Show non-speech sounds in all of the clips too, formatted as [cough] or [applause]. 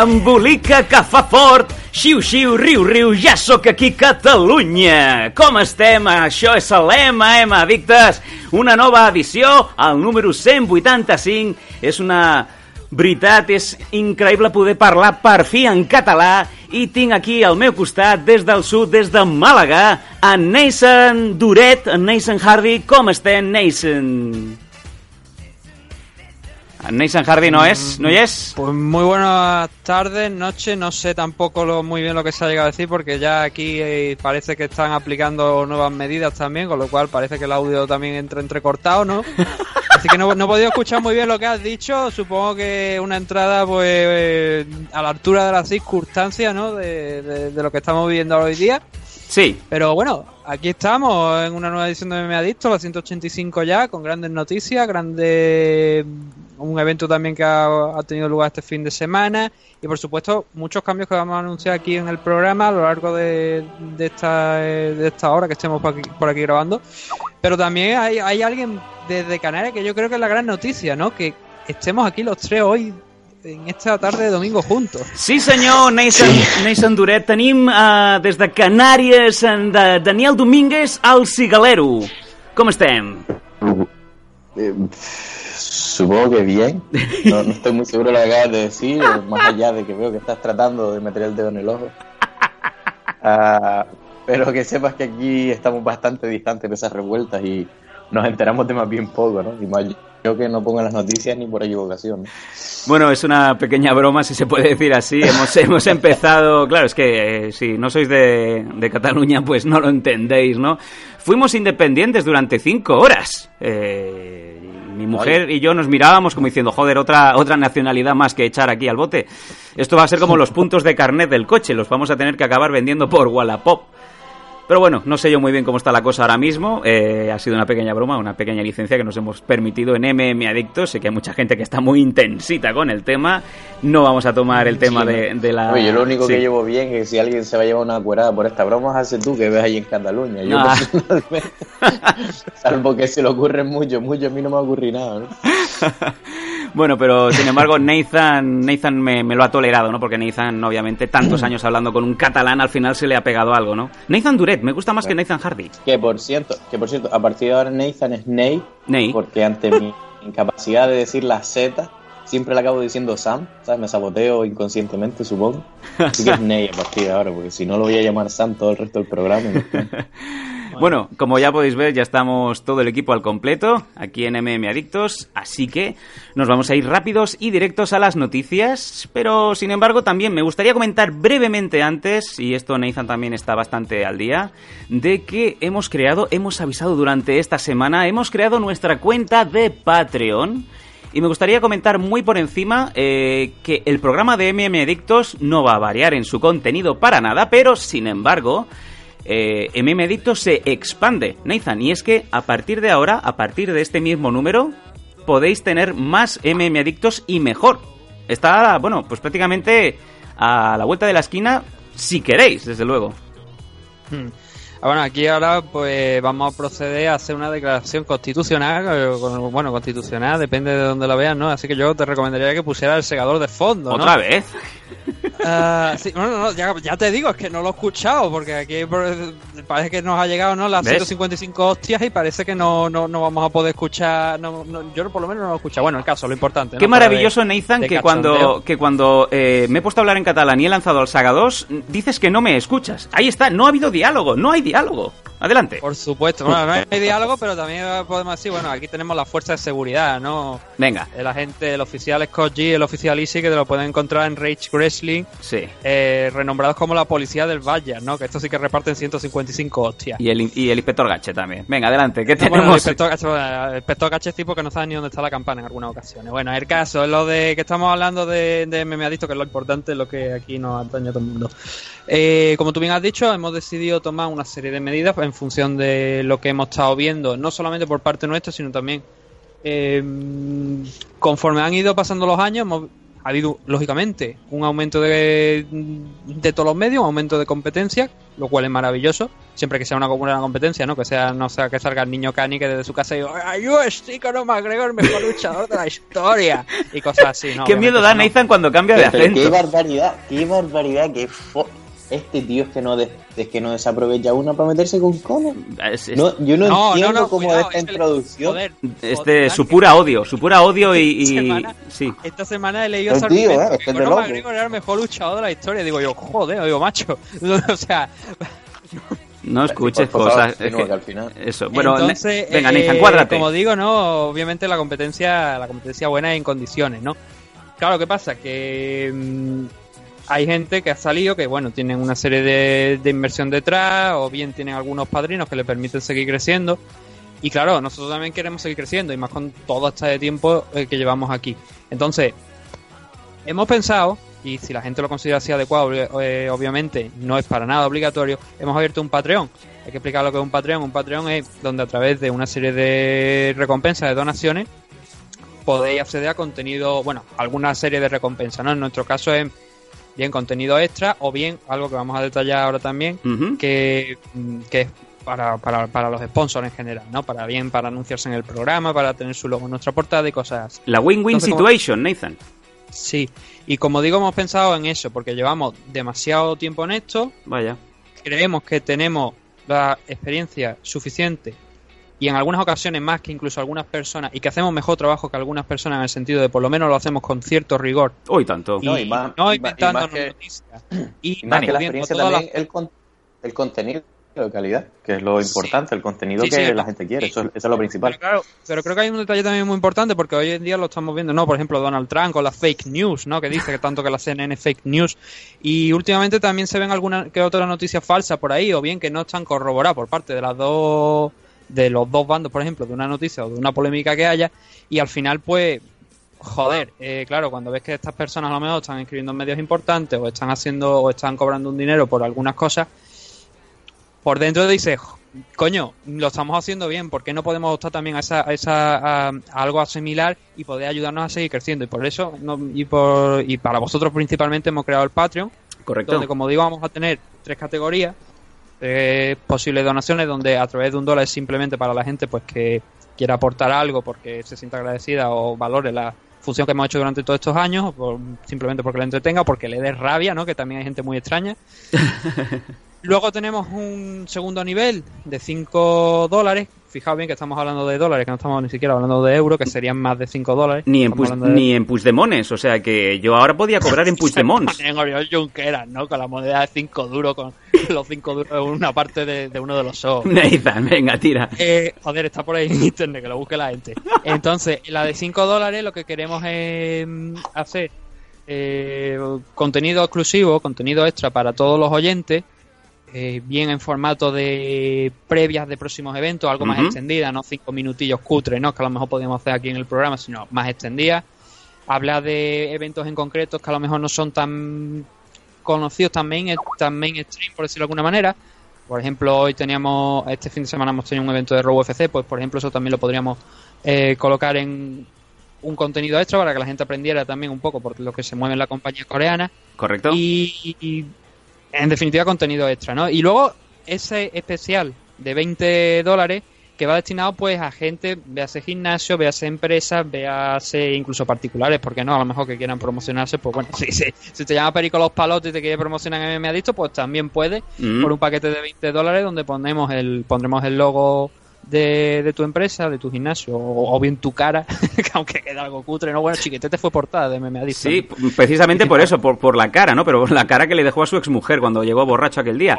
Embolica que fa fort, xiu xiu, riu riu, ja sóc aquí Catalunya. Com estem? Això és l'EMM Addictes, una nova edició, el número 185. És una veritat, és increïble poder parlar per fi en català i tinc aquí al meu costat, des del sud, des de Màlaga, en Nathan Duret, en Nathan Hardy. Com estem, Nathan? Nathan Hardy no és? No hi és? Pues muy buenas tardes, noches, no sé tampoco lo, muy bien lo que se ha llegado a decir porque ya aquí eh, parece que están aplicando nuevas medidas también, con lo cual parece que el audio también entra entrecortado, ¿no? [laughs] Así que no, no he podido escuchar muy bien lo que has dicho, supongo que una entrada pues eh, a la altura de las circunstancias, ¿no? De, de- de lo que estamos viviendo hoy día. Sí, Pero bueno, aquí estamos en una nueva edición de Me Adicto, la 185 ya, con grandes noticias, grandes un evento también que ha, ha tenido lugar este fin de semana y por supuesto muchos cambios que vamos a anunciar aquí en el programa a lo largo de, de esta, eh, de esta hora que estemos por aquí, por aquí grabando. Pero también hay, hay alguien desde Canarias que yo creo que es la gran noticia, ¿no? Que estemos aquí los tres hoy en esta tarde de domingo juntos. Sí senyor, Nathan, Nathan Duret. Tenim des de Canàries en de Daniel Domínguez al Cigalero. Com estem? Eh, supongo que bien. No, no estoy muy seguro de lo que acabas de decir, eh, más allá de que veo que estás tratando de meter el dedo en el ojo. Ah, pero que sepas que aquí estamos bastante distantes de esas revueltas y nos enteramos de más bien poco, ¿no? Y yo que no pongo las noticias ni por equivocación. ¿no? Bueno, es una pequeña broma, si se puede decir así. Hemos, [laughs] hemos empezado, claro, es que eh, si no sois de, de Cataluña, pues no lo entendéis, ¿no? Fuimos independientes durante cinco horas. Eh, mi mujer y yo nos mirábamos como diciendo, joder, otra, otra nacionalidad más que echar aquí al bote. Esto va a ser como los puntos de carnet del coche, los vamos a tener que acabar vendiendo por Wallapop. Pero bueno, no sé yo muy bien cómo está la cosa ahora mismo. Eh, ha sido una pequeña broma, una pequeña licencia que nos hemos permitido en MM Adictos. Sé que hay mucha gente que está muy intensita con el tema. No vamos a tomar el tema Sí, de, de la. Oye, yo lo único Sí. que llevo bien es que si alguien se va a llevar una cuerada por esta broma, hace tú que ves ahí en Cataluña. Yo Ah. personalmente, [laughs] salvo que se le ocurre mucho, mucho, a mí no me ocurre nada, ¿no? [laughs] Bueno, pero sin embargo, Nathan, Nathan me, me lo ha tolerado, ¿no? Porque Nathan, obviamente, tantos años hablando con un catalán, al final se le ha pegado algo, ¿no? Nathan Duret, me gusta más que Nathan Hardy. Que por cierto, que por cierto, a partir de ahora Nathan es Nate, Nate. porque ante mi [laughs] incapacidad de decir la Z, siempre le acabo diciendo Sam, ¿sabes? Me saboteo inconscientemente, supongo. Así que es [laughs] Nate a partir de ahora, porque si no lo voy a llamar Sam todo el resto del programa. ¿no? Bueno, como ya podéis ver, ya estamos todo el equipo al completo aquí en MM Adictos, así que nos vamos a ir rápidos y directos a las noticias, pero sin embargo también me gustaría comentar brevemente antes, y esto Nathan también está bastante al día, de que hemos creado, hemos avisado durante esta semana, hemos creado nuestra cuenta de Patreon. Y me gustaría comentar muy por encima eh, que el programa de MM Adictos no va a variar en su contenido para nada, pero sin embargo, eh, MM Adictos se expande, Nathan, y es que a partir de ahora, a partir de este mismo número, podéis tener más MM Adictos y mejor. Está, bueno, pues prácticamente a la vuelta de la esquina, si queréis, desde luego. Ah, Bueno, aquí ahora pues vamos a proceder a hacer una declaración constitucional, eh, bueno, constitucional, depende de donde la veas, ¿no? Así que yo te recomendaría que pusieras el segador de fondo, ¿no? Otra vez. Ah, sí, no, no, no, ya, ya te digo, es que no lo he escuchado, porque aquí parece que nos ha llegado, ¿no? Las ¿Ves? 155 hostias y parece que no, no, no vamos a poder escuchar, no, no, yo por lo menos no lo he escuchado. Bueno, el caso, lo importante. Qué maravilloso, de- Nathan, de que cuando, que cuando eh, me he puesto a hablar en catalán y he lanzado al Saga 2, dices que no me escuchas. Ahí está, no ha habido diálogo, no hay diálogo. Adelante. Por supuesto, bueno, no hay diálogo, pero también podemos decir, bueno, aquí tenemos la fuerza de seguridad, ¿no? Venga. El agente, el oficial Scott G, el oficial Easy, que te lo pueden encontrar en Rage Wrestling, Sí. eh, renombrados como la policía del Valle, ¿no? Que estos sí que reparten 155 hostias. Y el, y el inspector Gache también. Venga, adelante. ¿Qué Bueno, el tenemos? inspector Gache, bueno, el inspector Gache es tipo que no sabe ni dónde está la campana en algunas ocasiones. Bueno, el caso es lo de que estamos hablando de, de MMA Adicto, que es lo importante, lo que aquí nos atañe a todo el mundo. Eh, como tú bien has dicho, hemos decidido tomar una serie de medidas en función de lo que hemos estado viendo, no solamente por parte nuestra, sino también eh, conforme han ido pasando los años, hemos- ha habido, lógicamente, un aumento de, de todos los medios, un aumento de competencia, lo cual es maravilloso, siempre que sea una buena competencia, ¿no? Que sea, no sea que salga el niño Cani que desde su casa y diga, yo estoy con McGregor, el mejor luchador de la historia, y cosas así, ¿no? ¿Qué miedo da no. Nathan cuando cambia de Pero qué acento? barbaridad, qué barbaridad, que fo- este tío es que no, des- es que no desaprovecha una para meterse con Conor. Es- es- No, yo no, entiendo no, cómo cuidado, esta introducción. joder, Este, joder, su pura odio, su pura odio y... y- Semana. sí. Esta semana he leído ese tío, eh, es que que es de Conor loco. McGregor era el mejor luchador de la historia. Digo yo, joder, digo, macho. [laughs] o sea, No escuches Por favor, cosas. es que- al final- Eso. Bueno, Entonces, ne- venga, eh, Nathan. Como digo, no, obviamente la competencia, la competencia buena es en condiciones, ¿no? Claro, ¿qué pasa? Que mm, hay gente que ha salido que, bueno, tienen una serie de, de inversión detrás, o bien tienen algunos padrinos que le permiten seguir creciendo. Y claro, nosotros también queremos seguir creciendo, y más con todo este tiempo eh, que llevamos aquí. Entonces, hemos pensado, y si la gente lo considera así adecuado, eh, obviamente no es para nada obligatorio, hemos abierto un Patreon. Hay que explicar lo que es un Patreon. Un Patreon es donde a través de una serie de recompensas, de donaciones, podéis acceder a contenido, bueno, alguna serie de recompensas, ¿no? En nuestro caso es bien contenido extra o bien algo que vamos a detallar ahora también, que, mm, que es para, para, para los sponsors en general, ¿no? Para bien, para anunciarse en el programa, para tener su logo en nuestra portada y cosas así. La win-win Entonces, ¿cómo- situation, Nathan. Sí, y como digo, hemos pensado en eso, porque llevamos demasiado tiempo en esto, Vaya. creemos que tenemos la experiencia suficiente y en algunas ocasiones más que incluso algunas personas y que hacemos mejor trabajo que algunas personas en el sentido de por lo menos lo hacemos con cierto rigor Hoy tanto. y No, no, y más- más que- noticias y, más que la experiencia las- también, el, con- el contenido de calidad, que es lo Sí. importante, el contenido Sí, que sí. la gente quiere, Sí. eso, eso es lo principal. Pero claro, pero creo que hay un detalle también muy importante porque hoy en día lo estamos viendo, ¿no? Por ejemplo, Donald Trump con las fake news, ¿no? Que dice que tanto que la CNN es fake news. Y últimamente también se ven algunas que otras noticias falsas por ahí o bien que no están corroboradas por parte de las dos de los dos bandos, por ejemplo, de una noticia o de una polémica que haya y al final pues joder, eh, claro, cuando ves que estas personas a lo mejor están escribiendo en medios importantes o están haciendo o están cobrando un dinero por algunas cosas, por dentro dices, coño, lo estamos haciendo bien, ¿por qué no podemos optar también a, esa, a, esa, a, a algo similar y poder ayudarnos a seguir creciendo? Y por eso, no- y, por, y para vosotros principalmente, hemos creado el Patreon, Correcto. donde, como digo, vamos a tener tres categorías, tres posibles donaciones, donde a través de un dólar es simplemente para la gente pues que quiera aportar algo porque se sienta agradecida o valore la función que hemos hecho durante todos estos años, o simplemente porque le entretenga, porque le dé rabia, ¿no? Que también hay gente muy extraña. [laughs] Luego tenemos un segundo nivel de 5 dólares. Fijaos bien que estamos hablando de dólares, que no estamos ni siquiera hablando de euros, que serían más de 5 dólares. Ni en, de- ni en Puigdemones, o sea que yo ahora podía cobrar en [laughs] Puigdemons. En Oriol Junqueras, ¿no? Con la moneda de 5 duros, con [laughs] los 5 duros en una parte de, de uno de los shows. [laughs] Nathan, venga, tira. Eh, joder, está por ahí en internet, que lo busque la gente. Entonces, la de 5 dólares lo que queremos es mm, hacer eh, contenido exclusivo, contenido extra para todos los oyentes, eh, bien en formato de previas de próximos eventos, algo más extendida, no cinco minutillos cutres, ¿no? Que a lo mejor podríamos hacer aquí en el programa, sino más extendida. Hablar de eventos en concretos que a lo mejor no son tan conocidos, tan, main, tan mainstream, por decirlo de alguna manera. Por ejemplo, hoy teníamos, este fin de semana hemos tenido un evento de Raw UFC, pues por ejemplo eso también lo podríamos eh, colocar en un contenido extra para que la gente aprendiera también un poco por lo que se mueve en la compañía coreana Correcto. y, y, en definitiva contenido extra, ¿no? Y luego ese especial de 20 dólares que va destinado pues a gente, véase gimnasio, véase empresas, véase incluso particulares, porque no, a lo mejor que quieran promocionarse, pues bueno, [laughs] si, si, si te llama Perico Los Palotes y te quiere promocionar MMA Adicto, pues también puede, Mm. por un paquete de 20 dólares donde ponemos el, pondremos el logo de, de tu empresa, de tu gimnasio, o, o bien tu cara, [laughs] que aunque queda algo cutre, ¿no? Bueno, Chiquitete fue portada de MMA. Sí, precisamente por eso, por, por la cara, ¿no? Pero por la cara que le dejó a su exmujer cuando llegó borracho aquel día.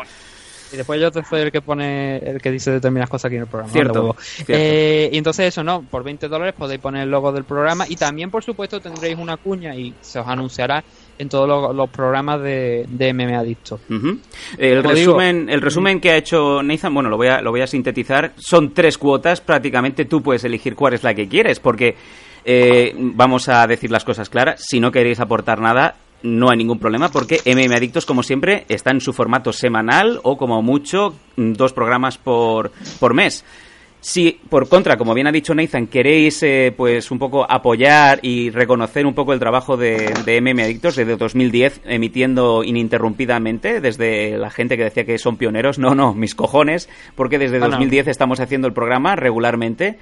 Y después yo te soy el que pone, el que dice determinadas cosas aquí en el programa. Cierto. Eh, y entonces eso, ¿no? Por 20 dólares podéis poner el logo del programa y también, por supuesto, tendréis una cuña y se os anunciará en todos los, los programas de, de MM Adicto. El digo- resumen, el resumen que ha hecho Nathan, bueno, lo voy, a, lo voy a sintetizar, son tres cuotas, prácticamente tú puedes elegir cuál es la que quieres, porque eh, vamos a decir las cosas claras, si no queréis aportar nada, no hay ningún problema, porque MM Adictos, como siempre, está en su formato semanal o como mucho mm, dos programas por, por mes. Si, por contra, como bien ha dicho Nathan, queréis eh, pues un poco apoyar y reconocer un poco el trabajo de, de MM Adictos desde 2010, emitiendo ininterrumpidamente desde la gente que decía que son pioneros, no, no, mis cojones, porque desde Ah, no. 2010 estamos haciendo el programa regularmente.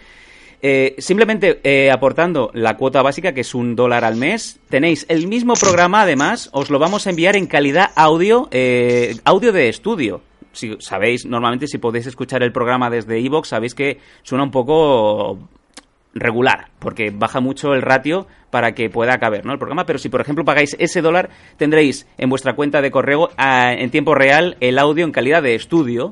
Eh, simplemente eh, aportando la cuota básica, que es un dólar al mes, tenéis el mismo programa, además, os lo vamos a enviar en calidad audio, eh, audio de estudio. Si sabéis, normalmente si podéis escuchar el programa desde iVoox, sabéis que suena un poco regular, porque baja mucho el ratio para que pueda caber ¿no? el programa, pero si por ejemplo pagáis ese dólar, tendréis en vuestra cuenta de correo ah, en tiempo real el audio en calidad de estudio.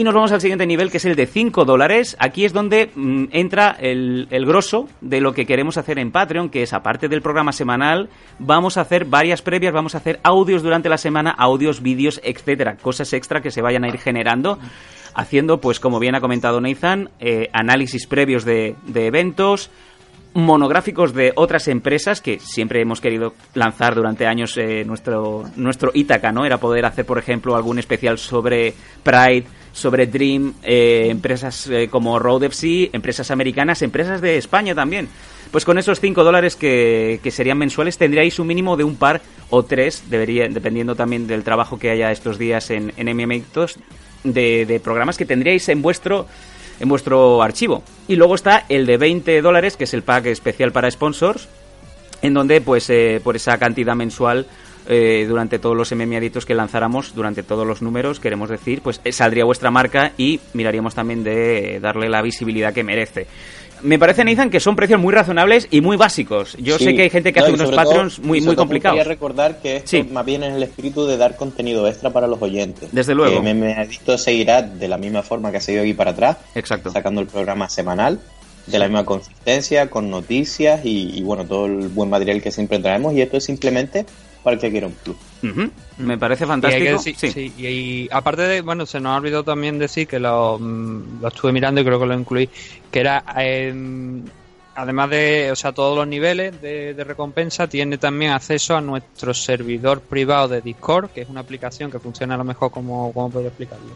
Y nos vamos al siguiente nivel, que es el de 5 dólares. Aquí es donde mm, entra el, grosso de lo que queremos hacer en Patreon, que es, aparte del programa semanal, vamos a hacer varias previas, vamos a hacer audios durante la semana, audios, vídeos, etcétera, cosas extra que se vayan a ir generando, haciendo, pues como bien ha comentado Nathan, eh, análisis previos de, de eventos, monográficos de otras empresas que siempre hemos querido lanzar durante años eh, nuestro nuestro Ítaca, ¿no? Era poder hacer, por ejemplo, algún especial sobre Pride, sobre Dream, eh, empresas eh, como Road FC, empresas americanas, empresas de España también. Pues con esos 5 dólares que, que serían mensuales tendríais un mínimo de un par o tres, debería, dependiendo también del trabajo que haya estos días en, en MMX, de, de programas que tendríais en vuestro en vuestro archivo. Y luego está el de 20 dólares, que es el pack especial para sponsors, en donde, pues, eh, por esa cantidad mensual, eh, durante todos los MMAditos que lanzáramos, durante todos los números, queremos decir, pues eh, saldría vuestra marca y miraríamos también de darle la visibilidad que merece. Me parece, Nathan, que son precios muy razonables y muy básicos. Yo Sí. sé que hay gente que No, hace unos todo- Patreons y muy, muy todo complicados. Quería recordar que esto Sí. más bien es el espíritu de dar contenido extra para los oyentes. Desde luego. Que MM Adicto seguirá de la misma forma que ha seguido aquí para atrás, Exacto. sacando el programa semanal, de la misma consistencia, con noticias y, y, bueno, todo el buen material que siempre traemos. Y esto es simplemente el que quiera un plus. Ujú. Me parece Y, hay fantástico. que decir- sí. sí, y, y aparte de, bueno, se nos ha olvidado también decir que lo, mm, lo estuve mirando y creo que lo incluí, que era, eh, además de, o sea, todos los niveles de, de recompensa, tiene también acceso a nuestro servidor privado de Discord, que es una aplicación que funciona a lo mejor como, ¿cómo podría explicarlo?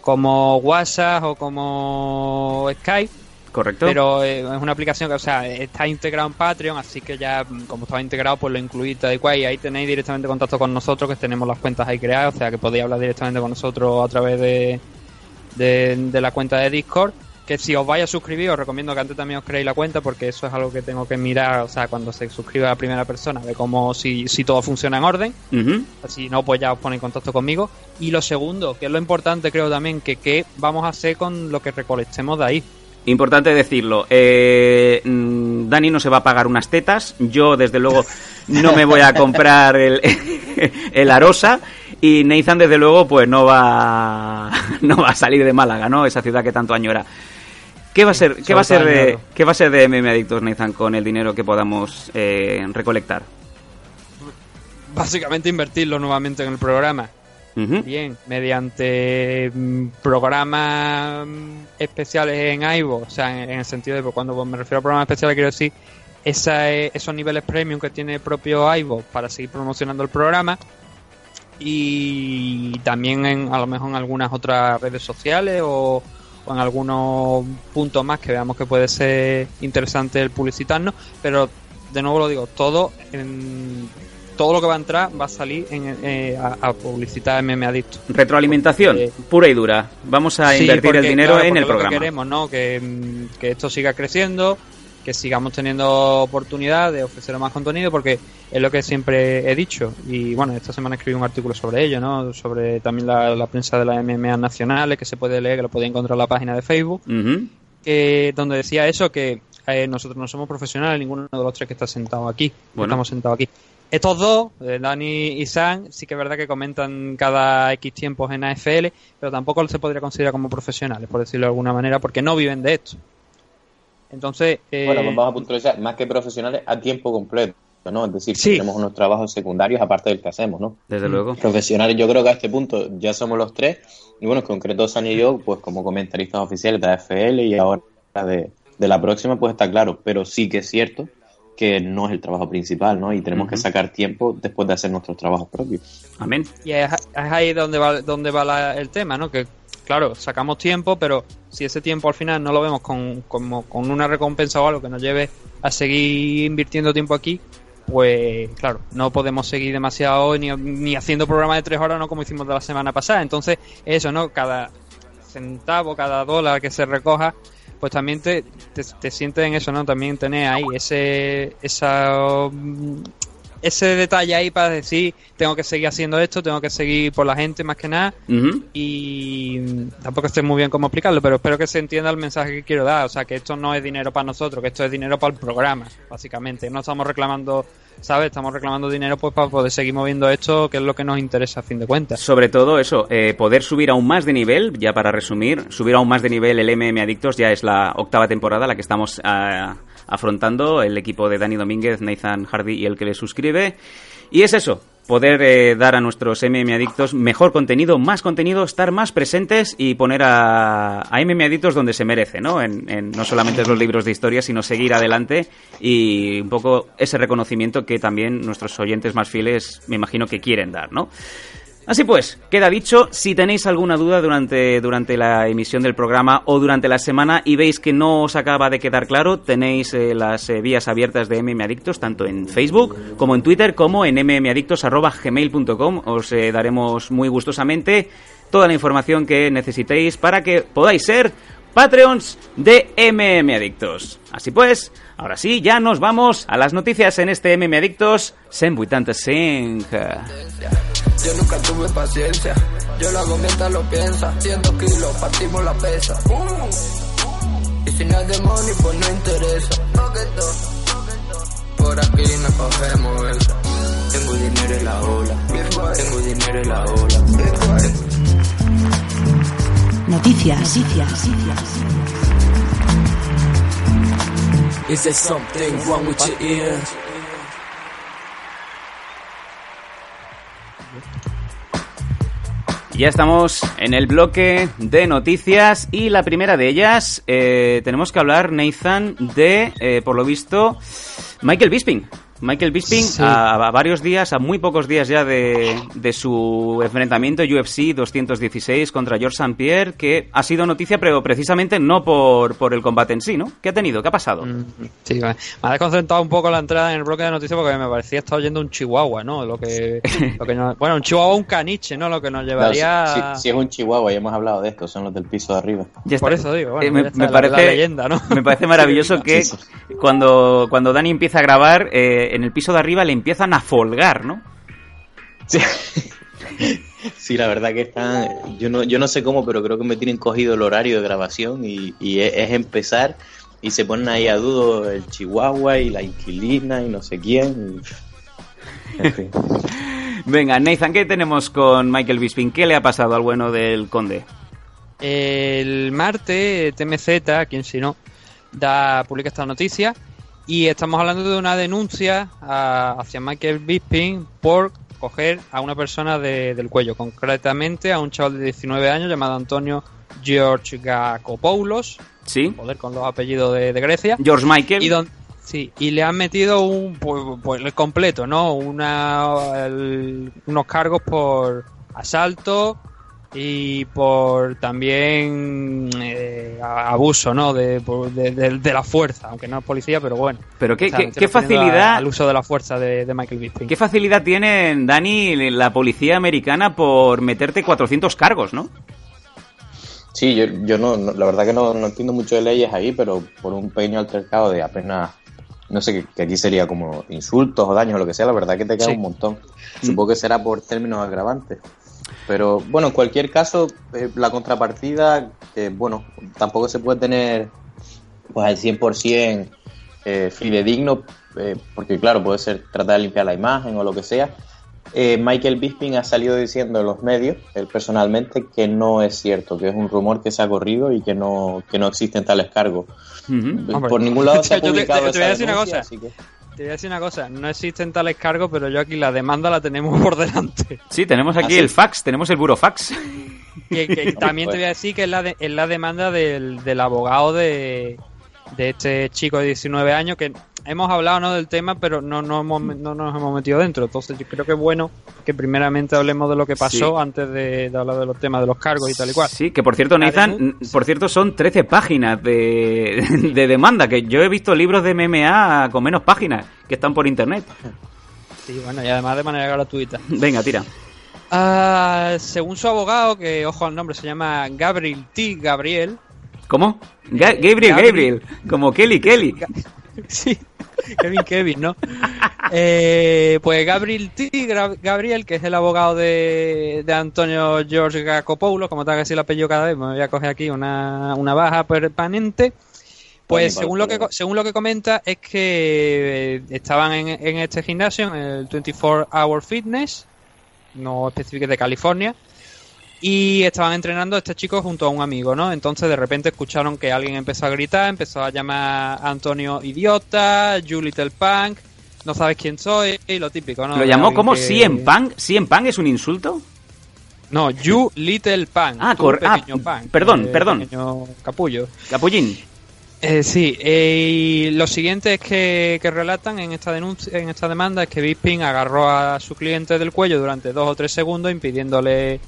Como WhatsApp o como Skype, Correcto. pero eh, es una aplicación que, o sea, está integrado en Patreon, así que ya, mm, como estaba integrado, pues lo incluí tal y cual, y ahí tenéis directamente contacto con nosotros, que tenemos las cuentas ahí creadas, o sea, que podéis hablar directamente con nosotros a través de, de, de la cuenta de Discord. Que si os vais a suscribir, os recomiendo que antes también os creéis la cuenta, porque eso es algo que tengo que mirar, o sea, cuando se suscribe a la primera persona, de cómo si, si todo funciona en orden. Ujú. Si no, pues ya os pone en contacto conmigo. Y lo segundo, que es lo importante, creo también, que qué vamos a hacer con lo que recolectemos de ahí. Importante decirlo. eh, mm, Dani no se va a pagar unas tetas. Yo, desde luego, no me voy a [laughs] comprar el, [laughs] el Arosa. Y Nathan, desde luego, pues no va, [laughs] no va a salir de Málaga, ¿no? Esa ciudad que tanto añora. ¿Qué va a ser, qué va a ser de, qué va a ser de MM Adictos, Nathan, con el dinero que podamos eh, recolectar? Básicamente invertirlo nuevamente en el programa. Bien, mediante mm, programas mm, especiales en iVoox, o sea, en, el sentido de, pues, cuando me refiero a programas especiales, quiero decir esa, esos niveles premium que tiene el propio iVoox para seguir promocionando el programa. Y también en, a lo mejor en algunas otras redes sociales o, o en algunos puntos más que veamos que puede ser interesante el publicitarnos, pero de nuevo lo digo, todo en, todo lo que va a entrar va a salir en, eh, a, a publicitar MM Adicto. Retroalimentación, Eh, pura y dura. Vamos a Sí, invertir el dinero claro, en el lo que programa. queremos, ¿no? Que, mm, que esto siga creciendo, que sigamos teniendo oportunidad de ofrecer más contenido, porque es lo que siempre he dicho. Y bueno, esta semana escribí un artículo sobre ello, ¿no? Sobre también la, la prensa de las MMA nacionales, que se puede leer, que lo podéis encontrar en la página de Facebook, Ujú. que, donde decía eso, que eh, nosotros no somos profesionales, ninguno de los tres que está sentado aquí, Bueno. estamos sentados aquí. Estos dos, eh, Dani y Sam, sí que es verdad que comentan cada X tiempos en AFL, pero tampoco se podría considerar como profesionales, por decirlo de alguna manera, porque no viven de esto. Entonces, eh, Bueno, pues vamos a puntualizar, más que profesionales, a tiempo completo, ¿no? Es decir, Sí. tenemos unos trabajos secundarios aparte del que hacemos, ¿no? Desde luego. Profesionales, yo creo que a este punto ya somos los tres, y bueno, en concreto Sani y yo, pues como comentaristas oficiales de AFL y ahora de, de la próxima, pues está claro, pero sí que es cierto que no es el trabajo principal, ¿no? Y tenemos que sacar tiempo después de hacer nuestros trabajos propios. Amén. y es, es ahí donde va, donde va la- el tema, ¿no? Que, claro, sacamos tiempo, pero si ese tiempo al final no lo vemos con, como, con una recompensa o algo que nos lleve a seguir invirtiendo tiempo aquí, pues claro, no podemos seguir demasiado ni, ni haciendo programas de tres horas, no como hicimos de la semana pasada. Entonces, eso, ¿no? Cada centavo, cada dólar que se recoja, pues también te, te, te sientes en eso, ¿no? También tener ahí ese, esa, mm, ese detalle ahí para decir, tengo que seguir haciendo esto, tengo que seguir por la gente más que nada. Y mm, tampoco sé muy bien cómo explicarlo, pero espero que se entienda el mensaje que quiero dar. O sea, que esto no es dinero para nosotros, que esto es dinero para el programa, básicamente. No estamos reclamando, ¿sabes? Estamos reclamando dinero pues para poder seguir moviendo esto, que es lo que nos interesa a fin de cuentas. Sobre todo eso, eh, poder subir aún más de nivel, ya para resumir, subir aún más de nivel el MM Adictos, ya es la octava temporada la que estamos ah, afrontando, el equipo de Dani Domínguez, Nathan Hardy y el que le suscribe. Y es eso, poder eh, dar a nuestros MM Adictos mejor contenido, más contenido, estar más presentes y poner a, a MM Adictos donde se merece, ¿no? En, en no solamente los libros de historia, sino seguir adelante y un poco ese reconocimiento que también nuestros oyentes más fieles me imagino que quieren dar, ¿no? Así pues, queda dicho, si tenéis alguna duda durante, durante la emisión del programa o durante la semana y veis que no os acaba de quedar claro, tenéis eh, las eh, vías abiertas de MM Adictos, tanto en Facebook como en Twitter, como en mmadictos.gmail.com. Os eh, daremos muy gustosamente toda la información que necesitéis para que podáis ser Patreons de MM Adictos. Así pues, ahora sí, ya nos vamos a las noticias en este MM Adictos 185. Yo nunca tuve paciencia, yo lo hago mientras lo piensa. 100 kilos, partimos la pesa. Y si no es de money, pues no interesa. Por aquí no cogemos esa. Tengo dinero en la ola, tengo dinero en la ola. Noticias, noticias, Is there something wrong with your ear? Ya estamos en el bloque de noticias y la primera de ellas eh, tenemos que hablar, Nathan, de, eh, por lo visto, Michael Bisping. Michael Bisping, Sí. a, a varios días, a muy pocos días ya de, de su enfrentamiento UFC 216 contra George St. Pierre, que ha sido noticia, pero precisamente no por, por el combate en sí, ¿no? ¿Qué ha tenido? ¿Qué ha pasado? Mm, Sí, me me ha desconcentrado un poco la entrada en el bloque de noticias porque me parecía estar oyendo un chihuahua, ¿no? Lo que, lo que nos- bueno, un chihuahua un caniche, ¿no? Lo que nos llevaría... si- si es un chihuahua, ya hemos hablado de esto, son los del piso de arriba. Ya Por está. eso digo, bueno, Eh, me, ya está me la- parece, la leyenda, ¿no? [laughs] me parece maravilloso que Sí, cuando, cuando Dani empieza a grabar, eh, en el piso de arriba le empiezan a folgar, ¿no? Sí. [laughs] Sí, la verdad que están. Yo no, yo no sé cómo, pero creo que me tienen cogido el horario de grabación y, y es, es empezar y se ponen ahí a dudo el chihuahua y la inquilina y no sé quién. y- En fin. [laughs] Venga, Nathan, ¿qué tenemos con Michael Bisping? ¿Qué le ha pasado al bueno del conde? El martes, TMZ, quien si no, da, publica esta noticia y estamos hablando de una denuncia a- hacia Michael Bisping por coger a una persona de- del cuello, concretamente a un chaval de 19 años llamado Antonio George Gakopoulos, ¿Sí? con los apellidos de, de Grecia. George Michael. Y don- sí, y le han metido un pues, pues, el completo, ¿no? Una el- unos cargos por asalto y por también eh, abuso, ¿no? De, por- de, de- de la fuerza, aunque no es policía, pero bueno. Pero qué, O sea, qué- refiriendo a- facilidad, al uso de la fuerza de, de Michael Bisping. qué facilidad tiene, Dani, la policía americana por meterte 400 cargos, ¿no? Sí, yo, yo no, no- la verdad que no, no entiendo mucho de leyes ahí, pero por un pequeño altercado de apenas, no sé, que, que aquí sería como insultos o daños o lo que sea, la verdad que te queda Sí. un montón. Supongo que será por términos agravantes. Pero bueno, en cualquier caso, eh, la contrapartida, que bueno, tampoco se puede tener pues al 100% eh, fidedigno, eh, porque claro, puede ser tratar de limpiar la imagen o lo que sea. Eh, Michael Bisping ha salido diciendo en los medios, él personalmente, que no es cierto, que es un rumor que se ha corrido y que no, que no existen tales cargos. Por ningún lado se [laughs] ha yo te- publicado te- te voy a esa decir una cosa. Te voy a decir una cosa, no existen tales cargos, pero yo aquí la demanda la tenemos [laughs] por delante. Sí, tenemos aquí ¿Ah, sí? el fax, tenemos el burofax. Que, que [laughs] también te voy a decir que es la, de- es la demanda del, del abogado de, de este chico de 19 años, que hemos hablado ¿no? del tema, pero no, no, hemos- no nos hemos metido dentro. Entonces yo creo que es bueno que primeramente hablemos de lo que pasó Sí. antes de, de hablar de los temas de los cargos y tal y cual. Sí, que por cierto, Nathan, por cierto, son 13 páginas de, [laughs] de demanda, que yo he visto libros de MMA con menos páginas que están por internet. Sí, bueno, y además de manera gratuita. Venga, tira. Ah, según su abogado, que ojo al nombre, se llama Gabriel T. Gabriel. ¿Cómo? Ga- Gabriel, Gabriel. Gabriel, como Kelly, Kelly. [laughs] Sí, Kevin Kevin, ¿no? Eh, pues Gabriel T. Gabriel, que es el abogado de, de Antonio George Gacopoulos, como tengo que decir el apellido cada vez, me voy a coger aquí una, una baja permanente. Pues según lo que según lo que comenta es que eh, estaban en, en este gimnasio, en el 24 Hour Fitness, no específico de California, y estaban entrenando a este chico junto a un amigo, ¿no? Entonces de repente escucharon que alguien empezó a gritar, empezó a llamar a Antonio idiota, You Little Punk, no sabes quién soy, y lo típico, ¿no? ¿Lo llamó como que- CM Punk? ¿CM Punk es un insulto? No, You Little Punk. Ah, tú, ah, punk, perdón, eh, perdón. Pequeño capullo. Capullín. Eh, sí, eh, y lo siguiente es que, que relatan en esta denuncia, en esta demanda es que Bisping agarró a su cliente del cuello durante dos o tres segundos impidiéndole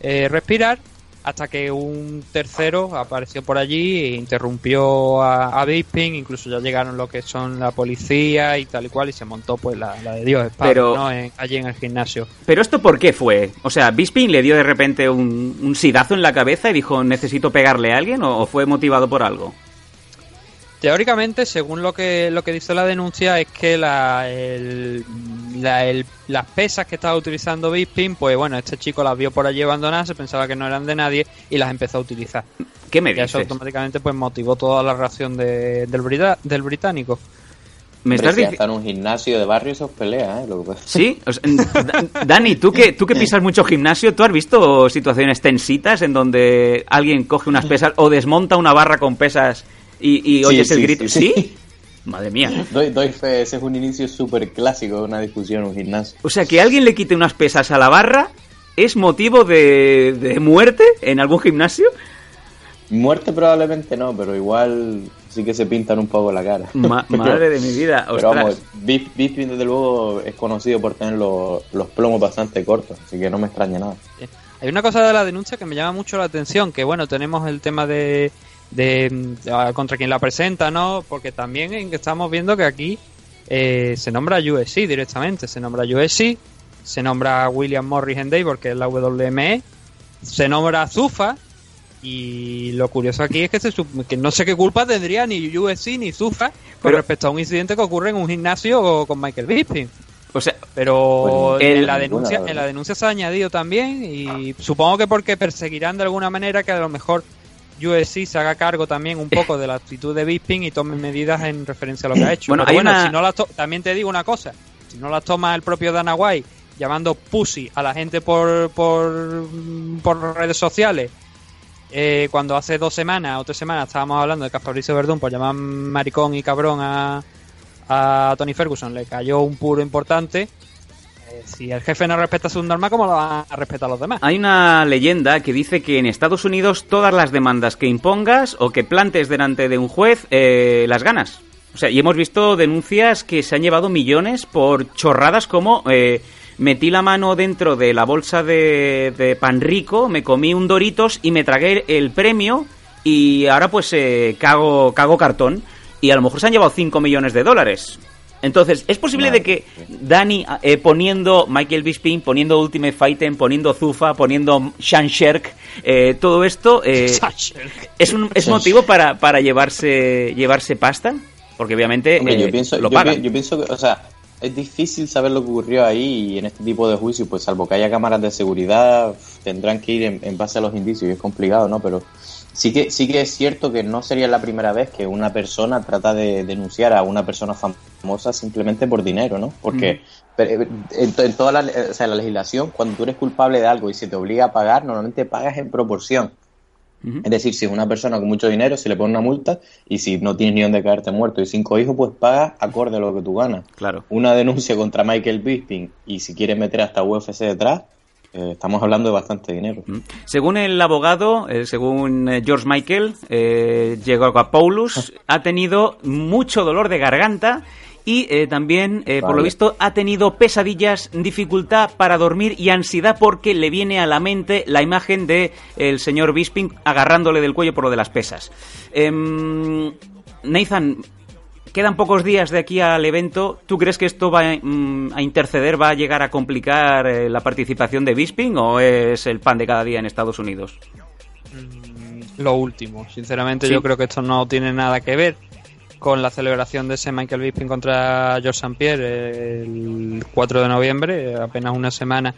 eh, respirar hasta que un tercero apareció por allí e interrumpió a, a Bisping, incluso ya llegaron lo que son la policía y tal y cual y se montó pues la, la de Dios padre, Pero- ¿no? En- allí en el gimnasio. ¿Pero esto por qué fue? O sea, ¿Bisping le dio de repente un, un sidazo en la cabeza y dijo necesito pegarle a alguien o, o fue motivado por algo? Teóricamente, según lo que lo que dice la denuncia, es que la, el- la- el- las pesas que estaba utilizando Bisping, pues bueno, este chico las vio por allí abandonadas, se pensaba que no eran de nadie y las empezó a utilizar. ¿Qué me Y eso automáticamente pues motivó toda la reacción de- del, brita- del británico. ¿Me Hombre, estás si diciendo...? en un gimnasio de barrio eso es pelea, ¿eh? Lo que pasa- Sí, o sea, Da- Dani, tú que, tú que pisas mucho gimnasio, ¿tú has visto situaciones tensitas en donde alguien coge unas pesas o desmonta una barra con pesas y, y Sí, oyes el sí, grito? sí, ¿Sí? sí. Madre mía. [laughs] Doy, doy fe, ese es un inicio súper clásico de una discusión en un gimnasio. O sea, que alguien le quite unas pesas a la barra es motivo de, de muerte en algún gimnasio. Muerte probablemente no, pero igual sí que se pintan un poco la cara. Ma- [laughs] madre de mi vida, Pero ostras. vamos, Bisping desde luego es conocido por tener los, los plomos bastante cortos, así que no me extraña nada. Hay una cosa de la denuncia que me llama mucho la atención, que bueno, tenemos el tema de, de ah, contra quien la presenta, ¿no? Porque también estamos viendo que aquí eh, se nombra USC directamente, se nombra USC, se nombra William Morris Endeavor, que es la WME, se nombra Zufa, y lo curioso aquí es que, se que no sé qué culpa tendría ni USC ni Zufa con Pero- respecto a un incidente que ocurre en un gimnasio con Michael Bisping. O sea, Pero el- en, la denuncia, en la denuncia se ha añadido también y supongo que porque perseguirán de alguna manera que a lo mejor USC se haga cargo también un [laughs] poco de la actitud de Bisping y tome medidas en referencia a lo que ha hecho. Bueno, bueno, una- si no las también te digo una cosa, si no las toma el propio Dana White llamando pussy a la gente por, por, por redes sociales, eh, cuando hace dos semanas o tres semanas estábamos hablando de que a Fabricio Verdún por llamar maricón y cabrón a, a Tony Ferguson le cayó un puro importante. Si el jefe no respeta su norma, ¿cómo lo van a respetar los demás? hay una leyenda que dice que en Estados Unidos todas las demandas que impongas o que plantes delante de un juez eh, las ganas. O sea, y hemos visto denuncias que se han llevado millones por chorradas como eh, metí la mano dentro de la bolsa de, de pan rico, me comí un Doritos y me tragué el premio y ahora pues eh, cago, cago cartón. Y a lo mejor se han llevado 5 millones de dólares. Entonces, ¿es posible de que Dani eh, poniendo Michael Bisping, poniendo Ultimate Fighter, poniendo Zufa, poniendo Shan Sherk, eh, todo esto eh, [laughs] es un es motivo para, para llevarse llevarse pasta? Porque obviamente Hombre, eh, yo, pienso, lo pagan. pi- yo pienso que, o sea, es difícil saber lo que ocurrió ahí y en este tipo de juicios, pues salvo que haya cámaras de seguridad, tendrán que ir en, en base a los indicios y es complicado, ¿no? Pero sí que sí que es cierto que no sería la primera vez que una persona trata de denunciar a una persona famosa simplemente por dinero, ¿no? Porque eh, en, en toda la, o sea, la legislación, cuando tú eres culpable de algo y se te obliga a pagar, normalmente pagas en proporción. Es decir, si es una persona con mucho dinero, se le pone una multa y si no tienes ni dónde caerte muerto y cinco hijos, pues pagas acorde a lo que tú ganas. Claro. Una denuncia contra Michael Bisping y si quieres meter hasta UFC detrás, eh, estamos hablando de bastante dinero. Según el abogado, eh, según eh, George Michael, eh, Paulus [laughs] ha tenido mucho dolor de garganta y eh, también, eh, por lo visto, ha tenido pesadillas, dificultad para dormir y ansiedad porque le viene a la mente la imagen de el señor Bisping agarrándole del cuello por lo de las pesas. Em, Nathan, quedan pocos días de aquí al evento. ¿Tú crees que esto va mm, a interceder, va a llegar a complicar eh, la participación de Bisping o es el pan de cada día en Estados Unidos? Lo último, sinceramente Sí. yo creo que esto no tiene nada que ver con la celebración de ese Michael Bisping contra George St. Pierre el 4 de noviembre, apenas una semana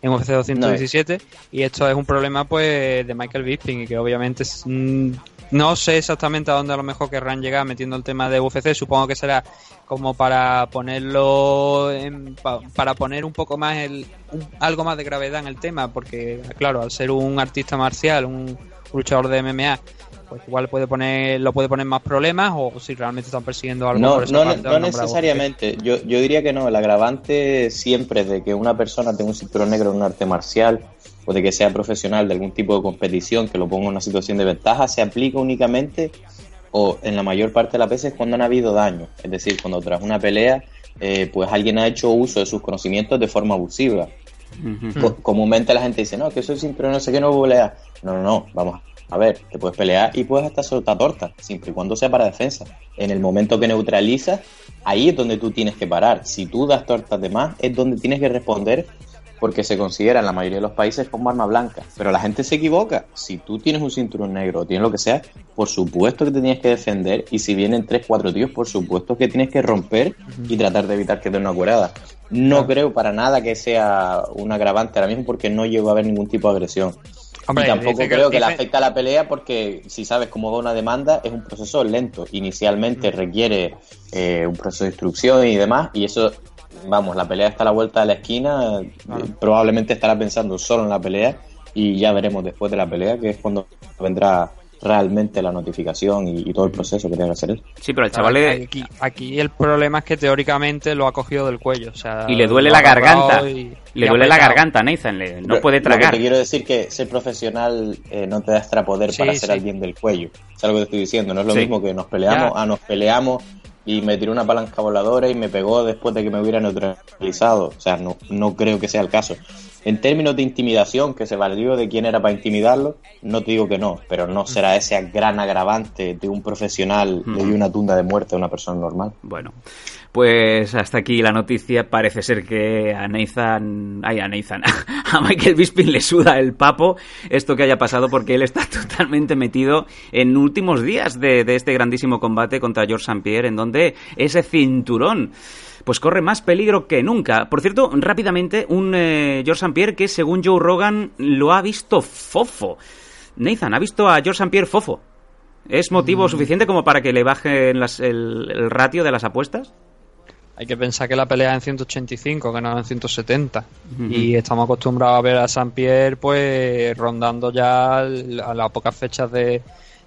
en UFC 217 y esto es un problema pues de Michael Bisping y que obviamente es- mm, no sé exactamente a dónde a lo mejor querrán llegar metiendo el tema de UFC, supongo que será como para ponerlo en- pa- para poner un poco más el un- algo más de gravedad en el tema porque claro, al ser un artista marcial, un luchador de MMA pues igual puede poner lo puede poner más problemas o si realmente están persiguiendo algo No, por esa no, parte no necesariamente. Yo, yo diría que no. El agravante siempre de que una persona tenga un cinturón negro en un arte marcial o de que sea profesional de algún tipo de competición que lo ponga en una situación de ventaja se aplica únicamente o en la mayor parte de las veces cuando han habido daño. Es decir, cuando tras una pelea eh, pues alguien ha hecho uso de sus conocimientos de forma abusiva. Co- Comúnmente la gente dice, no, que soy cinturón no sé qué, no puedo pelear. No, no, no, vamos a ver, te puedes pelear y puedes hasta soltar torta, siempre y cuando sea para defensa. En el momento que neutralizas, ahí es donde tú tienes que parar. Si tú das tortas de más, es donde tienes que responder porque se considera en la mayoría de los países como arma blanca. Pero la gente se equivoca. Si tú tienes un cinturón negro o tienes lo que sea, por supuesto que te tienes que defender. Y si vienen tres, cuatro tíos, por supuesto que tienes que romper y tratar de evitar que te den una curada. No creo para nada que sea un agravante ahora mismo porque no llego a ver ningún tipo de agresión. Hombre, y tampoco que- creo que, le afecte a la pelea porque si sabes cómo va una demanda es un proceso lento. Inicialmente Mm. requiere eh, un proceso de instrucción y demás y eso, vamos, la pelea está a la vuelta de la esquina, eh, probablemente estará pensando solo en la pelea y ya veremos después de la pelea que es cuando vendrá realmente la notificación y, y todo el proceso que tenga que hacer él. Sí, pero el chaval le, Aquí, aquí el problema es que teóricamente lo ha cogido del cuello. O sea, y le duele lo la garganta. y- Le y duele la garganta, Nathan. le- no Pero puede Lo que tragar. te quiero decir que ser profesional eh, no te da extra poder Sí, para ser sí. alguien del cuello. Es algo que te estoy diciendo. No es lo Sí. mismo que nos peleamos, Ya. ah, nos peleamos y me tiró una palanca voladora y me pegó después de que me hubiera neutralizado. O sea, no, no creo que sea el caso. En términos de intimidación, que se valió de quién era para intimidarlo, no te digo que no, pero no será ese gran agravante de un profesional le dio una tunda de muerte a una persona normal. Bueno, pues hasta aquí la noticia. Parece ser que a Nathan, ay, a Nathan, [laughs] a Michael Bisping le suda el papo esto que haya pasado porque él está [laughs] totalmente metido en últimos días de, de este grandísimo combate contra George St. Pierre, en donde ese cinturón pues corre más peligro que nunca. Por cierto, rápidamente, un eh, George St. Pierre que según Joe Rogan lo ha visto fofo. Nathan, ¿ha visto a George St. Pierre fofo? ¿Es motivo suficiente como para que le bajen las- el, el ratio de las apuestas? Hay que pensar que la pelea es en 185, que no en 170. Y estamos acostumbrados a ver a San Pierre pues rondando ya a las pocas fechas de,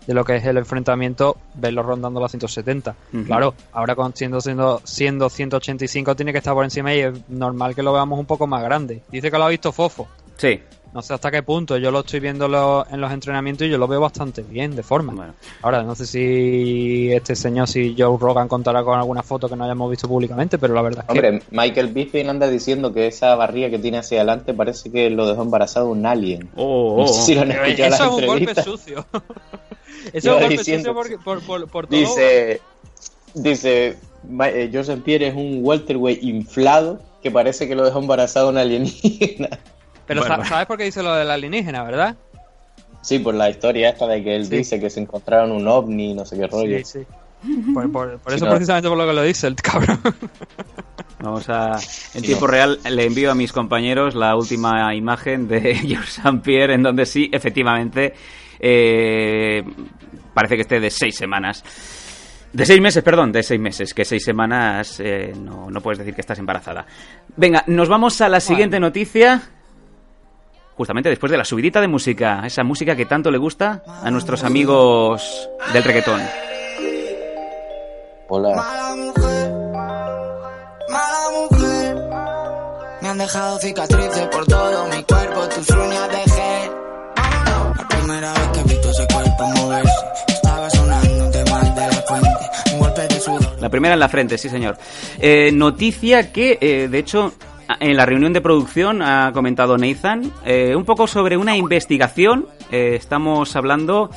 de lo que es el enfrentamiento, verlo rondando las 170. Ujú. Claro, ahora con siendo, siendo, siendo 185 tiene que estar por encima y es normal que lo veamos un poco más grande. Dice que lo ha visto Fofo. Sí. No sé hasta qué punto, yo lo estoy viendo lo- en los entrenamientos y yo lo veo bastante bien, de forma. Bueno. Ahora, no sé si este señor, si Joe Rogan contará con alguna foto que no hayamos visto públicamente, pero la verdad es que... Hombre, Michael Bisping anda diciendo que esa barriga que tiene hacia adelante parece que lo dejó embarazado un alien. Oh, No sé si lo han Pero escuchado en eso las es un golpe sucio. [laughs] eso es un golpe diciendo- sucio porque- por, por, por todo. Dice, dice, eh, Joseph Pierre es un welterweight inflado que parece que lo dejó embarazado un alienígena. Pero Bueno. sa- ¿sabes por qué dice lo del alienígena, verdad? Sí, por la historia esta de que él Sí. dice que se encontraron un ovni, no sé qué rollo. Sí, sí. [laughs] Por, por- por Sí, eso no. precisamente por lo que lo dice el cabrón. [laughs] Vamos a. En Sí, tiempo no. real le envío a mis compañeros la última imagen de [laughs] George St. Pierre, en donde sí, efectivamente, eh, parece que esté de seis semanas. De seis meses, perdón, de seis meses, que seis semanas eh, no, no puedes decir que estás embarazada. Venga, nos vamos a la siguiente noticia. Justamente después de la subidita de música, esa música que tanto le gusta a nuestros amigos del reggaetón. Hola. Mala mujer, mala mujer. Me han dejado cicatrices por todo mi cuerpo, tus uñas dejé. La primera vez que he visto ese cuerpo moverse, estaba sonando mal de la fuente. Un golpe de sudor. La primera en la frente, sí señor. Eh, noticia que, eh, de hecho, en la reunión de producción ha comentado Nathan eh, un poco sobre una investigación. Eh, estamos hablando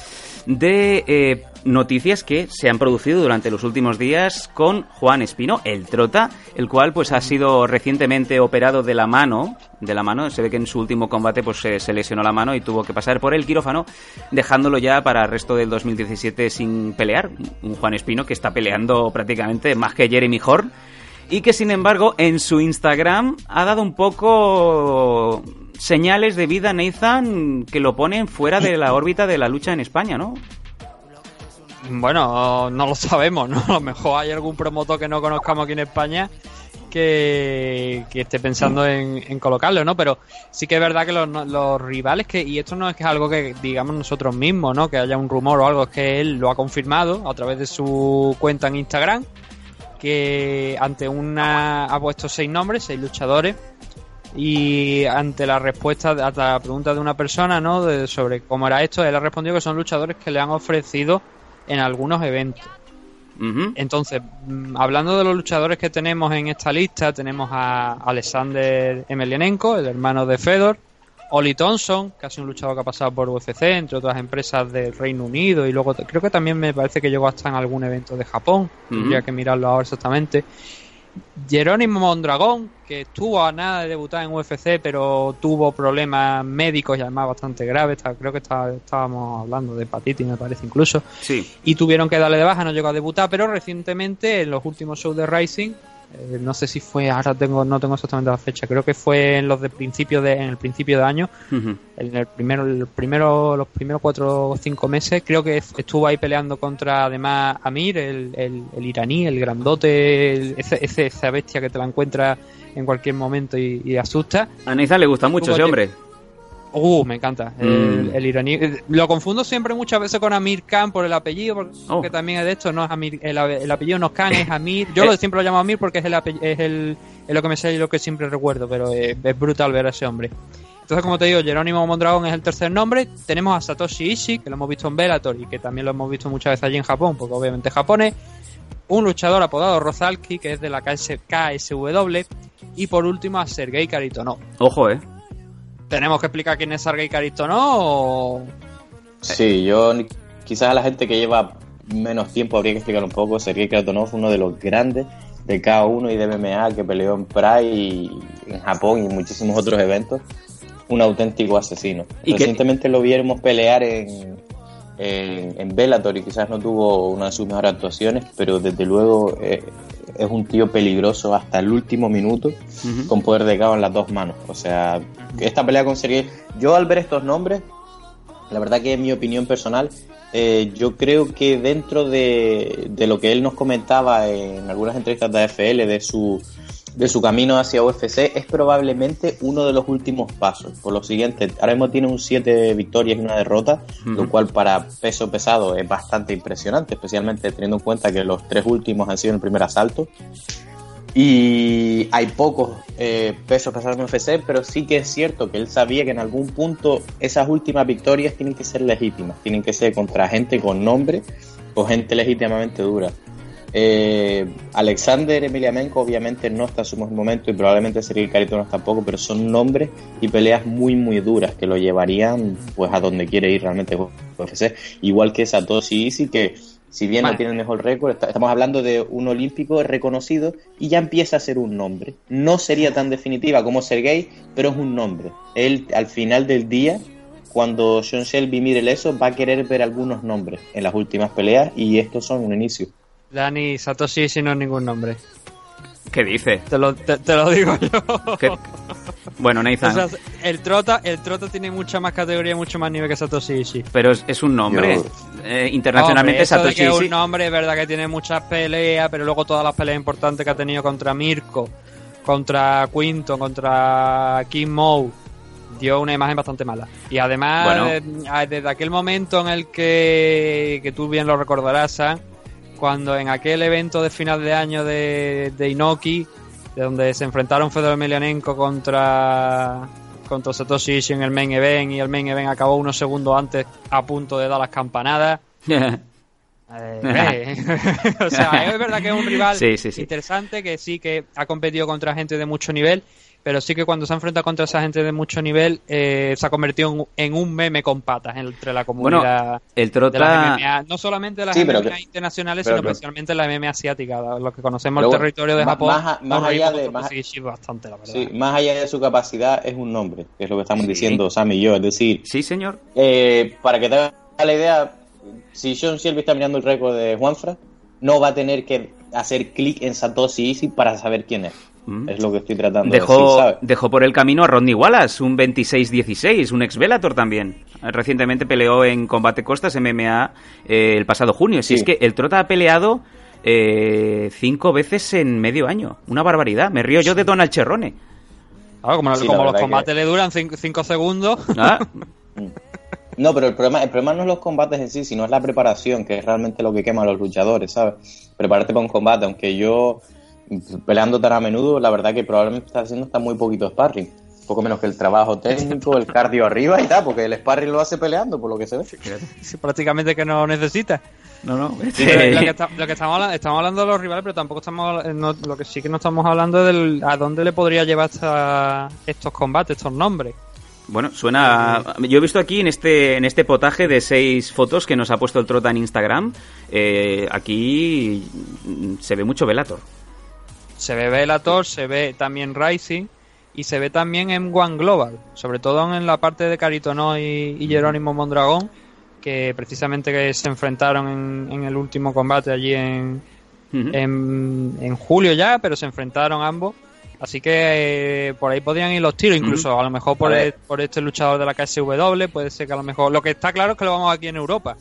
de eh, noticias que se han producido durante los últimos días con Juan Espino, el Trota, el cual pues ha sido recientemente operado de la mano, de la mano, se ve que en su último combate pues se, se lesionó la mano y tuvo que pasar por el quirófano, dejándolo ya para el resto del 2017 sin pelear. Un Juan Espino que está peleando prácticamente más que Jeremy Horn y que sin embargo en su Instagram ha dado un poco señales de vida Nathan que lo ponen fuera de la órbita de la lucha en España, ¿no? Bueno, no lo sabemos, ¿no? A lo mejor hay algún promotor que no conozcamos aquí en España que, esté pensando en, en colocarlo, ¿no? Pero sí que es verdad que los, los rivales que, y esto no es que es algo que digamos nosotros mismos, ¿no? Que haya un rumor o algo, es que él lo ha confirmado a través de su cuenta en Instagram, que ante una ha puesto seis nombres, seis luchadores, y ante la respuesta a la pregunta de una persona, ¿no? De- sobre cómo era esto, él ha respondido que son luchadores que le han ofrecido en algunos eventos. Entonces, mm, hablando de los luchadores que tenemos en esta lista, tenemos a Alexander Emelianenko, el hermano de Fedor, Oli Thompson, que ha sido un luchador que ha pasado por UFC, entre otras empresas del Reino Unido, y luego creo que también me parece que llegó hasta en algún evento de Japón, tendría que mirarlo ahora exactamente. Jerónimo Mondragón, que estuvo a nada de debutar en UFC, pero tuvo problemas médicos y además bastante graves. Creo que está- estábamos hablando de hepatitis, me parece incluso Sí. y tuvieron que darle de baja, no llegó a debutar, pero recientemente en los últimos shows de Rising, eh, no sé si fue, ahora tengo, no tengo exactamente la fecha, creo que fue en los de principio de, en el principio de año, en el primero, el primero, los primeros cuatro o cinco meses, creo que estuvo ahí peleando contra además Amir, el, el, el iraní, el grandote, el- ese, ese- esa bestia que te la encuentras en cualquier momento y, y asusta. A Nathan le gusta mucho ese hombre. Uh, me encanta. El, Mm. el iraní. Eh, Lo confundo siempre muchas veces con Amir Khan por el apellido, porque Oh. también es de esto, no es Amir, el, el apellido no es Khan, es Amir. Yo [laughs] lo, Eh. siempre lo llamo Amir porque es el ape- es el es lo que me sé y lo que siempre recuerdo, pero es brutal ver a ese hombre. Entonces, como te digo, Jerónimo Mondragón es el tercer nombre. Tenemos a Satoshi Ishii, que lo hemos visto en Bellator y que también lo hemos visto muchas veces allí en Japón, porque obviamente es japonés. Un luchador apodado Rozalki, que es de la KS KSW. Y por último a Sergei Karitonov. Ojo, ¿eh? ¿Tenemos que explicar quién es Sergei Karitonov o...? Sí, yo quizás a la gente que lleva menos tiempo habría que explicar un poco. Sergei Kratonov, uno de los grandes de K1 y de MMA que peleó en Pride y en Japón y en muchísimos otros eventos. Un auténtico asesino. ¿Y qué- Recientemente lo vieremos pelear en, en, en Bellator y quizás no tuvo una de sus mejores actuaciones, pero desde luego eh, es un tío peligroso hasta el último minuto con poder de KO en las dos manos. O sea, esta pelea con yo al ver estos nombres, la verdad que en mi opinión personal, eh, yo creo que dentro de, de lo que él nos comentaba en algunas entrevistas de AFL, de su, de su camino hacia UFC, es probablemente uno de los últimos pasos. Por lo siguiente, ahora mismo tiene un 7 victorias y una derrota, lo cual para peso pesado es bastante impresionante, especialmente teniendo en cuenta que los tres últimos han sido en el primer asalto. Y hay pocos eh, pesos pesados en UFC, pero sí que es cierto que él sabía que en algún punto esas últimas victorias tienen que ser legítimas, tienen que ser contra gente con nombre o gente legítimamente dura. Eh, Alexander Emelianenko obviamente no está en su mejor momento y probablemente Sergei Karitonov tampoco, pero son nombres y peleas muy muy duras que lo llevarían pues a donde quiere ir realmente UFC. Igual que Satoshi Ishii que si bien Vale. no tiene el mejor récord, está- estamos hablando de un olímpico reconocido y ya empieza a ser un nombre. No sería tan definitiva como Sergei, pero es un nombre. Él al final del día, cuando Sean Shelby mire eso, va a querer ver algunos nombres en las últimas peleas y estos son un inicio. Dani Satoshi si no es ningún nombre. ¿Qué dice? Te lo, te, te lo digo yo. ¿Qué- Bueno, Nathan, O sea, el Trota, el Trota tiene mucha más categoría y mucho más nivel que Satoshi Ishii. pero es, es un nombre. Yo- Eh, internacionalmente Hombre, eso de Satoshi es un nombre es verdad que tiene muchas peleas, pero luego todas las peleas importantes que ha tenido contra Mirko, contra Quinto, contra Kim Moe, dio una imagen bastante mala. Y además, Bueno. eh, desde aquel momento en el que, que tú bien lo recordarás, Sam, cuando en aquel evento de final de año de, de Inoki, de donde se enfrentaron Fedor Emelianenko contra contra Satoshi Ishii en el main event y el main event acabó unos segundos antes a punto de dar las campanadas. [laughs] Eh, eh. [laughs] o sea, es verdad que es un rival Sí, sí, sí. interesante, que sí que ha competido contra gente de mucho nivel, pero sí que cuando se ha enfrentado contra esa gente de mucho nivel, eh, se ha convertido en, en un meme con patas entre la Bueno, comunidad el de las Trota... MMA, no solamente de las Sí, pero MMA que- internacionales, pero sino que- especialmente la MMA asiática, los que conocemos Pero el territorio de Japón. más allá de- con más- Satoshi Ishii bastante, la verdad. Sí, más allá de su capacidad, es un nombre, que es lo que estamos diciendo Sam y yo. Es decir, Sí, señor. eh, para que te hagas la idea, si Sean Shelby está mirando el récord de Juanfra, no va a tener que hacer clic en Satoshi Easy para saber quién es. Mm. Es lo que estoy tratando de Dejó, decir, ¿sabes? dejó por el camino a Rodney Wallace, un 26-16, un ex Bellator también. Recientemente peleó en Combate Costas MMA eh, el pasado junio. Si Sí. es que el Trota ha peleado eh, cinco veces en medio año. Una barbaridad. Me río yo de Donald Cerrone. Claro, como, Sí, la como los combates que- le duran 5 segundos. Ah, [laughs] No, pero el problema, el problema no es los combates en sí, sino es la preparación, que es realmente lo que quema a los luchadores, ¿sabes? Prepararte para un combate, aunque yo, peleando tan a menudo, la verdad que probablemente está haciendo hasta muy poquito sparring. Poco menos que el trabajo técnico, el cardio arriba y tal, porque el sparring lo hace peleando, por lo que se ve. Sí, prácticamente que no necesita. no, no. lo, que está- lo que estamos hablando, estamos hablando de los rivales, pero tampoco estamos eh, no- lo que sí que no estamos hablando del a dónde le podría llevar esta- estos combates, estos nombres. Bueno, suena. Yo he visto aquí en este en este potaje de seis fotos que nos ha puesto el Trota en Instagram. eh, aquí se ve mucho Velator. Se ve Bellator, se ve también Rising y se ve también en One Global, sobre todo en la parte de Caritono y, y Jerónimo Mondragón, que precisamente que se enfrentaron en, en el último combate allí en, en, en julio ya, pero se enfrentaron ambos. Así que eh, por ahí podrían ir los tiros, incluso a lo mejor por, el- por este luchador de la KSW, puede ser que a lo mejor... Lo que está claro es que lo vamos aquí en Europa.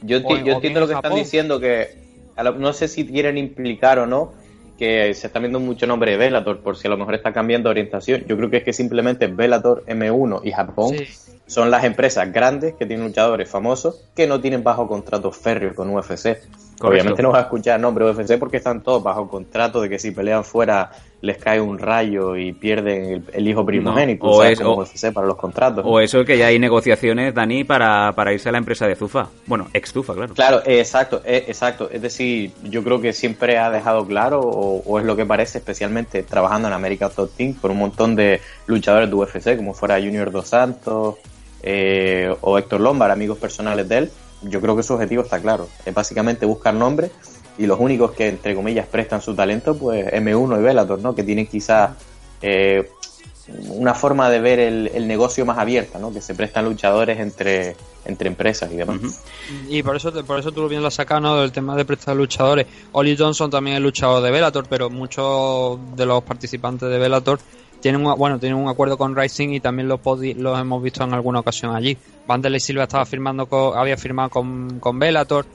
Yo, enti- O- yo o entiendo lo que están diciendo, que a no sé si quieren implicar o no que se está viendo mucho nombre de Bellator, por si a lo mejor está cambiando de orientación. Yo creo que es que simplemente Bellator M1 y Japón Sí. son las empresas grandes que tienen luchadores famosos que no tienen bajo contrato férreo con UFC. Obviamente no vas a escuchar nombre UFC porque están todos bajo contrato de que si pelean fuera les cae un rayo y pierden el, el hijo primogénito, No, o ¿sabes? es- Como UFC para los contratos. O eso que ya hay negociaciones, Dani, para, para irse a la empresa de Zufa. Bueno, ex Zufa, claro. Claro, eh, exacto, eh, exacto. Es decir, yo creo que siempre ha dejado claro, o, o es lo que parece, especialmente trabajando en América Top Team, con un montón de luchadores de UFC, como fuera Junior Dos Santos eh, o Héctor Lombard, amigos personales de él. Yo creo que su objetivo está claro. Es básicamente buscar nombres y los únicos que, entre comillas, prestan su talento, pues M1 y Bellator, ¿no? Que tienen quizás eh, una forma de ver el, el negocio más abierta, ¿no? Que se prestan luchadores entre, entre empresas y demás. Y por eso, por eso tú bien lo has sacado, ¿no? Del tema de prestar luchadores. Oli Johnson también es luchador de Bellator, pero muchos de los participantes de Bellator tienen un, bueno, tienen un acuerdo con Rising y también los, los hemos visto en alguna ocasión allí. Vanderlei Silva estaba firmando con, había firmado con, con Bellator.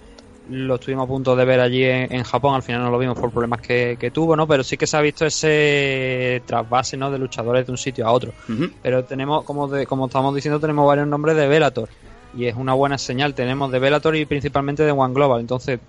Lo estuvimos a punto de ver allí en, en Japón, al final no lo vimos por problemas que, que tuvo, ¿no? Pero sí que se ha visto ese trasvase, ¿no? De luchadores de un sitio a otro. Pero tenemos, como, de- como estamos diciendo, tenemos varios nombres de Bellator. Y es una buena señal. Tenemos de Bellator y principalmente de One Global. Entonces,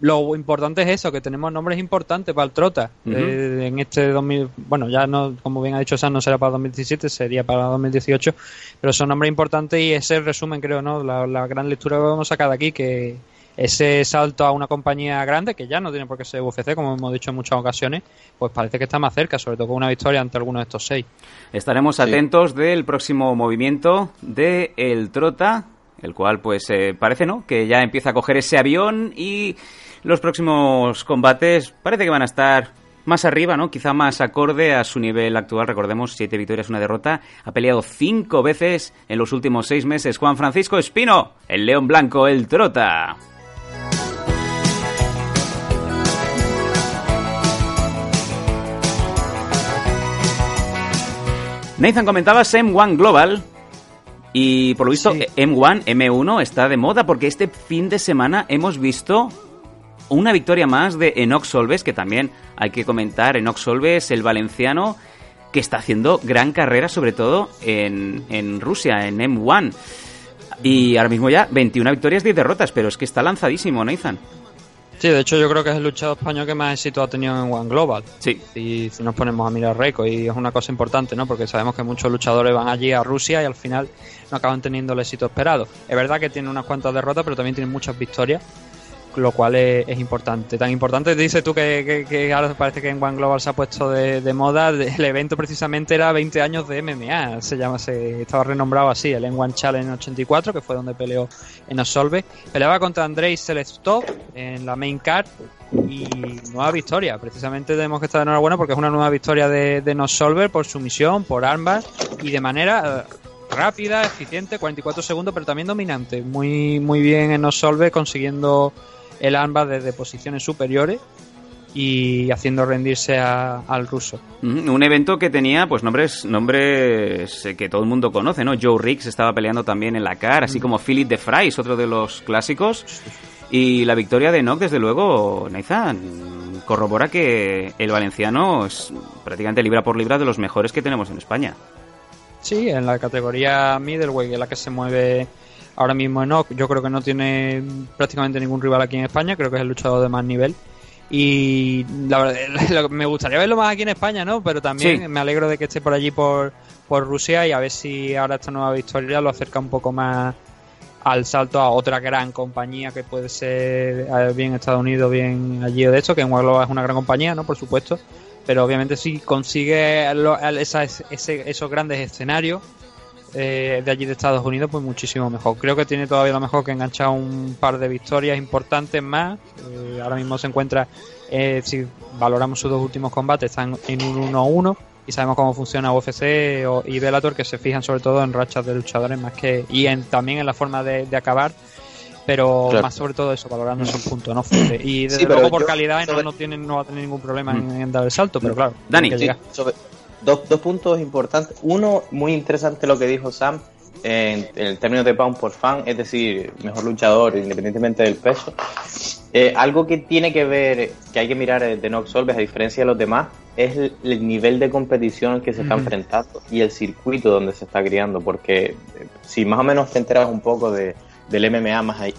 lo importante es eso, que tenemos nombres importantes para el Trota. Eh, en este 2000, bueno, ya no, como bien ha dicho Sam, no será para 2017, sería para 2018. Pero son nombres importantes y ese resumen, creo, ¿no? La, la gran lectura que vamos a sacar de aquí, que ese salto a una compañía grande, que ya no tiene por qué ser UFC, como hemos dicho en muchas ocasiones, pues parece que está más cerca, sobre todo con una victoria ante alguno de estos seis. Estaremos Sí. atentos del próximo movimiento de El Trota, el cual pues eh, parece, ¿no? Que ya empieza a coger ese avión y los próximos combates parece que van a estar más arriba, ¿no? Quizá más acorde a su nivel actual. Recordemos, siete victorias, una derrota. Ha peleado cinco veces en los últimos seis meses. Juan Francisco Espino, el León Blanco, el Trota.「Nathan, comentabas M1 Global. Y por lo visto, Sí. M1, M1 está de moda porque este fin de semana hemos visto una victoria más de Enox Solves, que también hay que comentar. Enox Solves, el valenciano, que está haciendo gran carrera, sobre todo en, en Rusia, en M1. Y ahora mismo ya 21 victorias, 10 derrotas, pero es que está lanzadísimo, Nathan. Sí, de hecho yo creo que es el luchador español que más éxito ha tenido en One Global. Sí. Y si nos ponemos a mirar récord, y es una cosa importante, ¿no? Porque sabemos que muchos luchadores van allí a Rusia y al final no acaban teniendo el éxito esperado. Es verdad que tiene unas cuantas derrotas, pero también tiene muchas victorias, lo cual es, importante. Tan importante, dices tú que, ahora parece que en One Global se ha puesto de, moda. [laughs] El evento precisamente era 20 años de MMA, se llama, se estaba renombrado así, el N1 Challenge 84, que fue donde peleó en Osolve. Peleaba contra Andrei Selestov en la main card y nueva victoria. Precisamente tenemos que estar de enhorabuena porque es una nueva victoria de, de Solver por sumisión, por armas y de manera eh, rápida, eficiente, 44 segundos, pero también dominante. Muy, muy bien en Solver consiguiendo el armbar desde posiciones superiores y haciendo rendirse a- al ruso. Un evento que tenía pues nombres nombres eh, que todo el mundo conoce, ¿no? Joe Riggs estaba peleando también en la CAR, así como Philip de Fries, otro de los clásicos. Y la victoria de Enoch, desde luego, Nathan, corrobora que el valenciano es prácticamente libra por libra de los mejores que tenemos en España. Sí, en la categoría middleweight, en la que se mueve ahora mismo Enoch, yo creo que no tiene prácticamente ningún rival aquí en España, creo que es el luchador de más nivel. Y la verdad, [laughs] lo- me gustaría verlo más aquí en España, ¿no? Pero también Sí. me alegro de que esté por allí por, por Rusia y a ver si ahora esta nueva victoria lo acerca un poco más al salto a otra gran compañía que puede ser bien Estados Unidos, bien allí o de hecho, que en Global es una gran compañía, ¿no? Por supuesto. Pero obviamente si consigue esa- ese- esos grandes escenarios eh, de allí de Estados Unidos, pues muchísimo mejor. Creo que tiene todavía lo mejor que enganchar un par de victorias importantes más. Eh, ahora mismo se encuentra, eh, si valoramos sus dos últimos combates, están en un 1-1 y sabemos cómo funciona UFC y Bellator, que se fijan sobre todo en rachas de luchadores más que y en, también en la forma de, de acabar. Pero Claro. más sobre todo eso, valorando esos puntos, ¿no? Fuerte. Y desde Sí, luego por calidad no, sobre- no, tienen, no va a tener ningún problema en, en dar el salto, pero claro. Dani. Sí, sobre- dos, dos puntos importantes. Uno, muy interesante lo que dijo Sam en, en el término de pound por fan, es decir, mejor luchador independientemente del peso. Eh, algo que tiene que ver, que hay que mirar de Nox Solves, a diferencia de los demás, es el, el nivel de competición al que se está enfrentando y el circuito donde se está criando. Porque eh, si más o menos te enteras un poco de, del MMA más, ahí-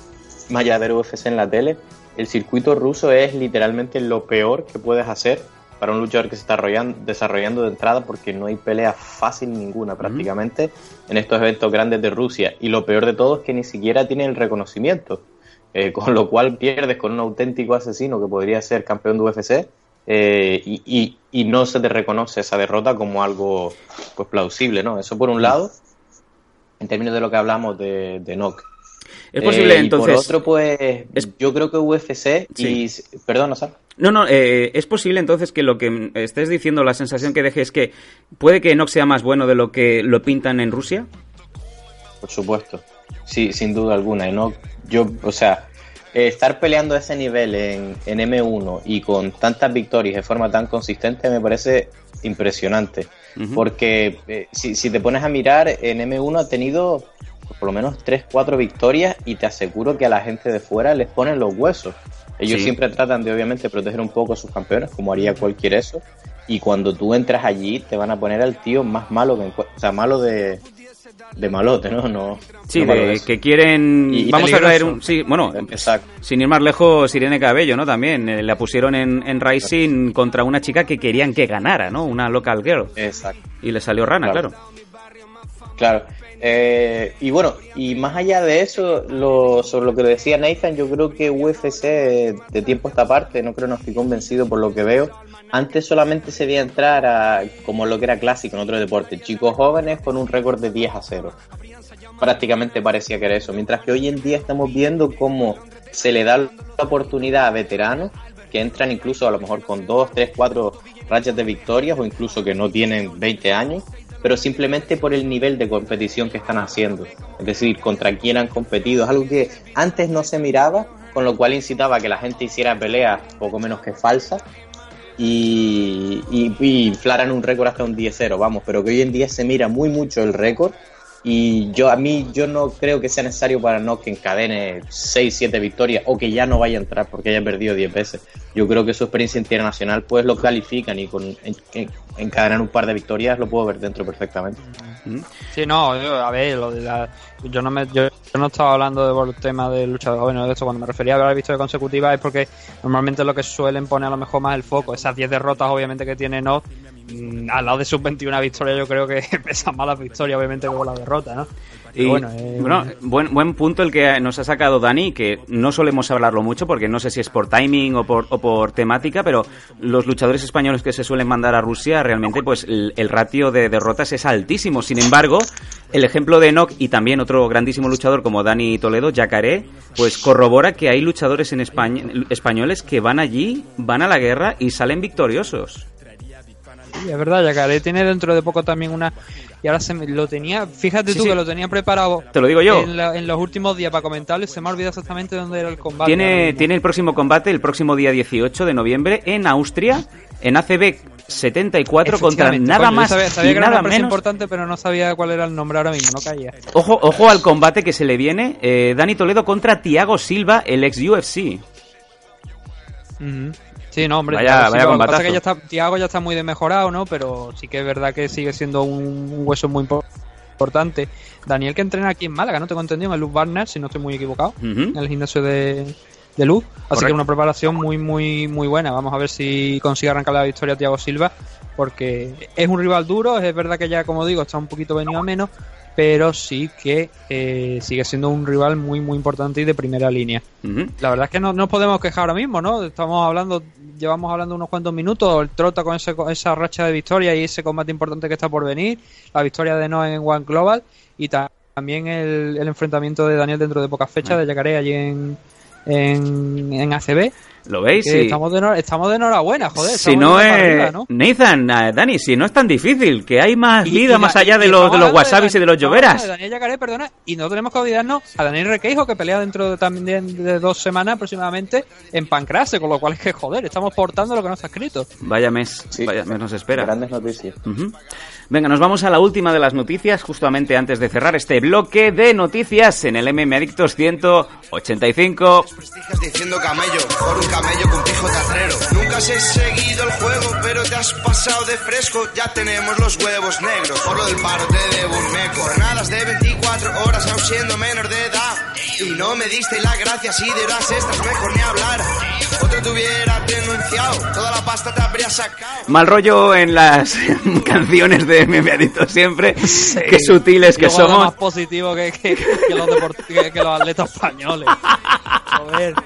más allá del UFC en la tele, el circuito ruso es literalmente lo peor que puedes hacer para un luchador que se está desarrollando, de entrada porque no hay pelea fácil ninguna prácticamente en estos eventos grandes de Rusia. Y lo peor de todo es que ni siquiera tiene el reconocimiento. Eh, [laughs] con lo cual pierdes con un auténtico asesino que podría ser campeón de UFC eh, y, y- y no se te reconoce esa derrota como algo pues plausible, ¿no? Eso por un lado, en términos de lo que hablamos de, de Nock. Es posible, Eh, y entonces... por otro, pues es- yo creo que UFC y... Perdón. No, no, eh, es posible entonces que lo que estés diciendo, la sensación que deje es que puede que Enoch sea más bueno de lo que lo pintan en Rusia. Por supuesto. Sí, sin duda alguna. Y no, yo, o sea, eh, estar peleando a ese nivel en, en M1 y con tantas victorias de forma tan consistente me parece impresionante. Porque eh, si, si te pones a mirar, en M1 ha tenido por lo menos 3, 4 victorias y te aseguro que a la gente de fuera les ponen los huesos. Ellos Sí. siempre tratan de obviamente proteger un poco a sus campeones, como haría cualquier eso. Y cuando tú entras allí, te van a poner al tío más malo que O sea, malo de, de malote, ¿no? no Sí, no de, que quieren... Y- y Vamos a traer un... Sí, bueno, Exacto. sin ir más lejos, Irene Cabello, ¿no? También eh, la pusieron en, en Rising contra una chica que querían que ganara, ¿no? Una local girl. Exacto. Y le salió rana, Claro. claro. Claro. Eh, y bueno, y más allá de eso, lo, sobre lo que decía Nathan, yo creo que UFC de tiempo a esta parte, no creo no estoy convencido por lo que veo. Antes solamente se veía entrar a, como lo que era clásico en otro deporte, chicos jóvenes con un récord de 10 a 0. Prácticamente parecía que era eso. Mientras que hoy en día estamos viendo cómo se le da la oportunidad a veteranos que entran incluso a lo mejor con 2, 3, 4 rachas de victorias o incluso que no tienen 20 años pero simplemente por el nivel de competición que están haciendo. Es decir, contra quién han competido. Es algo que antes no se miraba, con lo cual incitaba a que la gente hiciera peleas poco menos que falsas y, inflaran un récord hasta un 10-0, vamos, pero que hoy en día se mira muy mucho el récord y yo a mí yo no creo que sea necesario para no que encadene 6, 7 victorias o que ya no vaya a entrar porque haya perdido 10 veces. Yo creo que su experiencia internacional pues lo califican y con en, en- encadenar un par de victorias lo puedo ver dentro perfectamente. Sí, no, a ver, lo de la, yo no me, yo, yo no estaba hablando de por el tema de luchador bueno, de esto cuando me refería a haber visto de consecutiva es porque normalmente lo que suelen poner a lo mejor más el foco, esas 10 derrotas obviamente que tiene no al lado de sus 21 victorias yo creo que [laughs] pesan más las victorias obviamente con la derrota, ¿no? Y, bueno, eh, bueno, buen, buen punto el que nos ha sacado Dani, que no solemos hablarlo mucho porque no sé si es por timing o por, o por temática, pero los luchadores españoles que se suelen mandar a Rusia realmente pues el, el ratio de derrotas es altísimo. Sin embargo, el ejemplo de Enoch y también otro grandísimo luchador como Dani Toledo, Yacaré, pues corrobora que hay luchadores en España, españoles que van allí, van a la guerra y salen victoriosos. Sí, es verdad, Yacaré tiene dentro de poco también una. Y ahora se me, lo tenía. Fíjate Sí, tú sí. que lo tenía preparado. Te lo digo yo. En, la- en los últimos días para comentarlo y se me ha olvidado exactamente dónde era el combate. Tiene, tiene el próximo combate el próximo día 18 de noviembre en Austria, en ACB 74 contra nada coño, más Sabía, sabía y que era una nada menos. importante, pero no sabía cuál era el nombre ahora mismo, no caía. Ojo, ojo al combate que se le viene. eh, Dani Toledo contra Tiago Silva, el ex UFC. Ujú. Sí, no, hombre, Vaya- lo que pasa es que ya está, Thiago ya está muy desmejorado, ¿no? Pero sí que es verdad que sigue siendo un, un hueso muy impo- importante. Daniel que entrena aquí en Málaga, ¿no? Tengo entendido, en el Luz Barner, si no estoy muy equivocado, en el gimnasio de, de Luz. Así Correcto. que una preparación muy, muy, muy buena. Vamos a ver si consigue arrancar la victoria Thiago Silva, porque es un rival duro, es verdad que ya, como digo, está un poquito venido a menos, pero sí que eh, sigue siendo un rival muy, muy importante y de primera línea. La verdad es que no no nos podemos quejar ahora mismo, ¿no? Estamos hablando, llevamos hablando unos cuantos minutos, el trota con ese, con esa racha de victoria y ese combate importante que está por venir, la victoria de Noah en One Global y ta- también el, el enfrentamiento de Daniel dentro de pocas fechas de Yacaré allí en, en, en ACB. ¿Lo veis? Sí. estamos, de, estamos de enhorabuena, joder. Si no es... arriba, ¿no? Nathan, eh, Dani, si no es tan difícil, que hay más Y- vida y más allá de y los, de los wasabis y de los lloveras. De Daniel Yacaré, perdona, y no tenemos que olvidarnos a Daniel Requeijo, que pelea dentro de, también de dos semanas aproximadamente en Pancrase, con lo cual es que, joder, estamos portando lo que no está escrito. Vaya mes, Sí. vaya mes nos espera. Grandes noticias. Venga, nos vamos a la última de las noticias, justamente antes de cerrar este bloque de noticias en el MM Adictos 185. Prestigias diciendo camello, por un camello con pijo teatrero. Nunca has seguido el juego, pero te has pasado de fresco. Ya tenemos los huevos negros. Por lo del paro te debo un meco. Jornadas de 24 horas, aún siendo menor de edad. Y no me diste la gracia, si de estas mejor ni hablar. Otro te hubiera denunciado, toda la pasta te habría sacado. Mal rollo en las [laughs] canciones de MM Adictos siempre. Qué sutiles que somos. más positivo que, que- que los, deport- que- que los atletas españoles. Joder. [laughs]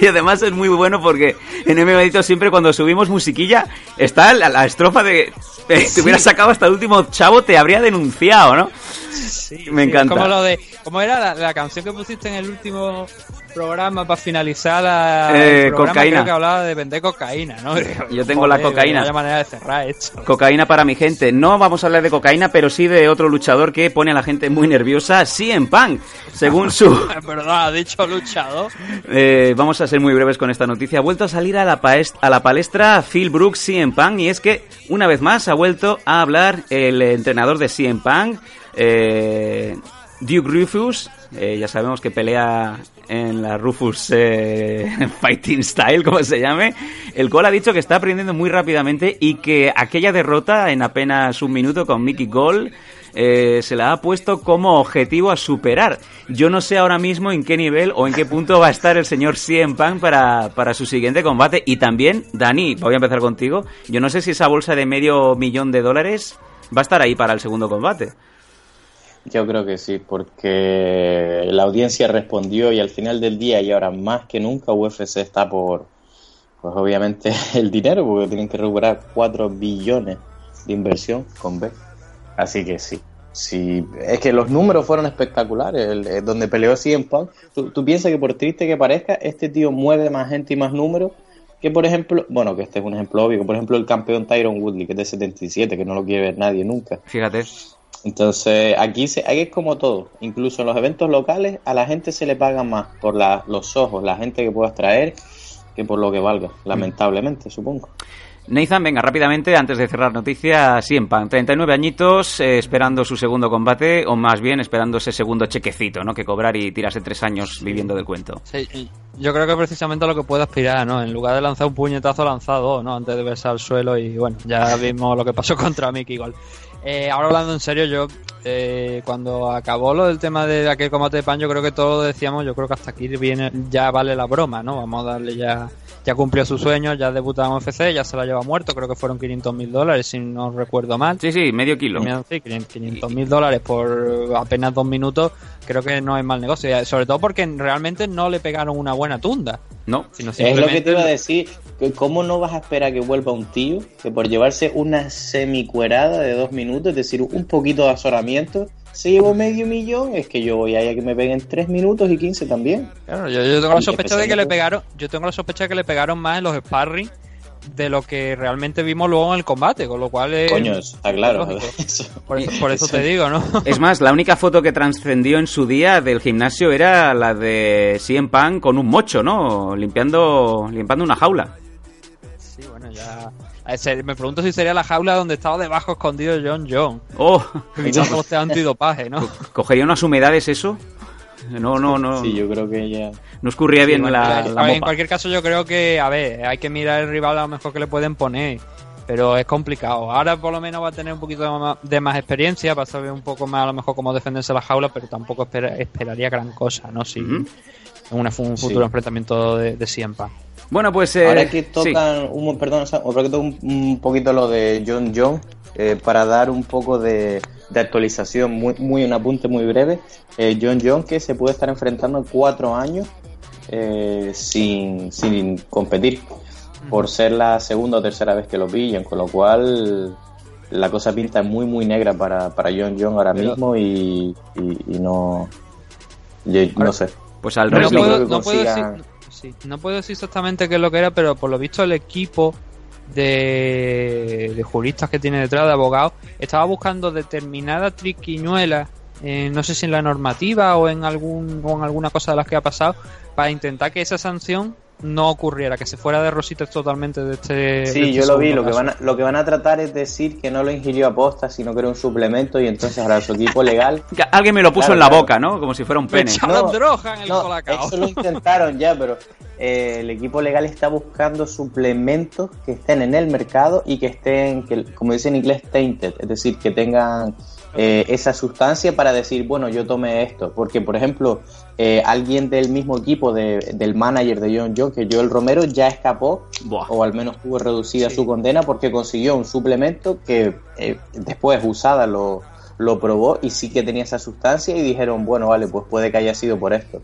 Y además es muy bueno porque en MM Adictos siempre cuando subimos musiquilla está la, la estrofa de... eh, te hubieras sacado hasta el último chavo, te habría denunciado, ¿no? Sí, [laughs] Me sí, encanta. Como lo de, ¿Cómo era la, la canción que pusiste en el último programa para finalizar la, Eh, el programa? cocaína. Que hablaba de vender cocaína, ¿no? Yo tengo la cocaína. Vaya manera de cerrar esto. Cocaína para mi gente. No vamos a hablar de cocaína, pero sí de otro luchador que pone a la gente muy nerviosa, CM Punk. Según su... [laughs] Verdad, ha dicho luchador. Eh, vamos a ser muy breves con esta noticia. Ha vuelto a salir a la, a la palestra Phil Brooks CM Punk y es que una vez más ha vuelto a hablar el entrenador de CM Punk, eh, Duke Rufus. Eh, ya sabemos que pelea en la Rufus eh, [laughs] Fighting Style, como se llame, el cual ha dicho que está aprendiendo muy rápidamente y que aquella derrota en apenas un minuto con Mickey Gall eh, se la ha puesto como objetivo a superar. Yo no sé ahora mismo en qué nivel o en qué punto va a estar el señor CM Punk para, para su siguiente combate. Y también, Dani, voy a empezar contigo. Yo no sé si esa bolsa de medio millón de dólares va a estar ahí para el segundo combate. Yo creo que sí, porque la audiencia respondió y al final del día y ahora más que nunca UFC está por, pues obviamente [laughs] el dinero, porque tienen que recuperar 4 billones de inversión con B. Así que sí, sí, es que los números fueron espectaculares, el- el- donde peleó CM Punk. Tú, tú piensas que por triste que parezca, este tío mueve más gente y más números que por ejemplo, bueno, que este es un ejemplo obvio, por ejemplo el campeón Tyron Woodley, que es de 77, que no lo quiere ver nadie nunca. Fíjate. Entonces, aquí, se, aquí es como todo. Incluso en los eventos locales, a la gente se le paga más por la- los ojos, la gente que puedas traer, que por lo que valga, lamentablemente, supongo. Nathan, venga, rápidamente, antes de cerrar noticias, Cien Pan, 39 añitos, eh, esperando su segundo combate, o más bien esperando ese segundo chequecito, ¿no? Que cobrar y tirarse tres años viviendo del cuento. Sí, yo creo que precisamente a lo que puede aspirar, ¿no? En lugar de lanzar un puñetazo, lanzado, ¿no? Antes de verse al suelo y bueno, ya vimos lo que pasó [laughs] contra Mickey igual. Eh, ahora hablando en serio, yo eh, cuando acabó lo del tema de aquel combate de pan, yo creo que todos decíamos, yo creo que hasta aquí viene, ya vale la broma, ¿no? Vamos a darle ya, ya cumplió sus sueños, ya debutó en UFC, ya se la lleva muerto, creo que fueron 500 mil dólares, si no recuerdo mal. Sí, sí, medio kilo. Sí, 500 mil dólares por apenas dos minutos, creo que no es mal negocio, sobre todo porque realmente no le pegaron una buena tunda. No, sino Es lo que te iba a decir. Que ¿Cómo no vas a esperar que vuelva un tío que por llevarse una semicuerada de dos minutos, es decir, un poquito de azoramiento, se llevó medio millón? Es que yo voy a que me peguen tres minutos y quince también. Claro, yo, yo tengo la sospecha de que le pegaron, yo tengo la sospecha de que le pegaron más en los sparring de lo que realmente vimos luego en el combate, con lo cual es Coño, está claro. lógico. [laughs] Eso- Por eso, por eso te digo, ¿no? [laughs] Es más, la única foto que trascendió en su día del gimnasio era la de CM Punk con un mocho, ¿no? Limpiando, limpiando una jaula. Ya. ese- Me pregunto si sería la jaula donde estaba debajo escondido John John. Oh, [laughs] este antidopaje, ¿no? ¿cogería unas humedades eso? No, no, no. Sí, yo creo que ya. No escurría bien la, la en cualquier caso, yo creo que, a ver, hay que mirar el rival a lo mejor que le pueden poner. Pero es complicado. Ahora por lo menos va a tener un poquito de más, de más experiencia, va a saber un poco más a lo mejor cómo defenderse la jaula, pero tampoco espera- esperaría gran cosa, ¿no? Si en una- un futuro Sí. enfrentamiento de, de Punk. Bueno, pues. eh, Ahora que sí. tocan, un, perdón, Sam, ahora que tocan un, un poquito lo de John John, eh, para dar un poco de, de actualización, muy, muy un apunte muy breve, eh, John John que se puede estar enfrentando en cuatro años eh, sin, sin competir, por ser la segunda o tercera vez que lo pillan, con lo cual la cosa pinta muy muy negra para, para John John ahora Pero- mismo y, y, y no, yo no sé. Pues al No No puedo, no, puedo consiga- decir, sí, no puedo decir exactamente qué es lo que era, pero por lo visto el equipo de, de juristas que tiene detrás, de abogados, estaba buscando determinada triquiñuela, eh, no sé si en la normativa o en, algún, o en alguna cosa de las que ha pasado, para intentar que esa sanción no ocurriera, que se fuera de rositas totalmente de este. de Sí, este yo lo vi. Lo que, van a, lo que van a tratar es decir que no lo ingirió a posta, sino que era un suplemento y entonces ahora su equipo legal. [laughs] Que Alguien me lo puso Claro, en la claro. boca, ¿no? Como si fuera un pene. No, droga en el No, colacao. eso lo intentaron ya, pero eh, el equipo legal está buscando suplementos que estén en el mercado y que estén, que, como dicen en inglés, tainted, es decir, que tengan eh, esa sustancia para decir, bueno, yo tomé esto. Porque, por ejemplo, eh, alguien del mismo equipo de- del manager de John John, que Joel Romero, ya escapó, Buah. o al menos tuvo reducida su condena porque consiguió un suplemento que eh, después usada lo, lo probó y sí que tenía esa sustancia y dijeron, bueno, vale, pues puede que haya sido por esto.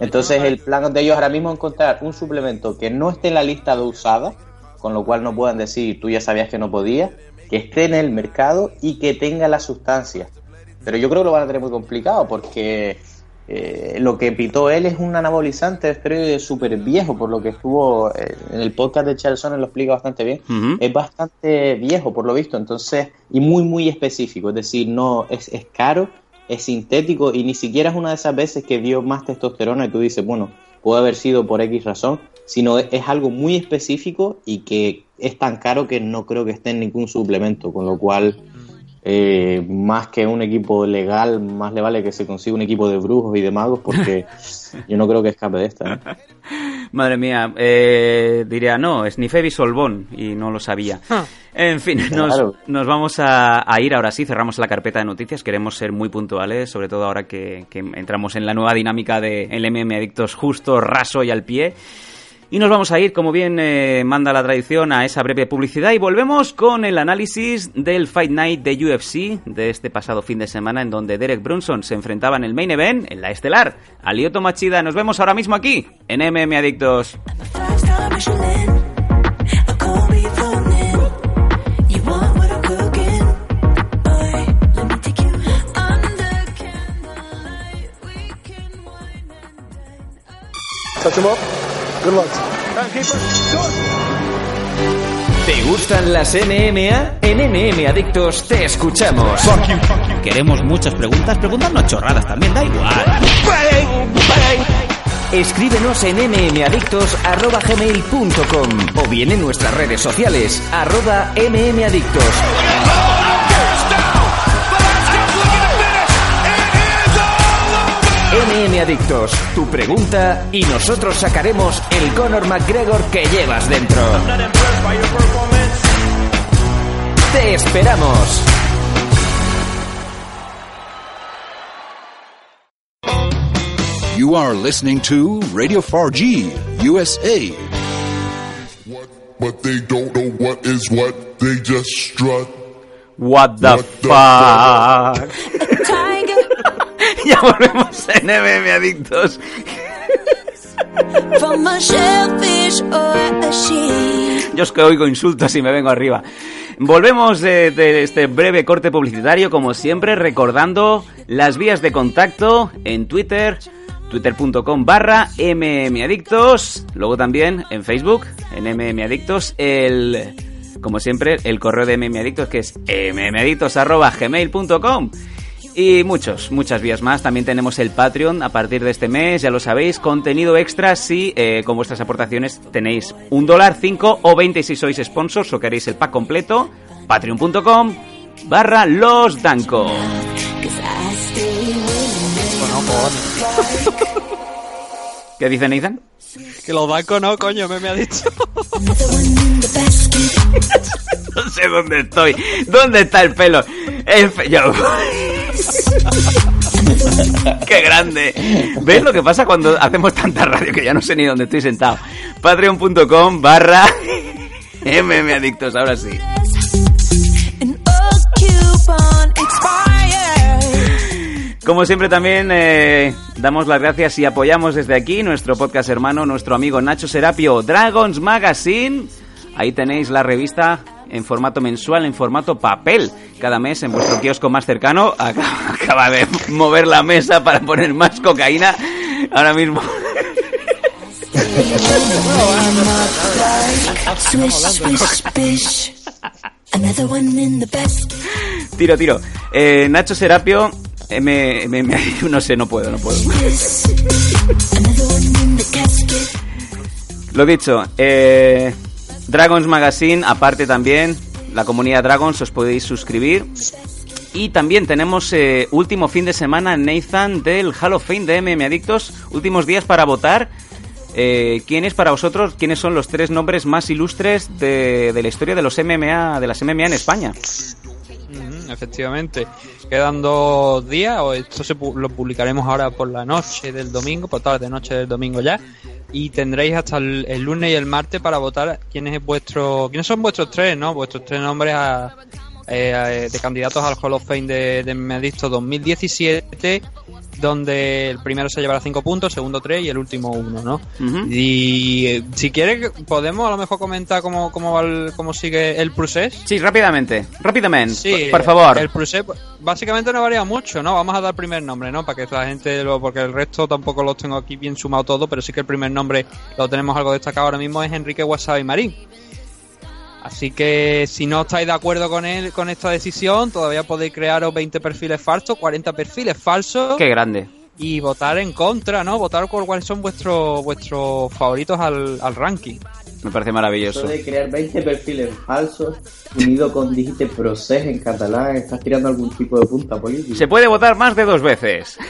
Entonces el plan de ellos ahora mismo es encontrar un suplemento que no esté en la lista de usada, con lo cual no puedan decir, tú ya sabías que no podía, que esté en el mercado y que tenga la sustancia. Pero yo creo que lo van a tener muy complicado porque eh, lo que pitó él es un anabolizante de esteroide súper viejo, por lo que estuvo eh, en el podcast de Charles Sonnen lo explica bastante bien. Es bastante viejo, por lo visto, entonces, y muy, muy específico. Es decir, no es, es caro, es sintético y ni siquiera es una de esas veces que dio más testosterona y tú dices, bueno, puede haber sido por X razón, sino es, es algo muy específico y que es tan caro que no creo que esté en ningún suplemento, con lo cual eh, más que un equipo legal, más le vale que se consiga un equipo de brujos y de magos, porque [laughs] yo no creo que escape de esta. ¿eh? [laughs] Madre mía, eh, diría, no, es Nifebi Solbón, y no lo sabía. En fin, nos, Claro. nos vamos a, a ir ahora sí, cerramos la carpeta de noticias, queremos ser muy puntuales, sobre todo ahora que, que entramos en la nueva dinámica de el MM Adictos justo, raso y al pie. Y nos vamos a ir, como bien eh, manda la tradición, a esa breve publicidad y volvemos con el análisis del Fight Night de UFC de este pasado fin de semana en donde Derek Brunson se enfrentaba en el main event, en la estelar, a Lyoto Machida. Nos vemos ahora mismo aquí, en MM Adictos. Touch him. Good luck. Timekeeper. ¿Te gustan las MMA? En MM Adictos te escuchamos. Queremos muchas preguntas, preguntarnos chorradas también, da igual. Escríbenos en mmadictos.gmail.com o bien en nuestras redes sociales, arroba mmadictos. MM Adictos, tu pregunta y nosotros sacaremos el Conor McGregor que llevas dentro. ¡Te esperamos! You are listening to Radio 4G USA. But they don't know what is what. They just strut. What the fuck. [laughs] ya volvemos en MM Adictos. Yo es que oigo insultos y me vengo arriba. Volvemos de, de este breve corte publicitario, como siempre, recordando las vías de contacto en Twitter, twitter.com barra mmadictos, luego también en Facebook, en mmadictos, el, como siempre, el correo de mmadictos que es mmadictos arroba gmail.com. Y muchos, muchas vías más. También tenemos el Patreon a partir de este mes, ya lo sabéis. Contenido extra si eh, con vuestras aportaciones tenéis un dólar, cinco o 20 si sois sponsors o queréis el pack completo. Patreon.com barra los Danco. [laughs] ¿Qué dice Nathan? Que los bancos no, coño, me, me ha dicho. [laughs] No sé dónde estoy. ¿Dónde está el pelo? El fe- yo- [laughs] ¡Qué grande! ¿Ves lo que pasa cuando hacemos tanta radio que ya no sé ni dónde estoy sentado? Patreon.com barra [laughs] mmadictos, ahora sí. Como siempre también eh, damos las gracias y apoyamos desde aquí nuestro podcast hermano, nuestro amigo Nacho Serapio, Dragons Magazine. Ahí tenéis la revista en formato mensual, en formato papel, cada mes en vuestro kiosco más cercano. [laughs] Acaba, acaba de mover la mesa para poner más cocaína. Ahora mismo. Swish, swish, swish. Another one in the basket. Tiro, tiro. Eh, Nacho Serapio, eh, me, me- me- [laughs] no sé, no puedo, no puedo. Lo dicho, eh, Dragons Magazine, aparte también, la comunidad Dragons, os podéis suscribir. Y también tenemos eh, último fin de semana, Nathan, del Hall of Fame de MM Adictos. Últimos días para votar. Eh, ¿Quiénes para vosotros, quiénes son los tres nombres más ilustres de, de la historia de los MMA, de las MMA en España? Efectivamente. Quedan dos días, o esto se pu- lo publicaremos ahora por la noche del domingo, por tarde noche del domingo ya, y tendréis hasta el, el lunes y el martes para votar quién es vuestro, quiénes son vuestros tres, ¿no? Vuestros tres nombres a- eh, de candidatos al Hall of Fame de, de Medicto 2017, donde el primero se llevará cinco puntos, el segundo tres y el último uno, ¿no? Ujú. Y eh, si quieres, podemos a lo mejor comentar cómo, cómo, va el- cómo sigue el procés. Sí, rápidamente, rápidamente, Sí, por favor. El procés básicamente no varía mucho, ¿no? Vamos a dar primer nombre, ¿no? Para que la gente lo, porque el resto tampoco los tengo aquí bien sumado todo, pero sí que el primer nombre lo tenemos algo destacado ahora mismo es Enrique Wasabi Marín. Así que si no estáis de acuerdo con él, con esta decisión, todavía podéis crearos 20 perfiles falsos, 40 perfiles falsos Qué grande. y votar en contra, ¿no? Votar por cuáles son vuestros vuestros favoritos al, al ranking. Me parece maravilloso. Eso de crear 20 perfiles falsos unido con dijiste procés en catalán, estás tirando algún tipo de punta política. Se puede votar más de dos veces. [laughs]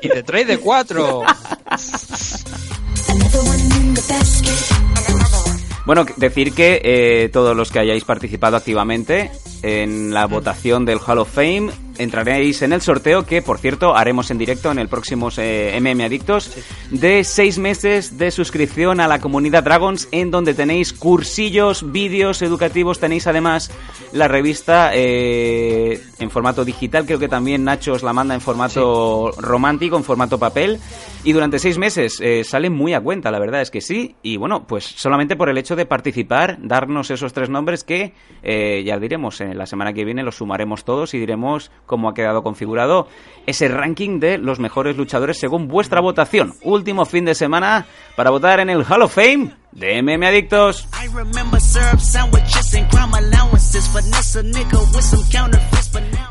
Y de 3 de 4. [laughs] Bueno, decir que eh, todos los que hayáis participado activamente en la votación del Hall of Fame entraréis en el sorteo que, por cierto, haremos en directo en el próximo eh, MM Adictos de seis meses de suscripción a la comunidad Dragons en donde tenéis cursillos, vídeos educativos, tenéis además la revista eh, en formato digital, creo que también Nacho os la manda en formato romántico, en formato papel. Y durante seis meses eh, sale muy a cuenta, la verdad es que sí. Y bueno, pues solamente por el hecho de participar, darnos esos tres nombres que eh, ya diremos, en la semana que viene los sumaremos todos y diremos cómo ha quedado configurado ese ranking de los mejores luchadores según vuestra votación. Último fin de semana para votar en el Hall of Fame de MM Adictos.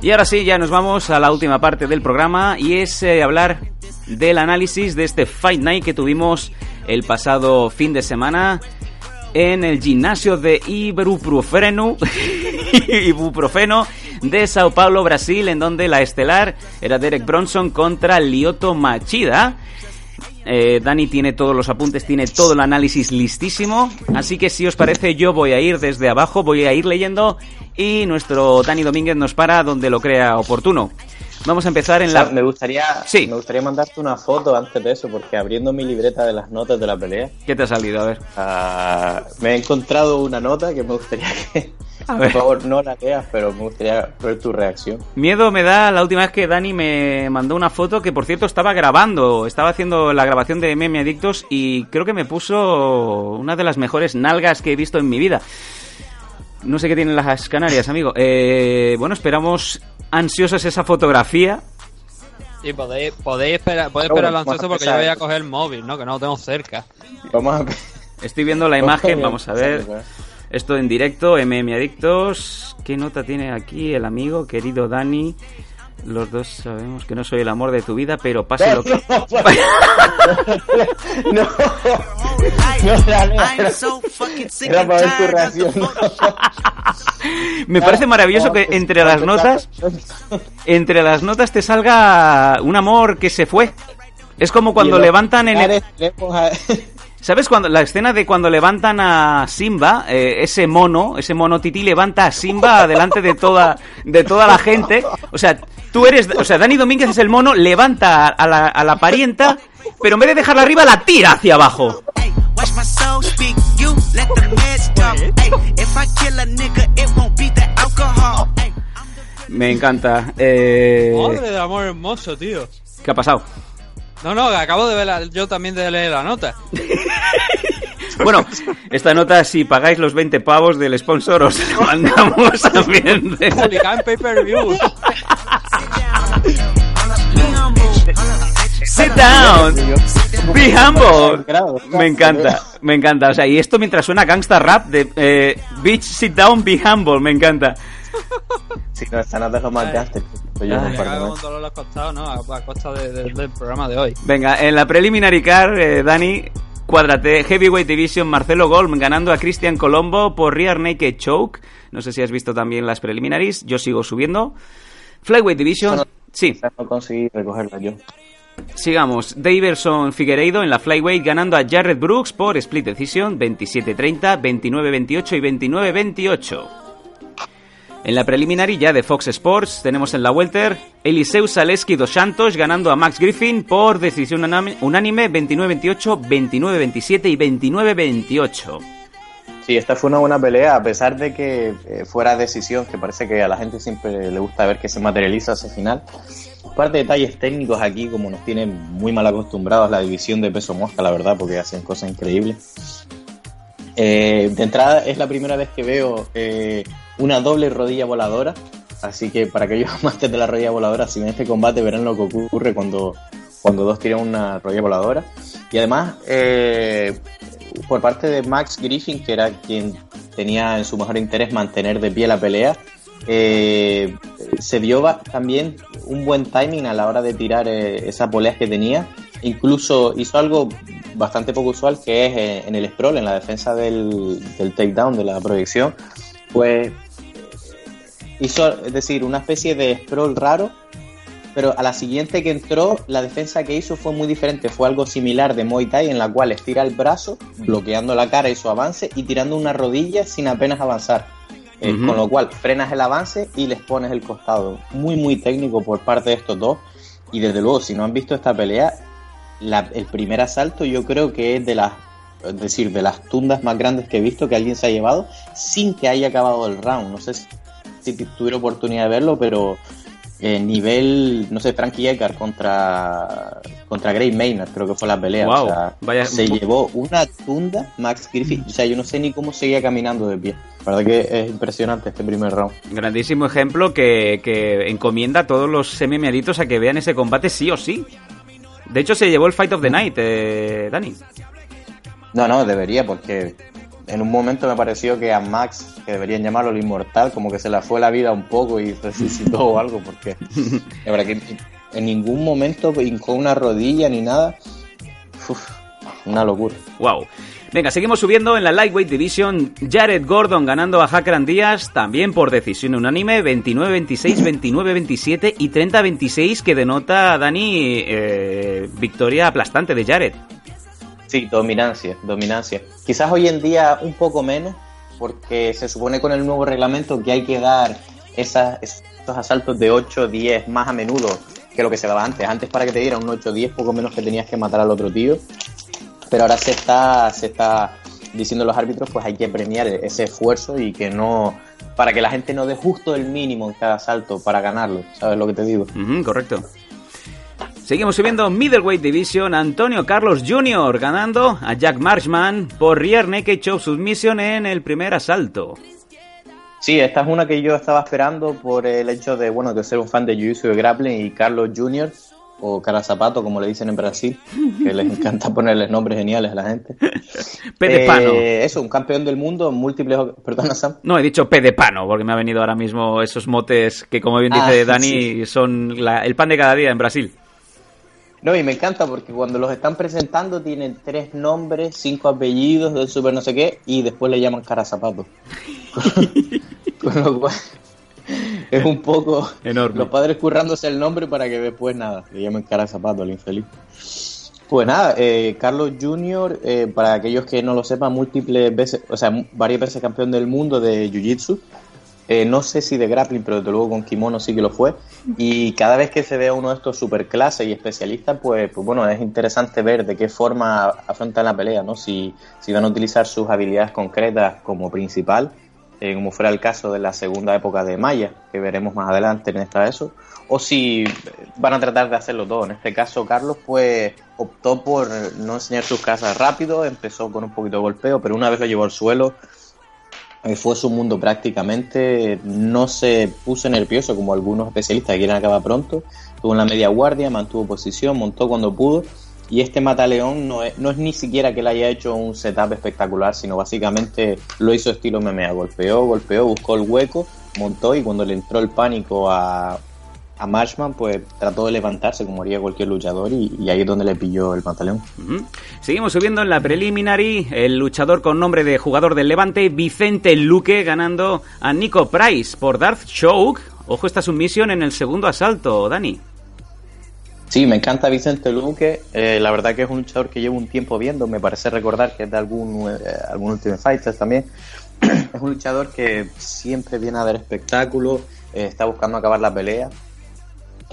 Y ahora sí, ya nos vamos a la última parte del programa y es eh, hablar del análisis de este Fight Night que tuvimos el pasado fin de semana en el gimnasio de Ibuprofeno, [laughs] Ibuprofeno de Sao Paulo, Brasil, en donde la estelar era Derek Bronson contra Lyoto Machida. Eh, Dani tiene todos los apuntes, tiene todo el análisis listísimo. Así que si os parece, yo voy a ir desde abajo, voy a ir leyendo y nuestro Dani Domínguez nos para donde lo crea oportuno. Vamos a empezar en O sea, la... me gustaría Sí. me gustaría mandarte una foto antes de eso, porque abriendo mi libreta de las notas de la pelea, ¿Qué te ha salido? A ver. ah, me he encontrado una nota que me gustaría [laughs] que, A por favor, no la leas, pero me gustaría ver tu reacción. Miedo me da la última vez que Dani me mandó una foto que, por cierto, estaba grabando. Estaba haciendo la grabación de Meme Adictos y creo que me puso una de las mejores nalgas que he visto en mi vida. No sé qué tienen las Canarias, amigo. Eh, bueno, esperamos ansiosos esa fotografía. Y podéis, podéis esperar, podéis Bueno, esperar a ansioso porque yo voy a coger el móvil, ¿no? Que no lo tengo cerca. Vamos a Estoy viendo la imagen, vamos a ver. Esto en directo, MM Adictos. ¿Qué nota tiene aquí el amigo, querido Dani? Los dos sabemos que no soy el amor de tu vida, pero pase lo que... [laughs] no, no tu reacción. [laughs] Me parece maravilloso que entre las notas, entre las notas te salga un amor que se fue. Es como cuando levantan en el... ¿Sabes cuando la escena de cuando levantan a Simba, eh, ese mono, ese mono tití levanta a Simba [laughs] delante de toda de toda la gente? O sea, tú eres, o sea, Dani Domínguez es el mono, levanta a la, a la parienta, pero en vez de dejarla arriba la tira hacia abajo. Me encanta. Eh, Madre del amor hermoso, tío. ¿Qué ha pasado? No, no, acabo de ver la- yo también de leer la nota. [laughs] Bueno, esta nota, si pagáis los 20 pavos del sponsor, os la mandamos [laughs] también. de- Publicar en pay-per-view. Sit down. Be humble. Me encanta, me encanta. O sea, y esto mientras suena gangsta rap de eh, Bitch, sit down, be humble. Me encanta. Sí, no, esta nota es lo más gaste. Yo par de cago meses. con ¿no? A, a costa de- de- del programa de hoy. Venga, en la preliminary car, eh, Dani, cuádrate. Heavyweight Division, Marcelo Golm ganando a Christian Colombo por Rear Naked Choke. No sé si has visto también las preliminaries. Yo sigo subiendo. Flyweight Division. No- Sí, No conseguí recogerla yo. sigamos. Daverson Figueiredo en la Flyweight ganando a Jared Brooks por Split Decision 27-30, 29-28 y 29-28. En la preliminary ya de Fox Sports tenemos en la Welter Eliseu Saleski dos Santos ganando a Max Griffin por decisión unánime 29-28, 29-27 y 29-28. Sí, esta fue una buena pelea, a pesar de que eh, fuera decisión, que parece que a la gente siempre le gusta ver que se materializa ese final. Un par de detalles técnicos aquí, como nos tienen muy mal acostumbrados la división de peso mosca, la verdad, porque hacen cosas increíbles. Eh, de entrada, es la primera vez que veo eh, una doble rodilla voladora, así que para aquellos [laughs] amantes de la rodilla voladora, si ven este combate verán lo que ocurre cuando, cuando dos tiran una rodilla voladora. Y además, eh, por parte de Max Griffin, que era quien tenía en su mejor interés mantener de pie la pelea, eh, se dio también un buen timing a la hora de tirar eh, esas poleas que tenía. Incluso hizo algo bastante poco usual, que es eh, en el sprawl, en la defensa del, del takedown, de la proyección, pues hizo, es decir, una especie de sprawl raro, pero a la siguiente que entró, la defensa que hizo fue muy diferente. Fue algo similar de Muay Thai, en la cual estira el brazo, bloqueando la cara y su avance, y tirando una rodilla sin apenas avanzar. Eh. Con lo cual, frenas el avance y les pones el costado. Muy, muy técnico por parte de estos dos. Y desde luego, si no han visto esta pelea, la- el primer asalto yo creo que es de las es decir, de las tundas más grandes que he visto que alguien se ha llevado sin que haya acabado el round. No sé si, si tuviera oportunidad de verlo, pero eh, nivel, no sé, Frankie Edgar contra contra Gray Maynard, creo que fue la pelea. Guau, o sea, vaya- se llevó una tunda Max Griffith. O sea, yo no sé ni cómo seguía caminando de pie. La verdad que es impresionante este primer round. Grandísimo ejemplo que, que encomienda a todos los semi-meditos a que vean ese combate sí o sí. De hecho, se llevó el Fight of the Night, eh, Dani. No, no, debería, porque en un momento me pareció que a Max, que deberían llamarlo el inmortal, como que se le fue la vida un poco y [laughs] resucitó o algo, porque En ningún momento hincó una rodilla ni nada. Uf, una locura. Wow. Venga, seguimos subiendo en la Lightweight Division. Jared Gordon ganando a Hackran Díaz, también por decisión unánime, 29-26, 29-27 y 30-26, que denota, Dani, eh, victoria aplastante de Jared. Sí, dominancia, dominancia. Quizás hoy en día un poco menos, porque se supone con el nuevo reglamento que hay que dar esas, estos asaltos de 8-10 más a menudo que lo que se daba antes. Antes para que te dieran un 8-10, poco menos que tenías que matar al otro tío. Pero ahora se está, se está diciendo los árbitros, pues hay que premiar ese esfuerzo y que no, para que la gente no dé justo el mínimo en cada asalto para ganarlo. ¿Sabes lo que te digo? Correcto. Seguimos subiendo Middleweight Division. Antonio Carlos Jr. ganando a Jack Marshman por Rear Naked Choke Submission en el primer asalto. Sí, esta es una que yo estaba esperando por el hecho de, bueno, de ser un fan de Jiu-Jitsu de Grappling y Carlos Jr. o Cara Zapato, como le dicen en Brasil, que les [laughs] encanta ponerles nombres geniales a la gente. [laughs] P de pano. Eh, eso, un campeón del mundo, múltiples... Perdona, Sam. No, he dicho P de pano, porque me ha venido ahora mismo esos motes que, como bien Ah, dice [laughs] Dani, sí. son la- el pan de cada día en Brasil. No, y me encanta porque cuando los están presentando tienen tres nombres, cinco apellidos del super no sé qué, y después le llaman cara zapato. [laughs] Con lo cual es un poco Enorme. los padres currándose el nombre para que después nada, le llamen cara zapato al infeliz. Pues nada, eh, Carlos Jr., eh, para aquellos que no lo sepan, múltiples veces, o sea, varias veces campeón del mundo de Jiu-Jitsu. Eh, no sé si de grappling, pero desde luego con kimono sí que lo fue. Y cada vez que se ve a uno de estos superclases y especialistas, pues, pues bueno, es interesante ver de qué forma afrontan la pelea, ¿no? Si, si van a utilizar sus habilidades concretas como principal, eh, como fuera el caso de la segunda época de Maya, que veremos más adelante en esta eso, o si van a tratar de hacerlo todo. En este caso, Carlos, pues optó por no enseñar sus casas rápido, empezó con un poquito de golpeo, pero una vez lo llevó al suelo, fue su mundo prácticamente, no se puso nervioso como algunos especialistas que quieren acabar pronto, tuvo la media guardia, mantuvo posición, montó cuando pudo, y este Mataleón no es, no es ni siquiera que le haya hecho un setup espectacular, sino básicamente lo hizo estilo MMA, golpeó, golpeó, buscó el hueco, montó y cuando le entró el pánico a, a Marshman, pues trató de levantarse como haría cualquier luchador y, y ahí es donde le pilló el. Ujú. Seguimos subiendo en la preliminary. El luchador con nombre de jugador del Levante, Vicente Luque, ganando a Nico Price por Darth Choke. Ojo esta submisión en el segundo asalto, Dani. Sí, me encanta Vicente Luque. Eh, la verdad que es un luchador que llevo un tiempo viendo. Me parece recordar que es de algún, eh, algún Ultimate Fighter también. [clears throat] es un luchador que siempre viene a dar espectáculo, eh, está buscando acabar la pelea.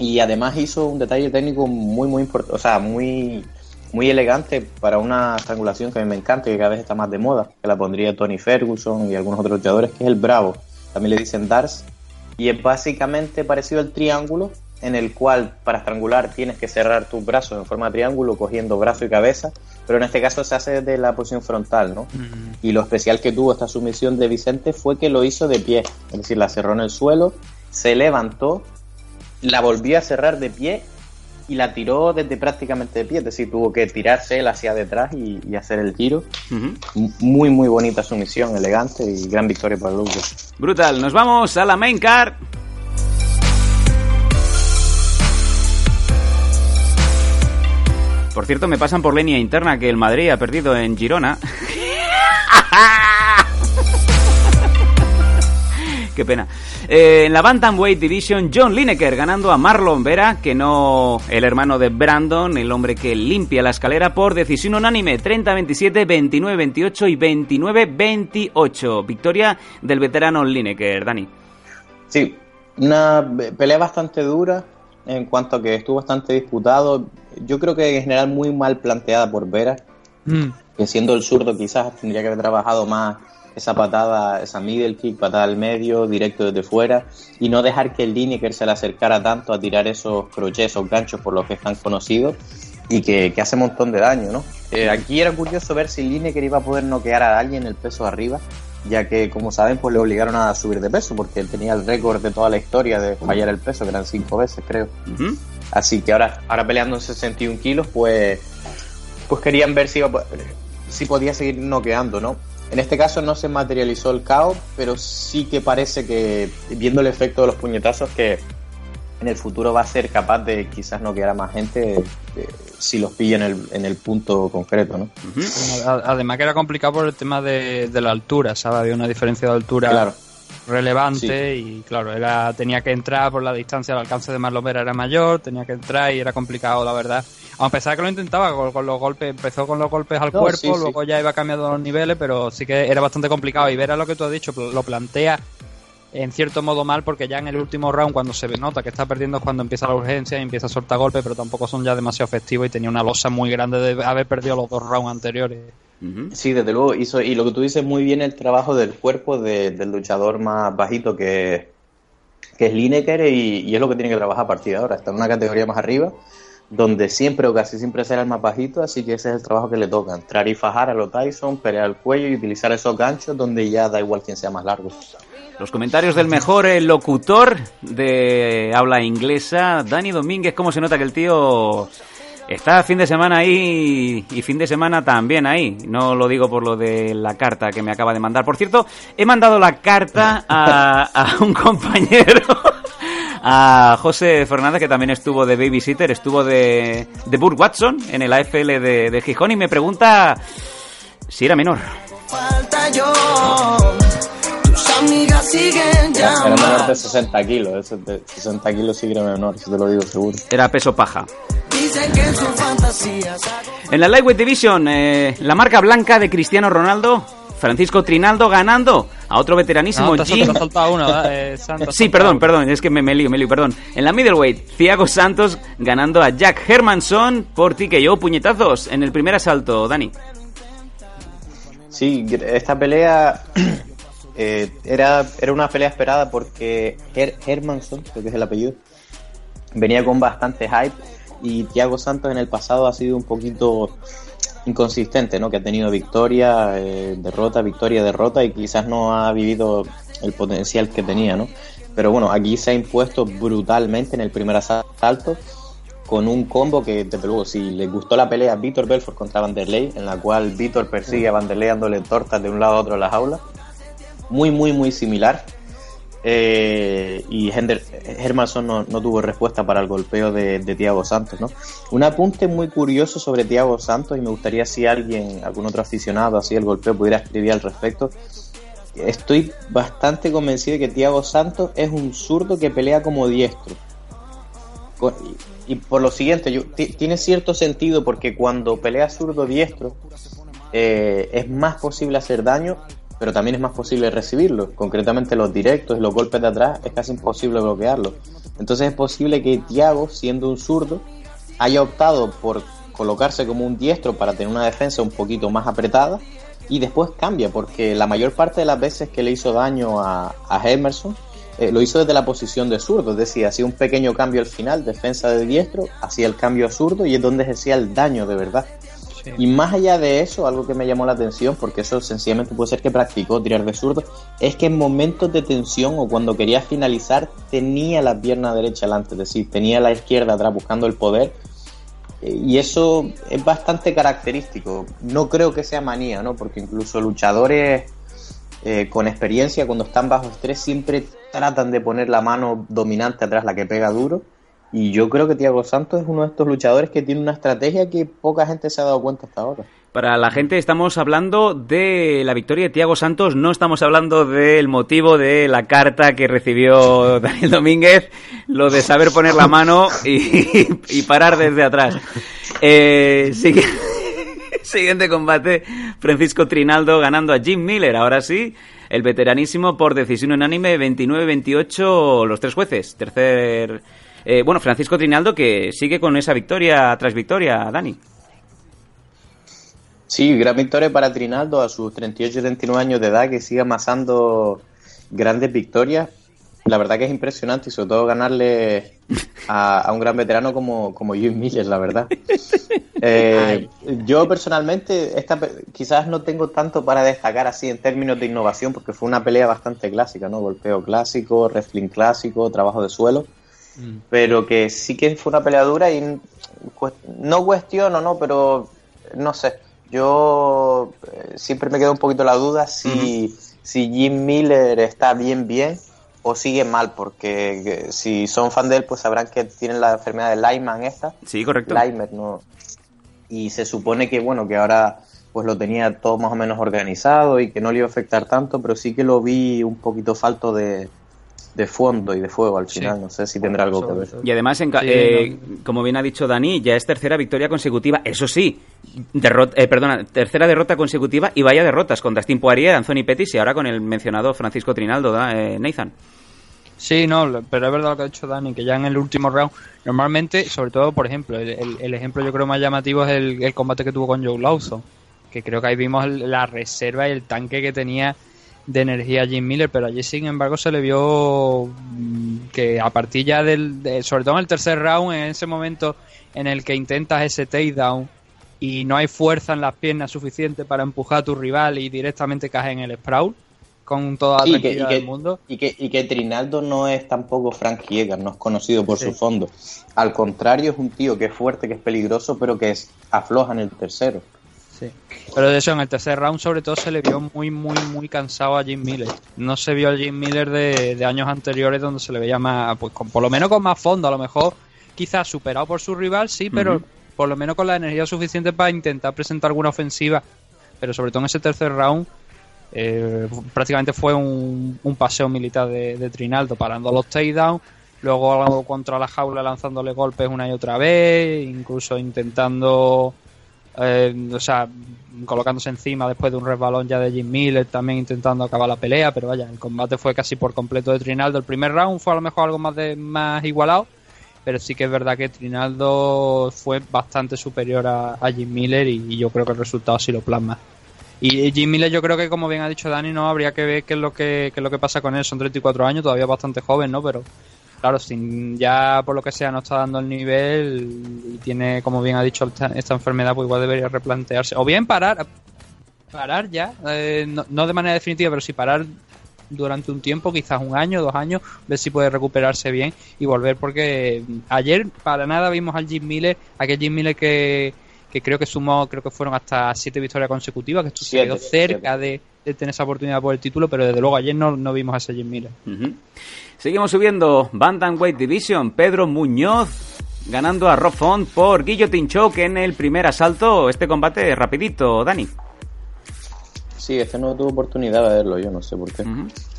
Y además hizo un detalle técnico muy, muy importante, o sea, muy, muy elegante para una estrangulación que a mí me encanta y que cada vez está más de moda, que la pondría Tony Ferguson y algunos otros luchadores, que es el Bravo. También le dicen Dars. Y es básicamente parecido al triángulo, en el cual para estrangular tienes que cerrar tus brazos en forma de triángulo, cogiendo brazo y cabeza, pero en este caso se hace desde la posición frontal, ¿no? Y lo especial que tuvo esta sumisión de Vicente fue que lo hizo de pie, es decir, la cerró en el suelo, se levantó, la volvió a cerrar de pie y la tiró desde prácticamente de pie, es decir, tuvo que tirarse él hacia detrás y, y hacer el. M- Muy, muy bonita sumisión, elegante y gran victoria para Luke. Brutal. Nos vamos a la main card. Por cierto, me pasan por línea interna que el Madrid ha perdido en Girona. [laughs] Qué pena. Eh, en la Bantamweight Division, John Lineker ganando a Marlon Vera, que no el hermano de Brandon, el hombre que limpia la escalera por decisión unánime, 30-27, 29-28 y 29-28. Victoria del veterano Lineker, Dani. Sí, una pelea bastante dura en cuanto a que estuvo bastante disputado. Yo creo que en general muy mal planteada por Vera, que siendo el zurdo quizás tendría que haber trabajado más esa patada, esa middle kick, patada al medio, directo desde fuera, y no dejar que el Lineker se le acercara tanto a tirar esos crochets, esos ganchos por los que están conocidos, y que, que hace un montón de daño, ¿no? Eh, aquí era curioso ver si Lineker iba a poder noquear a alguien el peso arriba, ya que, como saben, pues le obligaron a subir de peso, porque él tenía el récord de toda la historia de fallar el peso, que eran cinco veces, creo. Así que ahora, ahora peleando en 61 kilos, pues, pues querían ver si, iba a po- si podía seguir noqueando, ¿no? En este caso no se materializó el caos, pero sí que parece que, viendo el efecto de los puñetazos, que, en el futuro va a ser capaz de quizás noquear a más gente eh, si los pilla en el, en el punto concreto, ¿no? Además que era complicado por el tema de, de la altura, ¿sabes? Había una diferencia de altura Claro. Relevante y claro, era, tenía que entrar por la distancia, el alcance de Marlon Vera era mayor, tenía que entrar y era complicado, la verdad. A pesar de que lo intentaba con, con los golpes, empezó con los golpes al No, cuerpo, sí, sí. luego ya iba cambiando los niveles, pero sí que era bastante complicado. Y Vera lo que tú has dicho, lo plantea en cierto modo mal porque ya en el último round cuando se ve- nota que está perdiendo es cuando empieza la urgencia y empieza a soltar golpes pero tampoco son ya demasiado efectivos y tenía una losa muy grande de haber perdido los dos rounds anteriores Sí, desde luego. Hizo, y lo que tú dices muy bien el trabajo del cuerpo de- del luchador más bajito que, que es Lineker y, y es lo que tiene que trabajar a partir de ahora. Está en una categoría más arriba, donde siempre o casi siempre será el más bajito, así que ese es el trabajo que le toca. Entrar y fajar a lo Tyson, pelear el cuello y utilizar esos ganchos donde ya da igual quién sea más largo. Los comentarios del mejor locutor de habla inglesa, Dani Domínguez. ¿Cómo se nota que el tío está fin de semana ahí y fin de semana también ahí? No lo digo por lo de la carta que me acaba de mandar. Por cierto, he mandado la carta a, un compañero. A José Fernández, que también estuvo de babysitter, estuvo de, de Watson en el AFL de, de Gijón y me pregunta si era menor. Falta yo. Tus amigas siguen Era menor de 60 kilos, de 60 kilos sí que era menor, eso te lo digo seguro. Era peso paja. Dicen que en su fantasía. En la Lightweight Division, eh, la marca blanca de Cristiano Ronaldo, Francisco Trinaldo ganando a otro veteranísimo No, Jim. uno, [laughs] ¿eh? Santos, Sí, perdón, perdón, es que me, me lío, me lío, perdón. En la middleweight, Thiago Santos ganando a Jack Hermanson por TKO puñetazos en el primer asalto, Dani. Sí, esta pelea eh, era, era una pelea esperada porque Her Hermanson, creo que es el apellido, venía con bastante hype y Thiago Santos en el pasado ha sido un poquito inconsistente, ¿no? Que ha tenido victoria, eh, derrota, victoria, derrota y quizás no ha vivido el potencial que tenía, ¿no? Pero bueno, aquí se ha impuesto brutalmente en el primer asalto con un combo que, desde luego, si les gustó la pelea Víctor Belfort contra Vanderlei, en la cual Víctor persigue a Vanderlei dándole tortas de un lado a otro en la jaula, muy, muy, muy similar. Eh, y Hermanson no, no tuvo respuesta para el golpeo de, de Thiago Santos, ¿no? Un apunte muy curioso sobre Thiago Santos y me gustaría si alguien, algún otro aficionado así el golpeo pudiera escribir al respecto. Estoy bastante convencido de que Thiago Santos es un zurdo que pelea como diestro. Y, por lo siguiente, yo, ti- tiene cierto sentido porque cuando pelea zurdo diestro eh, es más posible hacer daño, pero también es más posible recibirlo. Concretamente los directos los golpes de atrás es casi imposible bloquearlos. Entonces es posible que Thiago, siendo un zurdo, haya optado por colocarse como un diestro para tener una defensa un poquito más apretada y después cambia porque la mayor parte de las veces que le hizo daño a, a Emerson eh, lo hizo desde la posición de zurdo, es decir, hacía un pequeño cambio al final, defensa de diestro, hacía el cambio a zurdo y es donde ejercía el daño de verdad. Y más allá de eso, algo que me llamó la atención, porque eso sencillamente puede ser que practicó tirar de zurdo, es que en momentos de tensión o cuando quería finalizar tenía la pierna derecha delante, es decir, tenía la izquierda atrás buscando el poder. Eh, Y eso es bastante característico. No creo que sea manía, ¿no? Porque incluso luchadores eh, con experiencia, cuando están bajo estrés, siempre tratan de poner la mano dominante atrás, la que pega duro. Y yo creo que Thiago Santos es uno de estos luchadores que tiene una estrategia que poca gente se ha dado cuenta hasta ahora. Para la gente estamos hablando de la victoria de Thiago Santos, no estamos hablando del motivo de la carta que recibió [laughs] Daniel Domínguez, lo de saber poner la mano y, y parar desde atrás. Eh, sigue- [laughs] siguiente combate, Francisco Trinaldo ganando a Jim Miller, ahora sí, el veteranísimo por decisión unánime 29-28 los tres jueces. Tercer... eh, bueno, Francisco Trinaldo que sigue con esa victoria tras victoria, Dani. Sí, gran victoria para Trinaldo a sus 38-39 años de edad, que sigue amasando grandes victorias. La verdad que es impresionante y sobre todo ganarle a, a un gran veterano como, como Jim Miller, la verdad. [laughs] Eh, yo personalmente esta, quizás no tengo tanto para destacar así en términos de innovación porque fue una pelea bastante clásica, ¿no? Golpeo clásico, wrestling clásico, trabajo de suelo, pero que sí que fue una pelea dura y no cuestiono, ¿no? Pero no sé, yo eh, siempre me queda un poquito la duda si, si Jim Miller está bien bien o sigue mal, porque que- si son fan de él, pues sabrán que tienen la enfermedad de Lyman esta. Sí, correcto. Lymer, ¿no? Y se supone que, bueno, que ahora pues lo tenía todo más o menos organizado y que no le iba a afectar tanto, pero sí que lo vi un poquito falto de, de fondo y de fuego al final. No sé si tendrá algo que ver. Y además, en ca- Sí, eh, como bien ha dicho Dani, ya es tercera victoria consecutiva. Eso sí, derrota, eh, perdona, tercera derrota consecutiva y vaya derrotas con Dustin Poirier, Anthony Pettis y ahora con el mencionado Francisco Trinaldo, ¿da? Eh, Nathan. Sí, no, pero es verdad lo que ha dicho Dani, que ya en el último round, normalmente, sobre todo, por ejemplo, el, el- el ejemplo yo creo más llamativo es el, el combate que tuvo con Joe Lawson, que creo que ahí vimos la reserva y el tanque que tenía de energía Jim Miller, pero allí sin embargo se le vio mm, que a partir ya del, de- sobre todo en el tercer round, en ese momento en el que intentas ese takedown y no hay fuerza en las piernas suficiente para empujar a tu rival y directamente caes en el sprawl con toda la Y que, y, tranquilidad que, del mundo. y, que, y que Trinaldo no es tampoco Frank Yeager, no es conocido por Sí. su fondo. Al contrario, es un tío que es fuerte, que es peligroso, pero que es, afloja en el tercero. Sí. Pero de eso, en el tercer round sobre todo se le vio muy, muy, muy cansado a Jim Miller. No se vio al Jim Miller de, de años anteriores donde se le veía más, pues con, por lo menos con más fondo, a lo mejor quizás superado por su rival, sí, pero por lo menos con la energía suficiente para intentar presentar alguna ofensiva. Pero sobre todo en ese tercer round eh, prácticamente fue un, un paseo militar de, de Trinaldo, parando los takedowns, luego contra la jaula lanzándole golpes una y otra vez, incluso intentando, eh, o sea, colocándose encima después de un resbalón ya de Jim Miller, también intentando acabar la pelea, pero vaya, el combate fue casi por completo de Trinaldo. El primer round fue a lo mejor algo más, de, más igualado, pero sí que es verdad que Trinaldo fue bastante superior a, Jim Miller y, y yo creo que el resultado sí lo plasma. Y Jim Miller yo creo que como bien ha dicho Dani, no habría que ver qué es lo que, qué es lo que pasa con él. Son 34 años, todavía bastante joven, ¿no? Pero claro, sin ya por lo que sea no está dando el nivel y tiene, como bien ha dicho, esta, esta enfermedad, pues igual debería replantearse. O bien parar, parar ya, eh, no, no de manera definitiva, pero sí parar durante un tiempo, quizás un año, dos años, ver si puede recuperarse bien y volver, porque ayer para nada vimos al Jim Miller, aquel Jim Miller que, que creo que sumó, creo que fueron hasta siete victorias consecutivas, que esto se quedó cerca de, de tener esa oportunidad por el título, pero desde luego ayer no, no vimos a ese Jim Miller. Ujú. Seguimos subiendo. Bantamweight Division. Pedro Muñoz ganando a Rob Font por Guillotine Choke en el primer asalto. Este combate rapidito, Dani. Sí, este no tuve oportunidad de verlo, yo no sé por qué.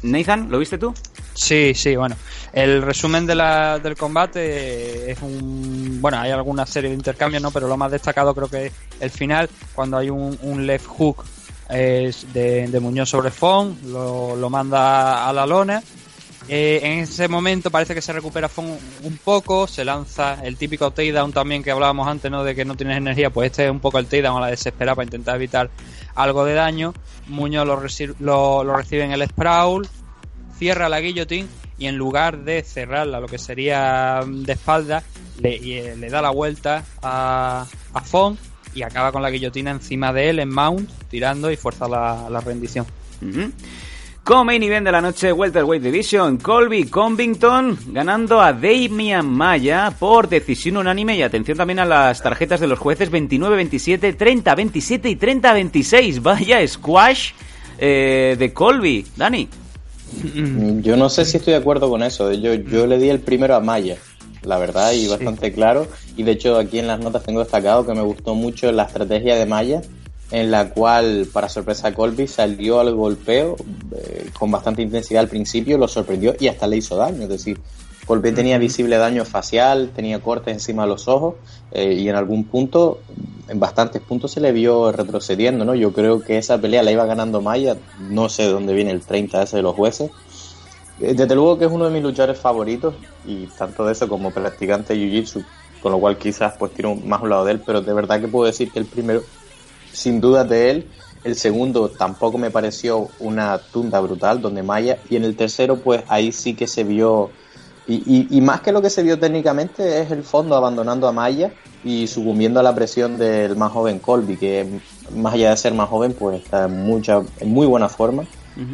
Nathan, ¿lo viste tú? Sí, sí, bueno. El resumen de la, del combate es un... Bueno, hay alguna serie de intercambios, ¿no? Pero lo más destacado creo que es el final, cuando hay un, un left hook es de, de Muñoz sobre Fon, lo, lo manda a la lona. Eh, en ese momento parece que se recupera Fon un poco, se lanza el típico takedown también que hablábamos antes, ¿no? De que no tienes energía, pues este es un poco el takedown a la desesperada para intentar evitar algo de daño. Muñoz lo, lo, recibe en el sprawl, cierra la guillotine y en lugar de cerrarla, lo que sería de espalda, eh, le da la vuelta a, a Fon y acaba con la guillotina encima de él en mount, tirando y fuerza la, rendición. Como main event de la noche, Welterweight Division, Colby Covington ganando a Damian Maya por decisión unánime y atención también a las tarjetas de los jueces 29-27, 30-27 y 30-26. Vaya squash eh, de Colby. Dani. Yo no sé si estoy de acuerdo con eso. Yo, yo le di el primero a Maya, la verdad, y bastante claro. Y de hecho aquí en las notas tengo destacado que me gustó mucho la estrategia de Maya, en la cual, para sorpresa de Colby, salió al golpeo eh, con bastante intensidad al principio, lo sorprendió y hasta le hizo daño. Es decir, Colby tenía visible daño facial, tenía cortes encima de los ojos eh, y en algún punto, en bastantes puntos se le vio retrocediendo, ¿no? Yo creo que esa pelea la iba ganando Maya, no sé de dónde viene el 30 ese de los jueces. Eh, Desde luego que es uno de mis luchadores favoritos y tanto de eso como practicante de Jiu-Jitsu, con lo cual quizás pues tiro más a un lado de él, pero de verdad que puedo decir que el primero, sin duda de él, el segundo tampoco me pareció una tunda brutal, donde Maya, y en el tercero pues ahí sí que se vio, y, y- y más que lo que se vio técnicamente es el fondo abandonando a Maya y sucumbiendo a la presión del más joven Colby, que más allá de ser más joven pues está en, mucha, en muy buena forma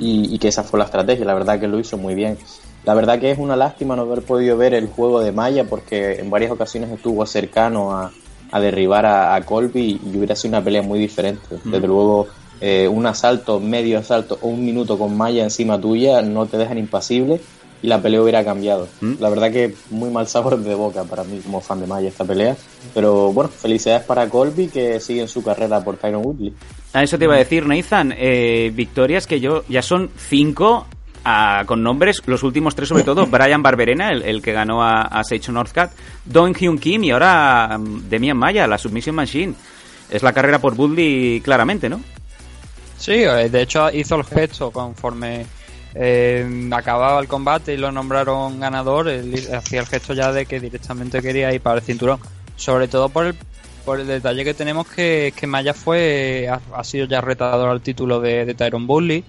y, y que esa fue la estrategia, la verdad que lo hizo muy bien. La verdad que es una lástima no haber podido ver el juego de Maya porque en varias ocasiones estuvo cercano a, a derribar a, a Colby y hubiera sido una pelea muy diferente. Desde luego, eh, un asalto, medio asalto o un minuto con Maya encima tuya no te dejan impasible y la pelea hubiera cambiado. ¿Mm? La verdad que muy mal sabor de boca para mí como fan de Maya esta pelea. Pero bueno, felicidades para Colby que sigue en su carrera por Tyron Woodley. A eso te iba a decir, Nathan. eh, victorias que yo ya son cinco ah, con nombres, los últimos tres sobre todo, Brian Barberena, el, el que ganó a, a Sage Northcutt, Don Hyun Kim y ahora mm, Demian Maya, la Submission Machine. Es la carrera por Woodley claramente, ¿no? Sí, eh, de hecho hizo el gesto conforme eh, acababa el combate y lo nombraron ganador, hacía el gesto ya de que directamente quería ir para el cinturón. Sobre todo por el, por el detalle que tenemos que, que Maya fue ha, ha sido ya retador al título de, de Tyron Bully.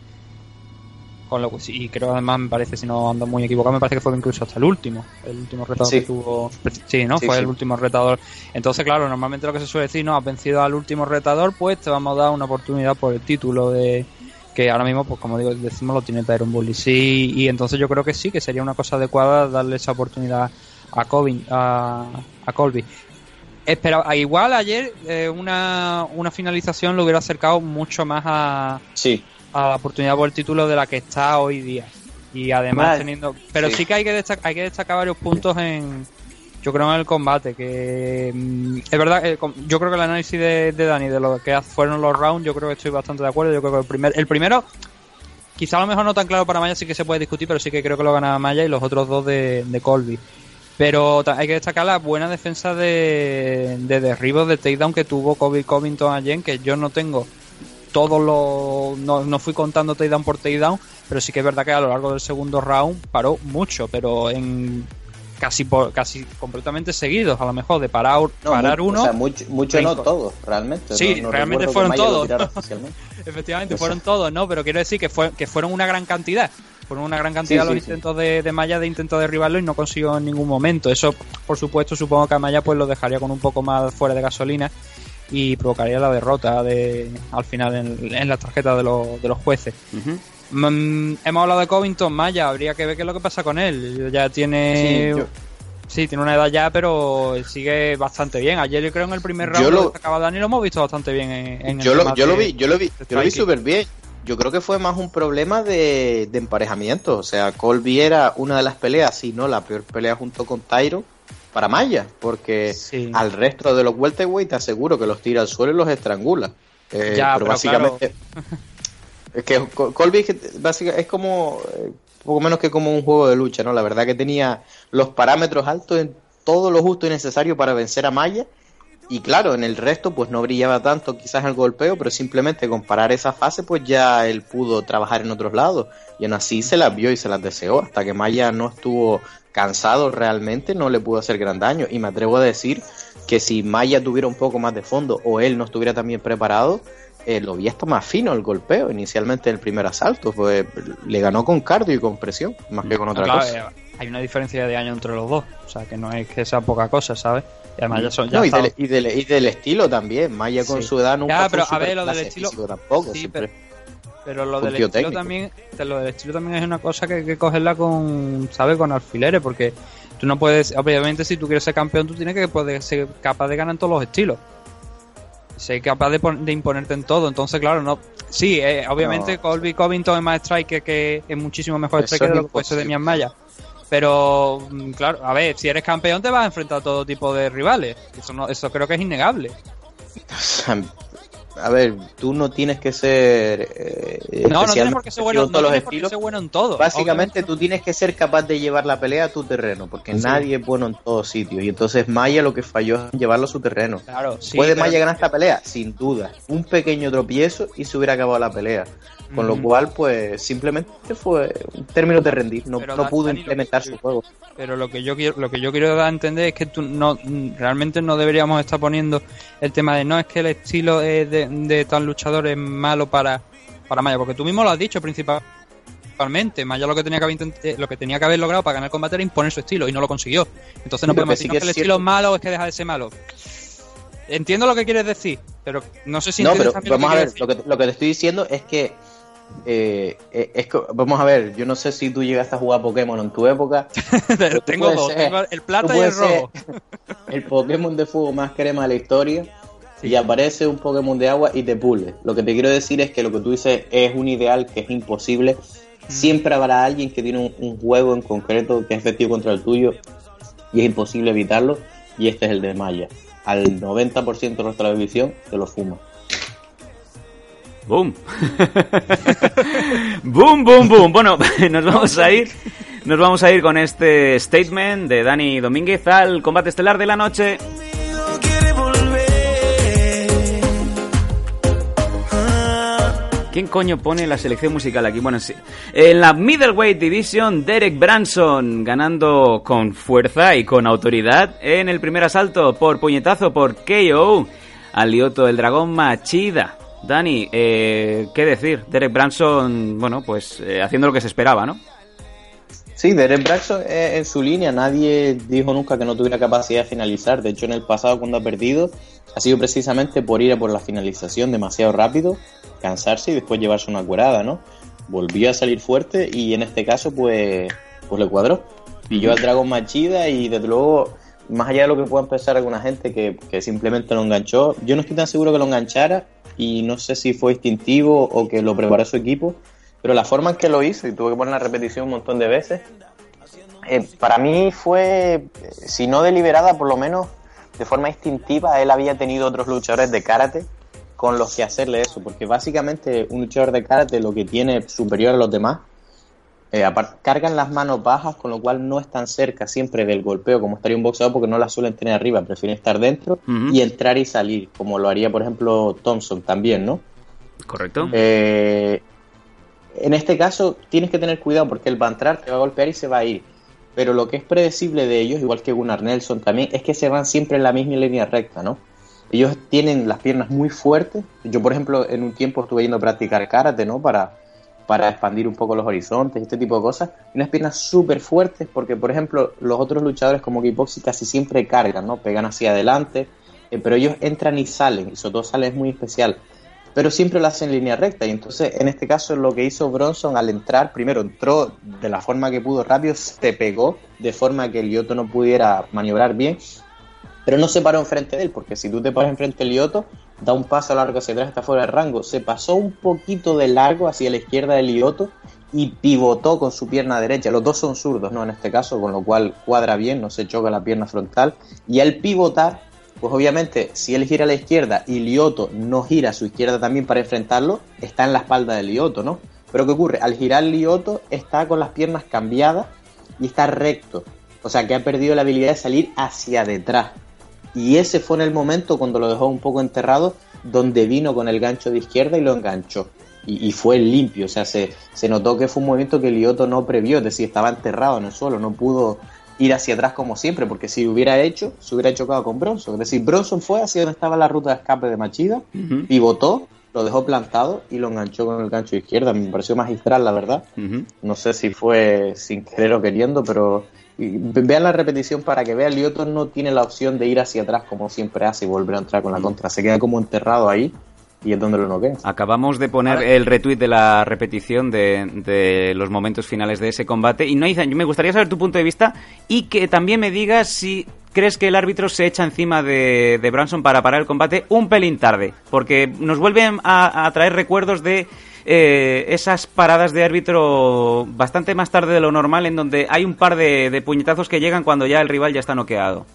Con lo que sí, y creo además me parece, si no ando muy equivocado, me parece que fue incluso hasta el último. El último retador Sí. que tuvo. Sí, ¿no? Sí, fue sí. el último retador. Entonces, claro, normalmente lo que se suele decir, no, has vencido al último retador, pues te vamos a dar una oportunidad por el título de. Que ahora mismo, pues como digo, decimos, lo tiene Tyron Bully. Sí, y entonces yo creo que sí, que sería una cosa adecuada darle esa oportunidad a, Covin, a, a Colby. Espera, igual ayer eh, una, una finalización lo hubiera acercado mucho más a, Sí, a la oportunidad por el título de la que está hoy día. Y además Vale. teniendo... Pero Sí. sí, que hay que, destacar, hay que destacar varios puntos en... Yo creo en el combate, que mm, es verdad, eh, yo creo que el análisis de, de Dani de lo que fueron los rounds, yo creo que estoy bastante de acuerdo. Yo creo que el, primer, el primero, quizá a lo mejor no tan claro para Maya, sí que se puede discutir, pero sí que creo que lo ganaba Maya y los otros dos de, de Colby. Pero hay que destacar la buena defensa de, de derribos de takedown que tuvo Kobe Covington ayer, que yo no tengo todos los. No, no fui contando takedown por takedown, pero sí que es verdad que a lo largo del segundo round paró mucho, pero en casi por, casi completamente seguidos, a lo mejor de parar, no, parar uno. O sea, mucho, mucho no todos, realmente. Sí, No- no realmente fueron todos. [laughs] Efectivamente, fueron todos, ¿no? Pero quiero decir que, fue, que fueron una gran cantidad. Fueron una gran cantidad Sí, los sí, sí. intentos de, de Maya de intento derribarlo y no consiguió en ningún momento. Eso, por supuesto, supongo que a Maya pues lo dejaría con un poco más fuera de gasolina y provocaría la derrota de, al final en, en la tarjeta de, los- de los jueces. Mm, hemos hablado de Covington, Maya, habría que ver qué es lo que pasa con él. Ya tiene... Sí, yo- Sí, tiene una edad ya, pero sigue bastante bien. Ayer yo creo en el primer round Yo lo destacaba Dani lo hemos visto bastante bien en, en el yo lo, yo lo vi, yo lo vi, yo lo vi súper bien. Yo creo que fue más un problema de, de emparejamiento. O sea, Colby era una de las peleas, si no la peor pelea junto con Tyro para Maya, porque al resto de los welterweight te aseguro que los tira al suelo y los estrangula. Eh, Ya, pero pero básicamente [laughs] es que Col- Colby es, que básica- es como eh, poco menos que como un juego de lucha, ¿no? La verdad que tenía los parámetros altos en todo lo justo y necesario para vencer a Maya. Y claro, en el resto pues no brillaba tanto quizás el golpeo, pero simplemente comparar esa fase pues ya él pudo trabajar en otros lados. Y aún así se las vio y se las deseó. Hasta que Maya no estuvo cansado realmente, no le pudo hacer gran daño. Y me atrevo a decir que si Maya tuviera un poco más de fondo o él no estuviera tan bien preparado, eh, lo vi hasta más fino el golpeo inicialmente en el primer asalto. Pues le ganó con cardio y con presión, más que con otra Claro, cosa. eh, hay una diferencia de año entre los dos. O sea, que no es que sea poca cosa, ¿sabes? Y además ya son. Ya No, y, del, y, del, y del estilo también. Maya con Sí. su edad nunca Ya, pero fue a ver, súper lo del clase estilo- tampoco. Sí, siempre- Pero lo un del estilo técnico. también, lo del estilo también es una cosa que hay que cogerla con, ¿sabes? Con alfileres, porque tú no puedes, obviamente si tú quieres ser campeón, tú tienes que poder ser capaz de ganar en todos los estilos. Ser capaz de, de imponerte en todo. Entonces, claro, no. Sí, eh, obviamente No. Colby Covington es más striker que es muchísimo mejor striker de lo que puede ser imposible. Demian Maya. Pero, mm, claro, a ver, si eres campeón te vas a enfrentar a todo tipo de rivales. Eso, no, eso creo que es innegable. [laughs] A ver, tú no tienes que ser. eh, No, no tienes por qué ser bueno, en no todos los ser bueno en todo. Básicamente tú tienes que ser capaz de llevar la pelea a tu terreno, porque Sí. nadie es bueno en todos sitios. Y entonces Maya lo que falló es llevarlo a su terreno. Claro, sí, ¿Puede Maya ganar esta pelea? Sin duda. Un pequeño tropiezo y se hubiera acabado la pelea. Con lo cual, pues simplemente fue un término de rendir. No, Pero no pudo Dani, implementar que- su juego. Pero lo que yo quiero, lo que yo quiero dar a entender es que tú no realmente no deberíamos estar poniendo el tema de no es que el estilo de, de tal luchador es malo para, para Maya, porque tú mismo lo has dicho principalmente. Maya lo que tenía que haber eh, lo que tenía que haber logrado para ganar el combate era imponer su estilo y no lo consiguió. Entonces no podemos sí decir que no, que el es estilo es malo o es que deja de ser malo. Entiendo lo que quieres decir, pero no sé si no, pero vamos a ver, lo que, lo que te estoy diciendo es que, eh, eh, es que- vamos a ver, yo no sé si tú llegaste a jugar Pokémon en tu época. [laughs] Tengo dos, tengo el plata y el rojo. [laughs] El Pokémon de fuego más crema de la historia y aparece un Pokémon de agua y te pule. Lo que te quiero decir es que lo que tú dices es un ideal que es imposible Siempre habrá alguien que tiene un, un juego en concreto que es efectivo contra el tuyo y es imposible evitarlo. Y este es el de Maya. Al 90% del resto de la división te lo fuma. ¡Boom! [laughs] ¡Boom, boom, boom! Bueno, [laughs] nos vamos a ir. Nos vamos a ir con este statement de Dani Domínguez al combate estelar de la noche. ¿Quién coño pone la selección musical aquí? Bueno, sí. En la Middleweight Division, Derek Branson ganando con fuerza y con autoridad en el primer asalto por puñetazo por KO al Lioto el dragón Machida. Dani, eh, ¿qué decir? Derek Branson, bueno, pues eh, haciendo lo que se esperaba, ¿no? Sí, Derek Braxton eh, en su línea, nadie dijo nunca que no tuviera capacidad de finalizar. De hecho, en el pasado, cuando ha perdido, ha sido precisamente por ir a por la finalización demasiado rápido, cansarse y después llevarse una curada, ¿no? Volvió a salir fuerte y en este caso, pues, pues le cuadró. Pilló al dragón Machida y desde luego, más allá de lo que pueda pensar alguna gente que, que simplemente lo enganchó, yo no estoy tan seguro que lo enganchara y no sé si fue instintivo o que lo preparó su equipo, pero la forma en que lo hizo, y tuve que poner la repetición un montón de veces, eh, para mí fue, eh, si no deliberada, por lo menos de forma instintiva, él había tenido otros luchadores de karate con los que hacerle eso, porque básicamente un luchador de karate lo que tiene superior a los demás, eh, cargan las manos bajas, con lo cual no están cerca siempre del golpeo como estaría un boxeador, porque no las suelen tener arriba, prefieren estar dentro y entrar y salir, como lo haría, por ejemplo, Thompson también, ¿no? Correcto. Eh, en este caso tienes que tener cuidado porque él va a entrar, te va a golpear y se va a ir. Pero lo que es predecible de ellos, igual que Gunnar Nelson también, es que se van siempre en la misma línea recta, ¿no? Ellos tienen las piernas muy fuertes. Yo, por ejemplo, en un tiempo estuve yendo a practicar karate, ¿no? Para, para expandir un poco los horizontes, este tipo de cosas. Unas piernas súper fuertes porque, por ejemplo, los otros luchadores como Kickboxing casi siempre cargan, ¿no? Pegan hacia adelante, eh, pero ellos entran y salen, y sobre todo es muy especial pero siempre lo hace en línea recta. Y entonces, en este caso, lo que hizo Bronson al entrar, primero entró de la forma que pudo rápido, se pegó de forma que el Lioto no pudiera maniobrar bien, pero no se paró enfrente de él, porque si tú te paras enfrente del Lioto, da un paso largo hacia atrás, está fuera de rango. Se pasó un poquito de largo hacia la izquierda del Lioto y pivotó con su pierna derecha. Los dos son zurdos, ¿no? En este caso, con lo cual cuadra bien, no se choca la pierna frontal. Y al pivotar, pues obviamente, si él gira a la izquierda y Lioto no gira a su izquierda también para enfrentarlo, está en la espalda de Lioto, ¿no? Pero ¿qué ocurre? Al girar Lioto está con las piernas cambiadas y está recto. O sea que ha perdido la habilidad de salir hacia detrás. Y ese fue en el momento cuando lo dejó un poco enterrado, donde vino con el gancho de izquierda y lo enganchó. Y, y fue limpio, o sea, se, se notó que fue un movimiento que Lioto no previó, es decir, estaba enterrado en el suelo, no pudo ir hacia atrás como siempre, porque si hubiera hecho, se hubiera chocado con Bronson. Es decir, Bronson fue hacia donde estaba la ruta de escape de Machida, pivotó, lo dejó plantado y lo enganchó con el gancho de izquierda. Me pareció magistral, la verdad. No sé si fue sin querer o queriendo, pero vean la repetición para que vean. Lioto no tiene la opción de ir hacia atrás como siempre hace y volver a entrar con la contra. Se queda como enterrado ahí y es donde lo noquea. Acabamos de poner el retweet de la repetición de, de los momentos finales de ese combate. Y no Ethan, me gustaría saber tu punto de vista y que también me digas si crees que el árbitro se echa encima de, de Branson para parar el combate un pelín tarde. Porque nos vuelven a, a traer recuerdos de eh, esas paradas de árbitro bastante más tarde de lo normal, en donde hay un par de, de puñetazos que llegan cuando ya el rival ya está noqueado.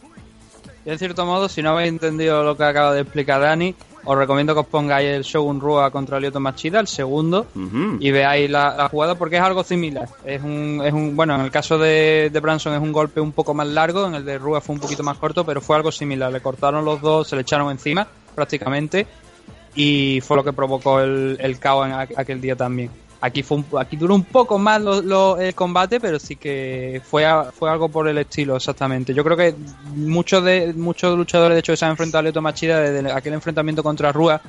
Y en cierto modo, si no habéis entendido lo que acaba de explicar Dani, os recomiendo que os pongáis el Shogun Rua contra Lyoto Machida, el segundo, y veáis la, la jugada porque es algo similar. Es un, es un, bueno, en el caso de, de Branson es un golpe un poco más largo, en el de Rua fue un poquito más corto, pero fue algo similar. Le cortaron los dos, se le echaron encima prácticamente, y fue lo que provocó el, el caos en aqu- aquel día también. Aquí fue un- aquí duró un poco más lo- el combate, pero sí que fue, a- fue algo por el estilo, exactamente. Yo creo que muchos de muchos luchadores, de hecho, se han enfrentado a Lyoto Machida desde aquel enfrentamiento contra Rua,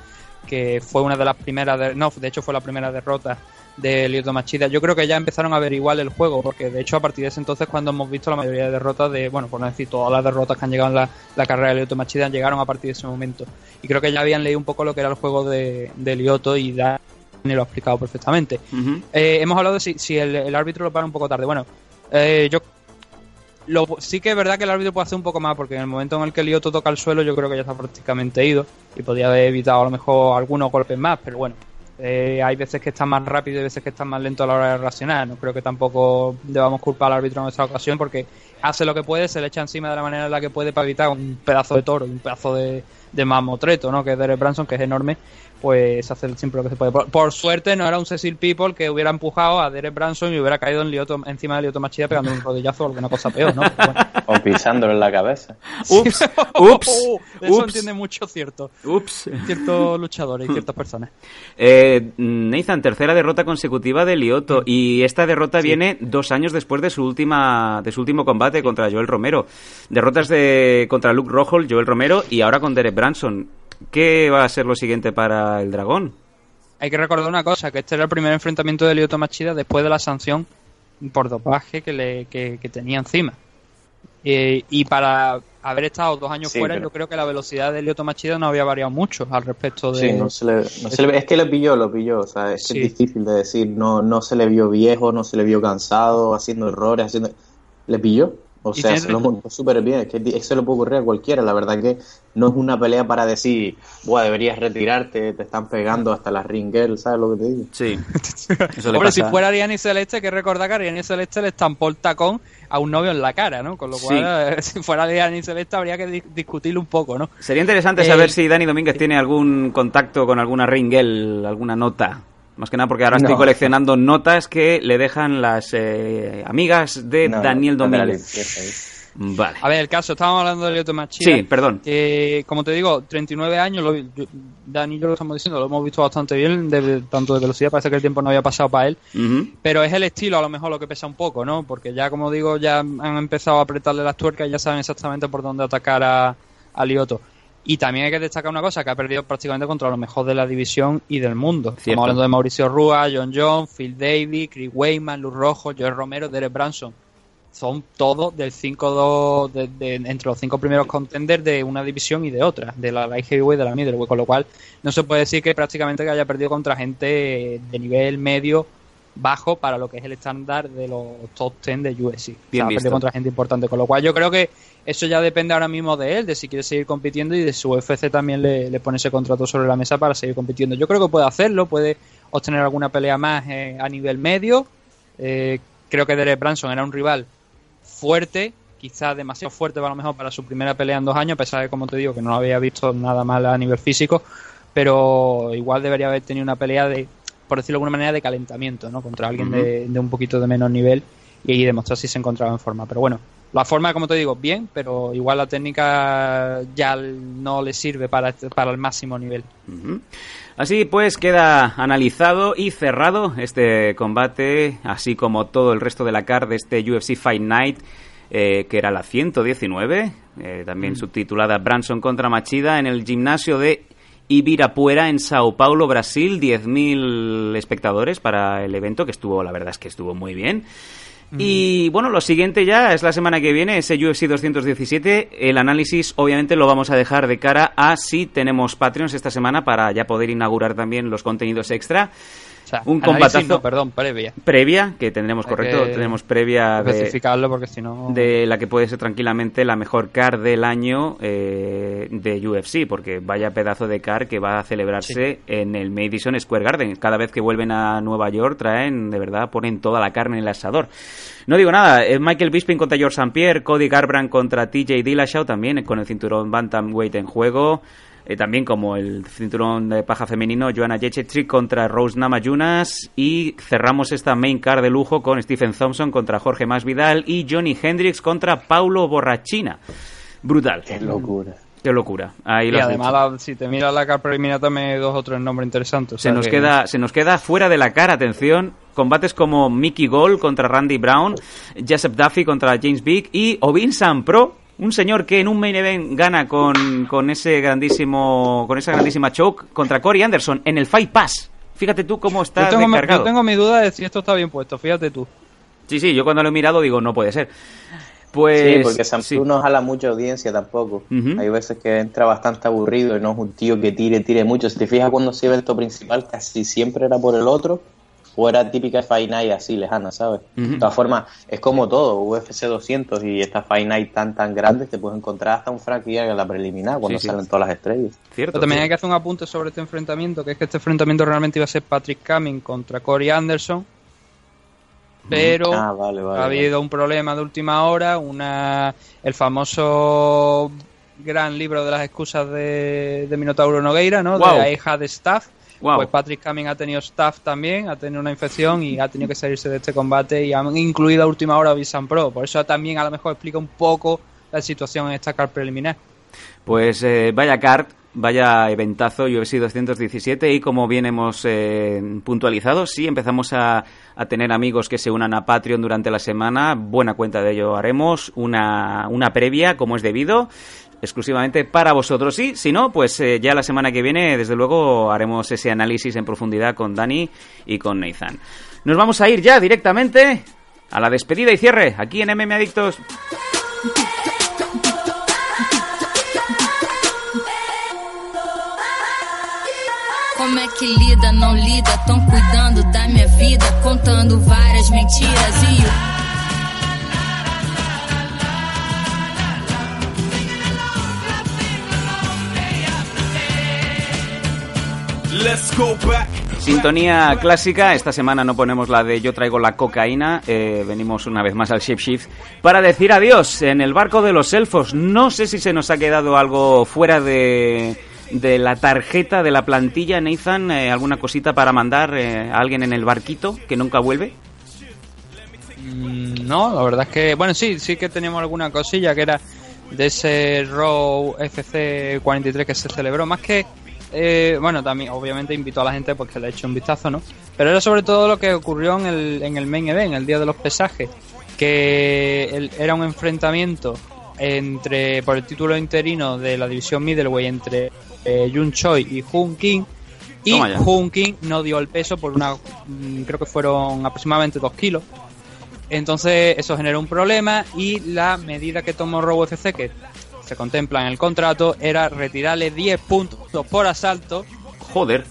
que fue una de las primeras, de- no, de hecho fue la primera derrota de Lyoto Machida. Yo creo que ya empezaron a averiguar el juego, porque de hecho a partir de ese entonces cuando hemos visto la mayoría de derrotas de, bueno, por no decir todas las derrotas que han llegado en la, la carrera de Lyoto Machida llegaron a partir de ese momento. Y creo que ya habían leído un poco lo que era el juego de, de Lyoto y Dani lo ha explicado perfectamente. Eh, hemos hablado de si, si el, el árbitro lo para un poco tarde. Bueno, eh, yo lo, sí que es verdad que el árbitro puede hacer un poco más, porque en el momento en el que el Lioto toca el suelo, yo creo que ya está prácticamente ido y podría haber evitado a lo mejor algunos golpes más, pero bueno, Eh, hay veces que están más rápido y veces que están más lento a la hora de reaccionar. No creo que tampoco debamos culpar al árbitro en esta ocasión porque hace lo que puede, se le echa encima de la manera en la que puede para evitar un pedazo de toro un pedazo de, de mamotreto, ¿no? Que es Derek Branson, que es enorme, pues hace siempre lo que se puede. Por, por suerte no era un Cecil People que hubiera empujado a Derek Branson y hubiera caído en Lioto, encima de Lioto Machida pegando un rodillazo o alguna cosa peor, ¿no? Bueno. [laughs] O pisándolo en la cabeza. [laughs] Ups, [laughs] ups, Eso ups. entiende mucho cierto. Ups. Ciertos luchadores y ciertas personas. Eh, Nathan, tercera derrota consecutiva de Lioto y esta derrota viene dos años después de su última de su último combate contra Joel Romero. Derrotas de contra Luke Rojo, Joel Romero y ahora con Derek Branson. ¿Qué va a ser lo siguiente para el dragón? Hay que recordar una cosa, que este era el primer enfrentamiento de Lyoto Machida después de la sanción por dopaje que, le, que, que tenía encima. Eh, y para haber estado dos años Sí, fuera, pero- yo creo que la velocidad de Lyoto Machida no había variado mucho al respecto de... Sí, no se le, no se le- es que lo pilló, lo pilló, o sea, es, que es difícil de decir, no, no se le vio viejo, no se le vio cansado, haciendo errores, haciendo... Le pilló, o sea, tiene- se lo montó súper bien, es que eso le puede ocurrir a cualquiera, la verdad que no es una pelea para decir, Buah, deberías retirarte, te están pegando hasta la ring girl", ¿sabes lo que te digo? Sí, [laughs] eso le Hombre, si fuera Ariane Celeste, hay que recordar que Ariane Celeste le estampó el tacón a un novio en la cara, ¿no? Con lo Sí. cual, eh, [laughs] si fuera Ariane Celeste, habría que di- discutirlo un poco, ¿no? Sería interesante Eh, saber si Dani Domínguez tiene algún contacto con alguna ringel, alguna nota. Más que nada porque ahora estoy coleccionando notas que le dejan las eh, amigas de No, Daniel Domínguez. Vale. A ver, el caso, estábamos hablando de Lyoto Machida. Sí, perdón. Que, como te digo, 39 años, lo, yo- Dani y yo lo estamos diciendo, lo hemos visto bastante bien, de, tanto de velocidad, parece que el tiempo no había pasado para él. Ujú. Pero es el estilo a lo mejor lo que pesa un poco, ¿no? Porque ya, como digo, ya han empezado a apretarle las tuercas y ya saben exactamente por dónde atacar a, a Lioto. Y también hay que destacar una cosa, que ha perdido prácticamente contra lo mejor de la división y del mundo. Cierto. Estamos hablando de Mauricio Rúa, John Jones, Phil Davis, Chris Weyman, Luz Rojo, Joel Romero, Derek Branson. Son todos del 5-2, de, de- entre los cinco primeros contenders de una división y de otra, de la light heavyweight y de la middleweight, con lo cual no se puede decir que prácticamente que haya perdido contra gente de nivel medio bajo para lo que es el estándar de los top 10 de UFC. O sea, Bien ha visto. perdido contra gente importante, con lo cual yo creo que eso ya depende ahora mismo de él, de si quiere seguir compitiendo y de su UFC también le, le pone ese contrato sobre la mesa para seguir compitiendo. Yo creo que puede hacerlo, puede obtener alguna pelea más eh, a nivel medio. Eh, creo que Derek Branson era un rival fuerte, quizás demasiado fuerte a lo mejor para su primera pelea en dos años, a pesar de, como te digo, que no había visto nada mal a nivel físico, pero igual debería haber tenido una pelea de, por decirlo de alguna manera, de calentamiento, ¿no? Contra alguien de, de un poquito de menor nivel y demostrar si se encontraba en forma. Pero bueno, la forma, como te digo, bien, pero igual la técnica ya no le sirve para, para el máximo nivel. Así pues queda analizado y cerrado este combate, así como todo el resto de la card de este UFC Fight Night, eh, que era la 119, eh, también subtitulada Branson contra Machida, en el gimnasio de Ibirapuera en Sao Paulo, Brasil, 10.000 espectadores para el evento, que estuvo, la verdad es que estuvo muy bien. Y bueno, lo siguiente ya es la semana que viene, ese UFC 217. El análisis obviamente lo vamos a dejar de cara a si tenemos Patreons esta semana para ya poder inaugurar también los contenidos extra. O sea, Un combatazo perdón, previa. previa, que tendremos, Hay correcto, que tenemos previa de, porque si no... de la que puede ser tranquilamente la mejor card del año eh, de UFC, porque vaya pedazo de card que va a celebrarse en el Madison Square Garden. Cada vez que vuelven a Nueva York traen, de verdad, ponen toda la carne en el asador. No digo nada, eh, Michael Bisping contra George St. Pierre, Cody Garbrandt contra TJ Dillashaw también, con el cinturón Bantamweight en juego. Eh, también como el cinturón de paja femenino, Joanna Jędrzejczyk contra Rose Namajunas y cerramos esta main card de lujo con Stephen Thompson contra Jorge Masvidal y Johnny Hendricks contra Paulo Borrachina. Brutal. Qué locura. Qué locura. Ahí Y además, la- si te miras la carta preliminar, también hay dos o tres nombres interesantes. se nos que- queda se nos queda fuera de la cara, atención, combates como Mickey Gall contra Randy Brown, Joseph Duffy contra James Big y Ovin San Pro, un señor que en un main event gana con, con ese grandísimo con esa grandísima choke contra Corey Anderson en el Fight Pass. Fíjate tú cómo está yo, tengo, descargado. yo tengo mi duda de si esto está bien puesto, fíjate tú. Sí, sí, yo cuando lo he mirado digo, no puede ser. Pues sí, porque Sam sí. Cruz no jala mucha audiencia tampoco. Hay veces que entra bastante aburrido y no es un tío que tire, tire mucho. Si te fijas cuando se ve el evento principal, casi siempre era por el otro. O era típica Fight Night así lejana, ¿sabes? De todas formas, es como todo, UFC 200 y estas Fight Night tan tan grandes, te puedes encontrar hasta un Frankie en la preliminar cuando Sí, sí. salen todas las estrellas. Cierto. Pero también hay que hacer un apunte sobre este enfrentamiento, que es que este enfrentamiento realmente iba a ser Patrick Cumming contra Corey Anderson, pero Ah, vale, vale, ha habido un problema de última hora, una el famoso gran libro de las excusas de, de Minotauro Nogueira, ¿no? De I had staff. Pues Patrick Cumming ha tenido staff también, ha tenido una infección y ha tenido que salirse de este combate y han incluido a última hora a Visan Pro. Por eso también a lo mejor explica un poco la situación en esta car preliminar. Pues eh, vaya card, vaya eventazo UFC 217 y como bien hemos eh, puntualizado, sí empezamos a, a tener amigos que se unan a Patreon durante la semana, buena cuenta de ello haremos, una, una previa como es debido, exclusivamente para vosotros y si no, pues eh, ya la semana que viene desde luego haremos ese análisis en profundidad con Dani y con Nathan. Nos vamos a ir ya directamente a la despedida y cierre aquí en MM Adictos. Que lida, não lida? Tão cuidando da minha vida, contando várias mentiras e o. Let's go back. Sintonía clásica, esta semana no ponemos la de yo traigo la cocaína, eh, venimos una vez más al Shapeshift para decir adiós en el barco de los elfos. No sé si se nos ha quedado algo fuera de, de la tarjeta de la plantilla, Nathan, eh, alguna cosita para mandar eh, a alguien en el barquito que nunca vuelve. Mm, No, la verdad es que, bueno, sí, sí que teníamos alguna cosilla que era de ese Raw FC 43 que se celebró, más que, eh, bueno, también obviamente invitó a la gente porque le ha hecho un vistazo, ¿no? Pero era sobre todo lo que ocurrió en el, en el main event, el día de los pesajes, que el- era un enfrentamiento entre por el título interino de la división middleweight entre eh, Jun Choi y Hun King y. Hun King no dio el peso por una mm, creo que fueron aproximadamente 2 kilos entonces eso generó un problema y la medida que tomó Raw UFC que se contempla en el contrato era retirarle 10 puntos por asalto Joder.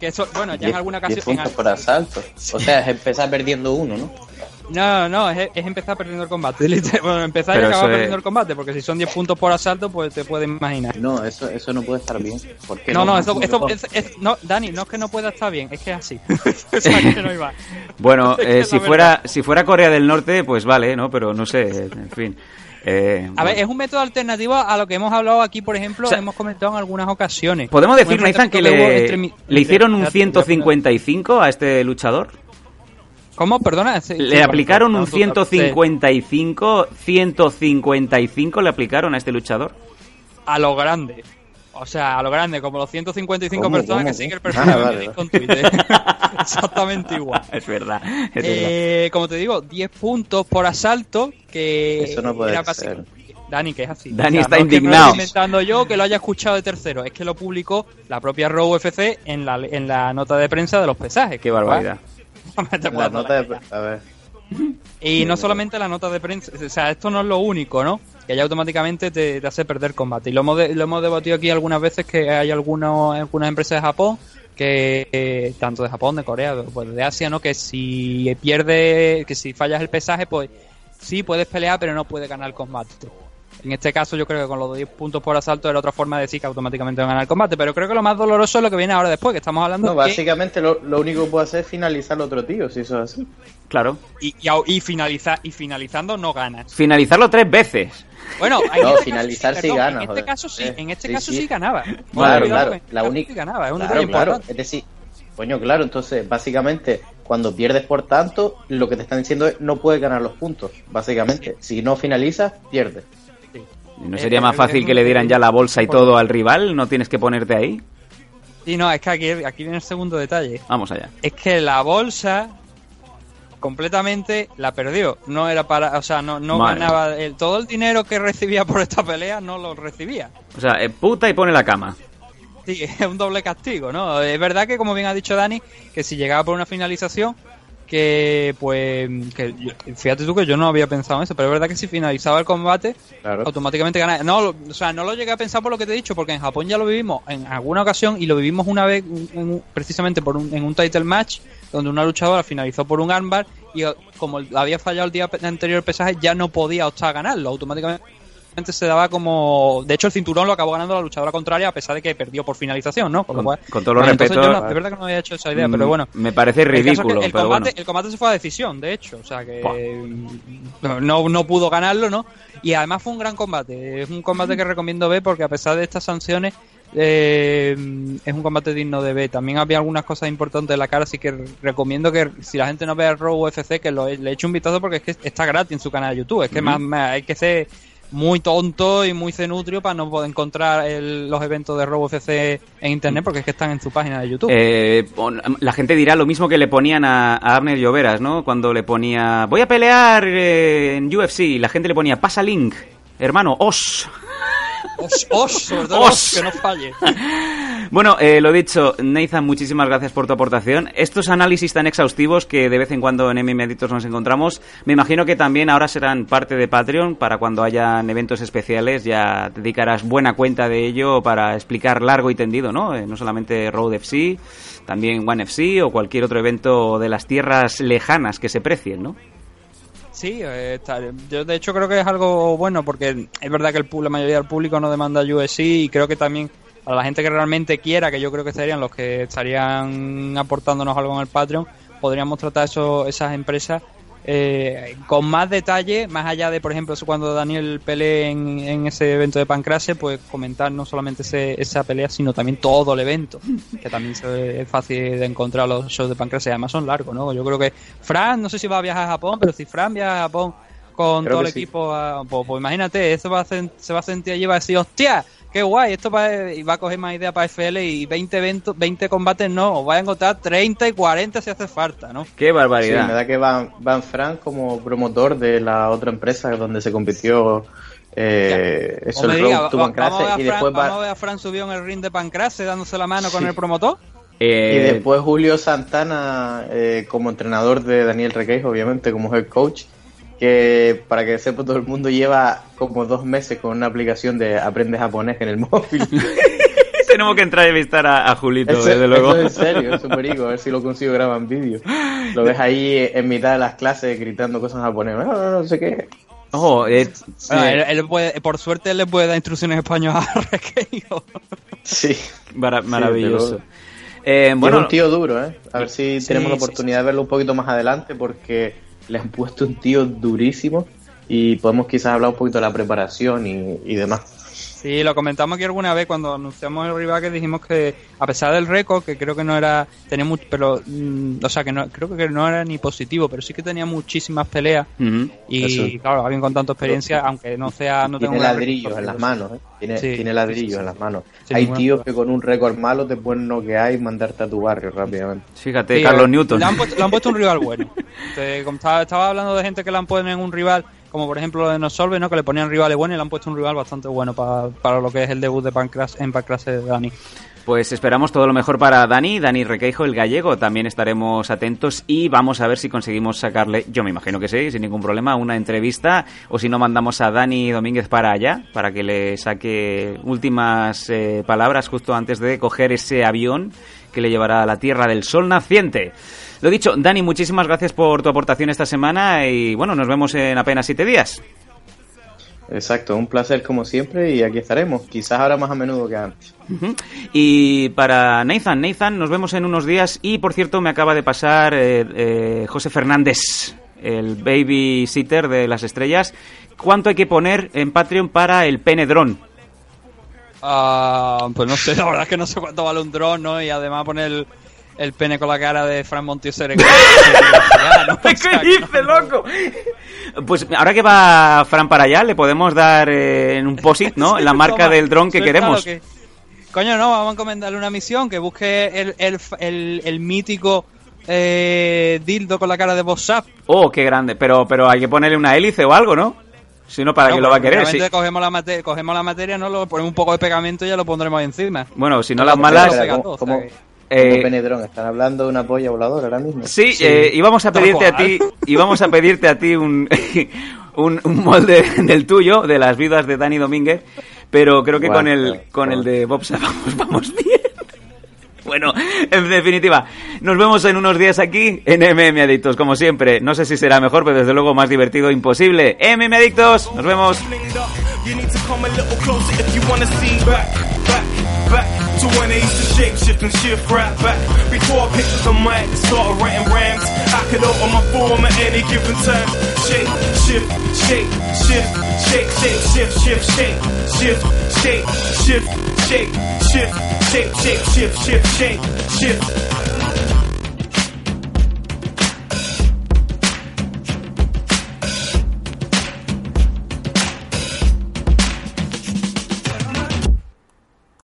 que eso bueno ya en 10 alguna 10 ocasión puntos por asalto. O sea, es empezar perdiendo uno, ¿no? No, no, es, es empezar perdiendo el combate. [laughs] Bueno, empezar y Pero acabar eso es- perdiendo el combate, porque si son 10 puntos por asalto, pues te puedes imaginar. No, eso, eso no puede estar bien. ¿Por qué No, no, no? esto, esto es, es- no, Dani, no es que no pueda estar bien, es que es así. [laughs] [laughs] O sea, que no iba. Bueno, eh, si fuera si fuera Corea del Norte, pues vale, ¿no? Pero no sé, en fin. Eh, A ver, es un método alternativo a lo que hemos hablado aquí, por ejemplo, O sea, hemos comentado en algunas ocasiones. ¿Podemos decir, Nathan, que le, le hicieron un entre- 155 a este luchador? ¿Cómo? Perdona. Sí, Le sí, aplicaron un perdón, tú- sí. 155, 155 le aplicaron a este luchador. A lo grande. O sea, a lo grande, como los 155 ¿Cómo, personas cómo, que siguen el perfil Ah, de vale, con Twitter. [laughs] [laughs] Exactamente igual. Es verdad, es verdad. Eh, como te digo, 10 puntos por asalto, que Eso no puede era ser. Dani, que es así. Dani está no es que lo indignado. esté inventando yo que lo haya escuchado de tercero, es que lo publicó la propia Raw UFC en la, en la nota de prensa de los pesajes. Qué barbaridad. [laughs] La nota de... A ver. Y no solamente la nota de prensa, o sea, esto no es lo único, ¿no? Que ya automáticamente te, te hace perder combate. Y lo hemos, de- lo hemos debatido aquí algunas veces que hay algunos, algunas empresas de Japón que eh, tanto de Japón, de Corea, pues de Asia, ¿no? Que si pierde, que si fallas el pesaje, pues sí puedes pelear, pero no puedes ganar el combate. En este caso yo creo que con los 10 puntos por asalto era otra forma de decir que automáticamente van a ganar el combate, pero creo que lo más doloroso es lo que viene ahora después, que estamos hablando No, que- básicamente lo, lo único que puede hacer es finalizar al otro tío, si eso es así. Claro. y, y, y finaliza, y finalizando no ganas. Finalizarlo tres veces. Bueno, en No, este caso finalizar sí perdón, gana, En este joder. caso sí, Eh, en este sí, caso sí. sí ganaba. Claro, claro. este La caso única. sí ganaba, es un claro, claro. Es decir, coño, claro, entonces, básicamente, cuando pierdes por tanto, lo que te están diciendo es no puedes ganar los puntos. Básicamente, si no finalizas, pierdes. ¿No sería más fácil que le dieran ya la bolsa y todo al rival? ¿No tienes que ponerte ahí? Sí, no, es que aquí, aquí viene el segundo detalle. Vamos allá. Es que la bolsa completamente la perdió. No era para, o sea, no, no Madre ganaba el, todo el dinero que recibía por esta pelea, no lo recibía. O sea, eh, puta y pone la cama. Sí, [laughs] es un doble castigo, ¿no? Es verdad que, como bien ha dicho Dani, que si llegaba por una finalización, que pues, que yo- fíjate tú que yo no había pensado en eso, pero es verdad que si finalizaba el combate, Claro. automáticamente ganaba. No, lo- o sea, no lo llegué a pensar por lo que te he dicho, porque en Japón ya lo vivimos en alguna ocasión y lo vivimos una vez, en precisamente por un, en un title match, donde una luchadora finalizó por un armbar y como había fallado el día anterior el pesaje, ya no podía optar a ganarlo. Automáticamente se daba como. De hecho, el cinturón lo acabó ganando la luchadora contraria a pesar de que perdió por finalización, ¿no? Con, lo cual- con todos los Bueno, yo no- de verdad que no había hecho esa idea, Mm, pero bueno. me parece ridículo, El pero combate, bueno. el combate se fue a decisión, de hecho. O sea que. No, no, pudo ganarlo, ¿no? Y además fue un gran combate. Es un combate que recomiendo ver porque a pesar de estas sanciones. eh, es un combate digno de ver. También había algunas cosas importantes en la cara, así que recomiendo que si la gente no ve el Raw UFC, que lo, le eche un vistazo porque es que está gratis en su canal de YouTube. Es que Ujú. más, más- hay que ser muy tonto y muy cenutrio para no poder encontrar el- los eventos de UFC en internet porque es que están en su página de YouTube. Eh, la gente dirá lo mismo que le ponían a, a Abner Lloveras, ¿no? Cuando le ponía, voy a pelear eh, en UFC, la gente le ponía, pasa link, hermano, os. Os, os, sobre todo Os. os, que no falle. [laughs] Bueno, eh, lo dicho, Nathan, muchísimas gracias por tu aportación. Estos análisis tan exhaustivos que de vez en cuando en MM Adictos nos encontramos, me imagino que también ahora serán parte de Patreon para cuando hayan eventos especiales, ya dedicarás buena cuenta de ello para explicar largo y tendido, ¿no? Eh, no solamente Road FC, también One FC o cualquier otro evento de las tierras lejanas que se precien, ¿no? Sí, eh, yo de hecho creo que es algo bueno porque es verdad que el, la mayoría del público no demanda UFC y creo que también a la gente que realmente quiera, que yo creo que serían los que estarían aportándonos algo en el Patreon, podríamos tratar eso, esas empresas eh, con más detalle, más allá de, por ejemplo, eso cuando Daniel pelee en, en ese evento de Pancrase, pues comentar no solamente ese- esa pelea, sino también todo el evento, que también es fácil de encontrar los shows de Pancrase, además son largos, ¿no? Yo creo que Fran, no sé si va a viajar a Japón, pero si Fran viaja a Japón con Creo todo el sí. equipo, a- pues, pues imagínate, eso va a se va a sentir allí va a decir, hostia, qué guay, esto va, y va a coger más idea para FL y 20 eventos, 20 combates no, os va a encontrar 30 y 40 si hace falta, ¿no? ¡Qué Sí, barbaridad! me da que Van, Van Frank como promotor de la otra empresa donde se compitió eh, eso, el diga, Road to va- Pancrase, a y a después va- vamos a ver a Fran subió en el ring de Pancrase dándose la mano con Sí. el promotor. y Eh, después Julio Santana eh, como entrenador de Daniel Requeijo, obviamente como head coach, que para que sepa todo el mundo lleva como dos meses con una aplicación de aprende japonés en el [laughs] móvil. [laughs] Tenemos que entrevistar a, a Julito, Eso, desde luego. eso es en serio, es un perico, a ver si lo consigo grabar en vídeo. Lo ves ahí en mitad de las clases gritando cosas en japonés. No, no, no sé qué. Ojo, eh, Bueno, él- él puede- por suerte él le puede dar instrucciones en español a [laughs] Requeijo. Sí. mara- Sí, maravilloso. luego. Eh, Bueno, es un tío duro, ¿eh? A ver si Sí, tenemos la sí, oportunidad de verlo un poquito más adelante porque le han puesto un tío durísimo y podemos quizás hablar un poquito de la preparación y, y demás. Sí, lo comentamos aquí alguna vez cuando anunciamos el rival que dijimos que a pesar del récord, que creo que no era, tenía mucho, pero, mm, o sea, que no, creo que no era ni positivo, pero sí que tenía muchísimas peleas y Eso. claro, alguien con tanta experiencia, aunque no sea, no tiene ladrillos récord, en las manos, ¿eh? Tiene, Sí, tiene sí, ladrillos sí, sí. en las manos. Hay tíos duda. que con un récord malo te pueden noquear y mandarte a tu barrio rápidamente. Fíjate, Sí, Carlos eh, Newton. Le han, puesto, le han puesto un rival [laughs] bueno. Te- como estaba, estaba hablando de gente que le han puesto en un rival, como por ejemplo lo de Nosolve, ¿no? que le ponían rivales buenos y le han puesto un rival bastante bueno para, para lo que es el debut de Pancras, en Pancrase de Dani. Pues esperamos todo lo mejor para Dani, Dani Requeijo, el gallego. También estaremos atentos y vamos a ver si conseguimos sacarle, yo me imagino que sí, sin ningún problema, una entrevista. O si no, mandamos a Dani Domínguez para allá, para que le saque últimas eh, palabras justo antes de coger ese avión que le llevará a la Tierra del Sol naciente. Lo dicho, Dani, muchísimas gracias por tu aportación esta semana y bueno, nos vemos en apenas siete días. Exacto, un placer como siempre y aquí estaremos. Quizás ahora más a menudo que antes. Y para Nathan, Nathan, nos vemos en unos días. Y por cierto, me acaba de pasar eh, eh, José Fernández, el babysitter de las estrellas. ¿Cuánto hay que poner en Patreon para el penedrón? Ah, pues no sé, la verdad es que no sé cuánto vale un dron, ¿no? Y además poner el, el pene con la cara de Fran Montiosere. que- ¿no? O sea, que no- loco? Pues ahora que va Fran para allá, le podemos dar eh, en un posit, ¿no? [laughs] La marca Toma, del dron que queremos. que- Coño, no, vamos a encomendarle una misión que busque el, el, el, el mítico eh, dildo con la cara de WhatsApp. Oh, qué grande. Pero, pero hay que ponerle una hélice o algo, ¿no? Si no, ¿para qué lo va a querer? Sí. cogemos, la cogemos la materia, no lo ponemos un poco de pegamento y ya lo pondremos encima. Bueno, si no las la malas... pega ¿cómo, todo, cómo- o sea que- Eh, Penedrón? ¿Están hablando de una polla voladora ahora mismo? Sí, Sí. eh, íbamos a pedirte a ti, íbamos [laughs] a pedirte a ti un, [laughs] un, un molde [laughs] del tuyo, de las vidas de Dani Domínguez, pero creo que con el guau, con el de Bob vamos, vamos bien. Bueno, en definitiva, nos vemos en unos días aquí en MM Adictos, como siempre. No sé si será mejor, pero desde luego más divertido imposible. MM Adictos, nos vemos. To when I used to shape shift and shift right back. Before I picked up the mic and started writing rhymes, I could open my form at any given time. Shake, shift, shake, shift, shake, shake, shift, shift, shake, shift, shake, shift, shake, shift, shake, shake, shift, shift, shake, shift,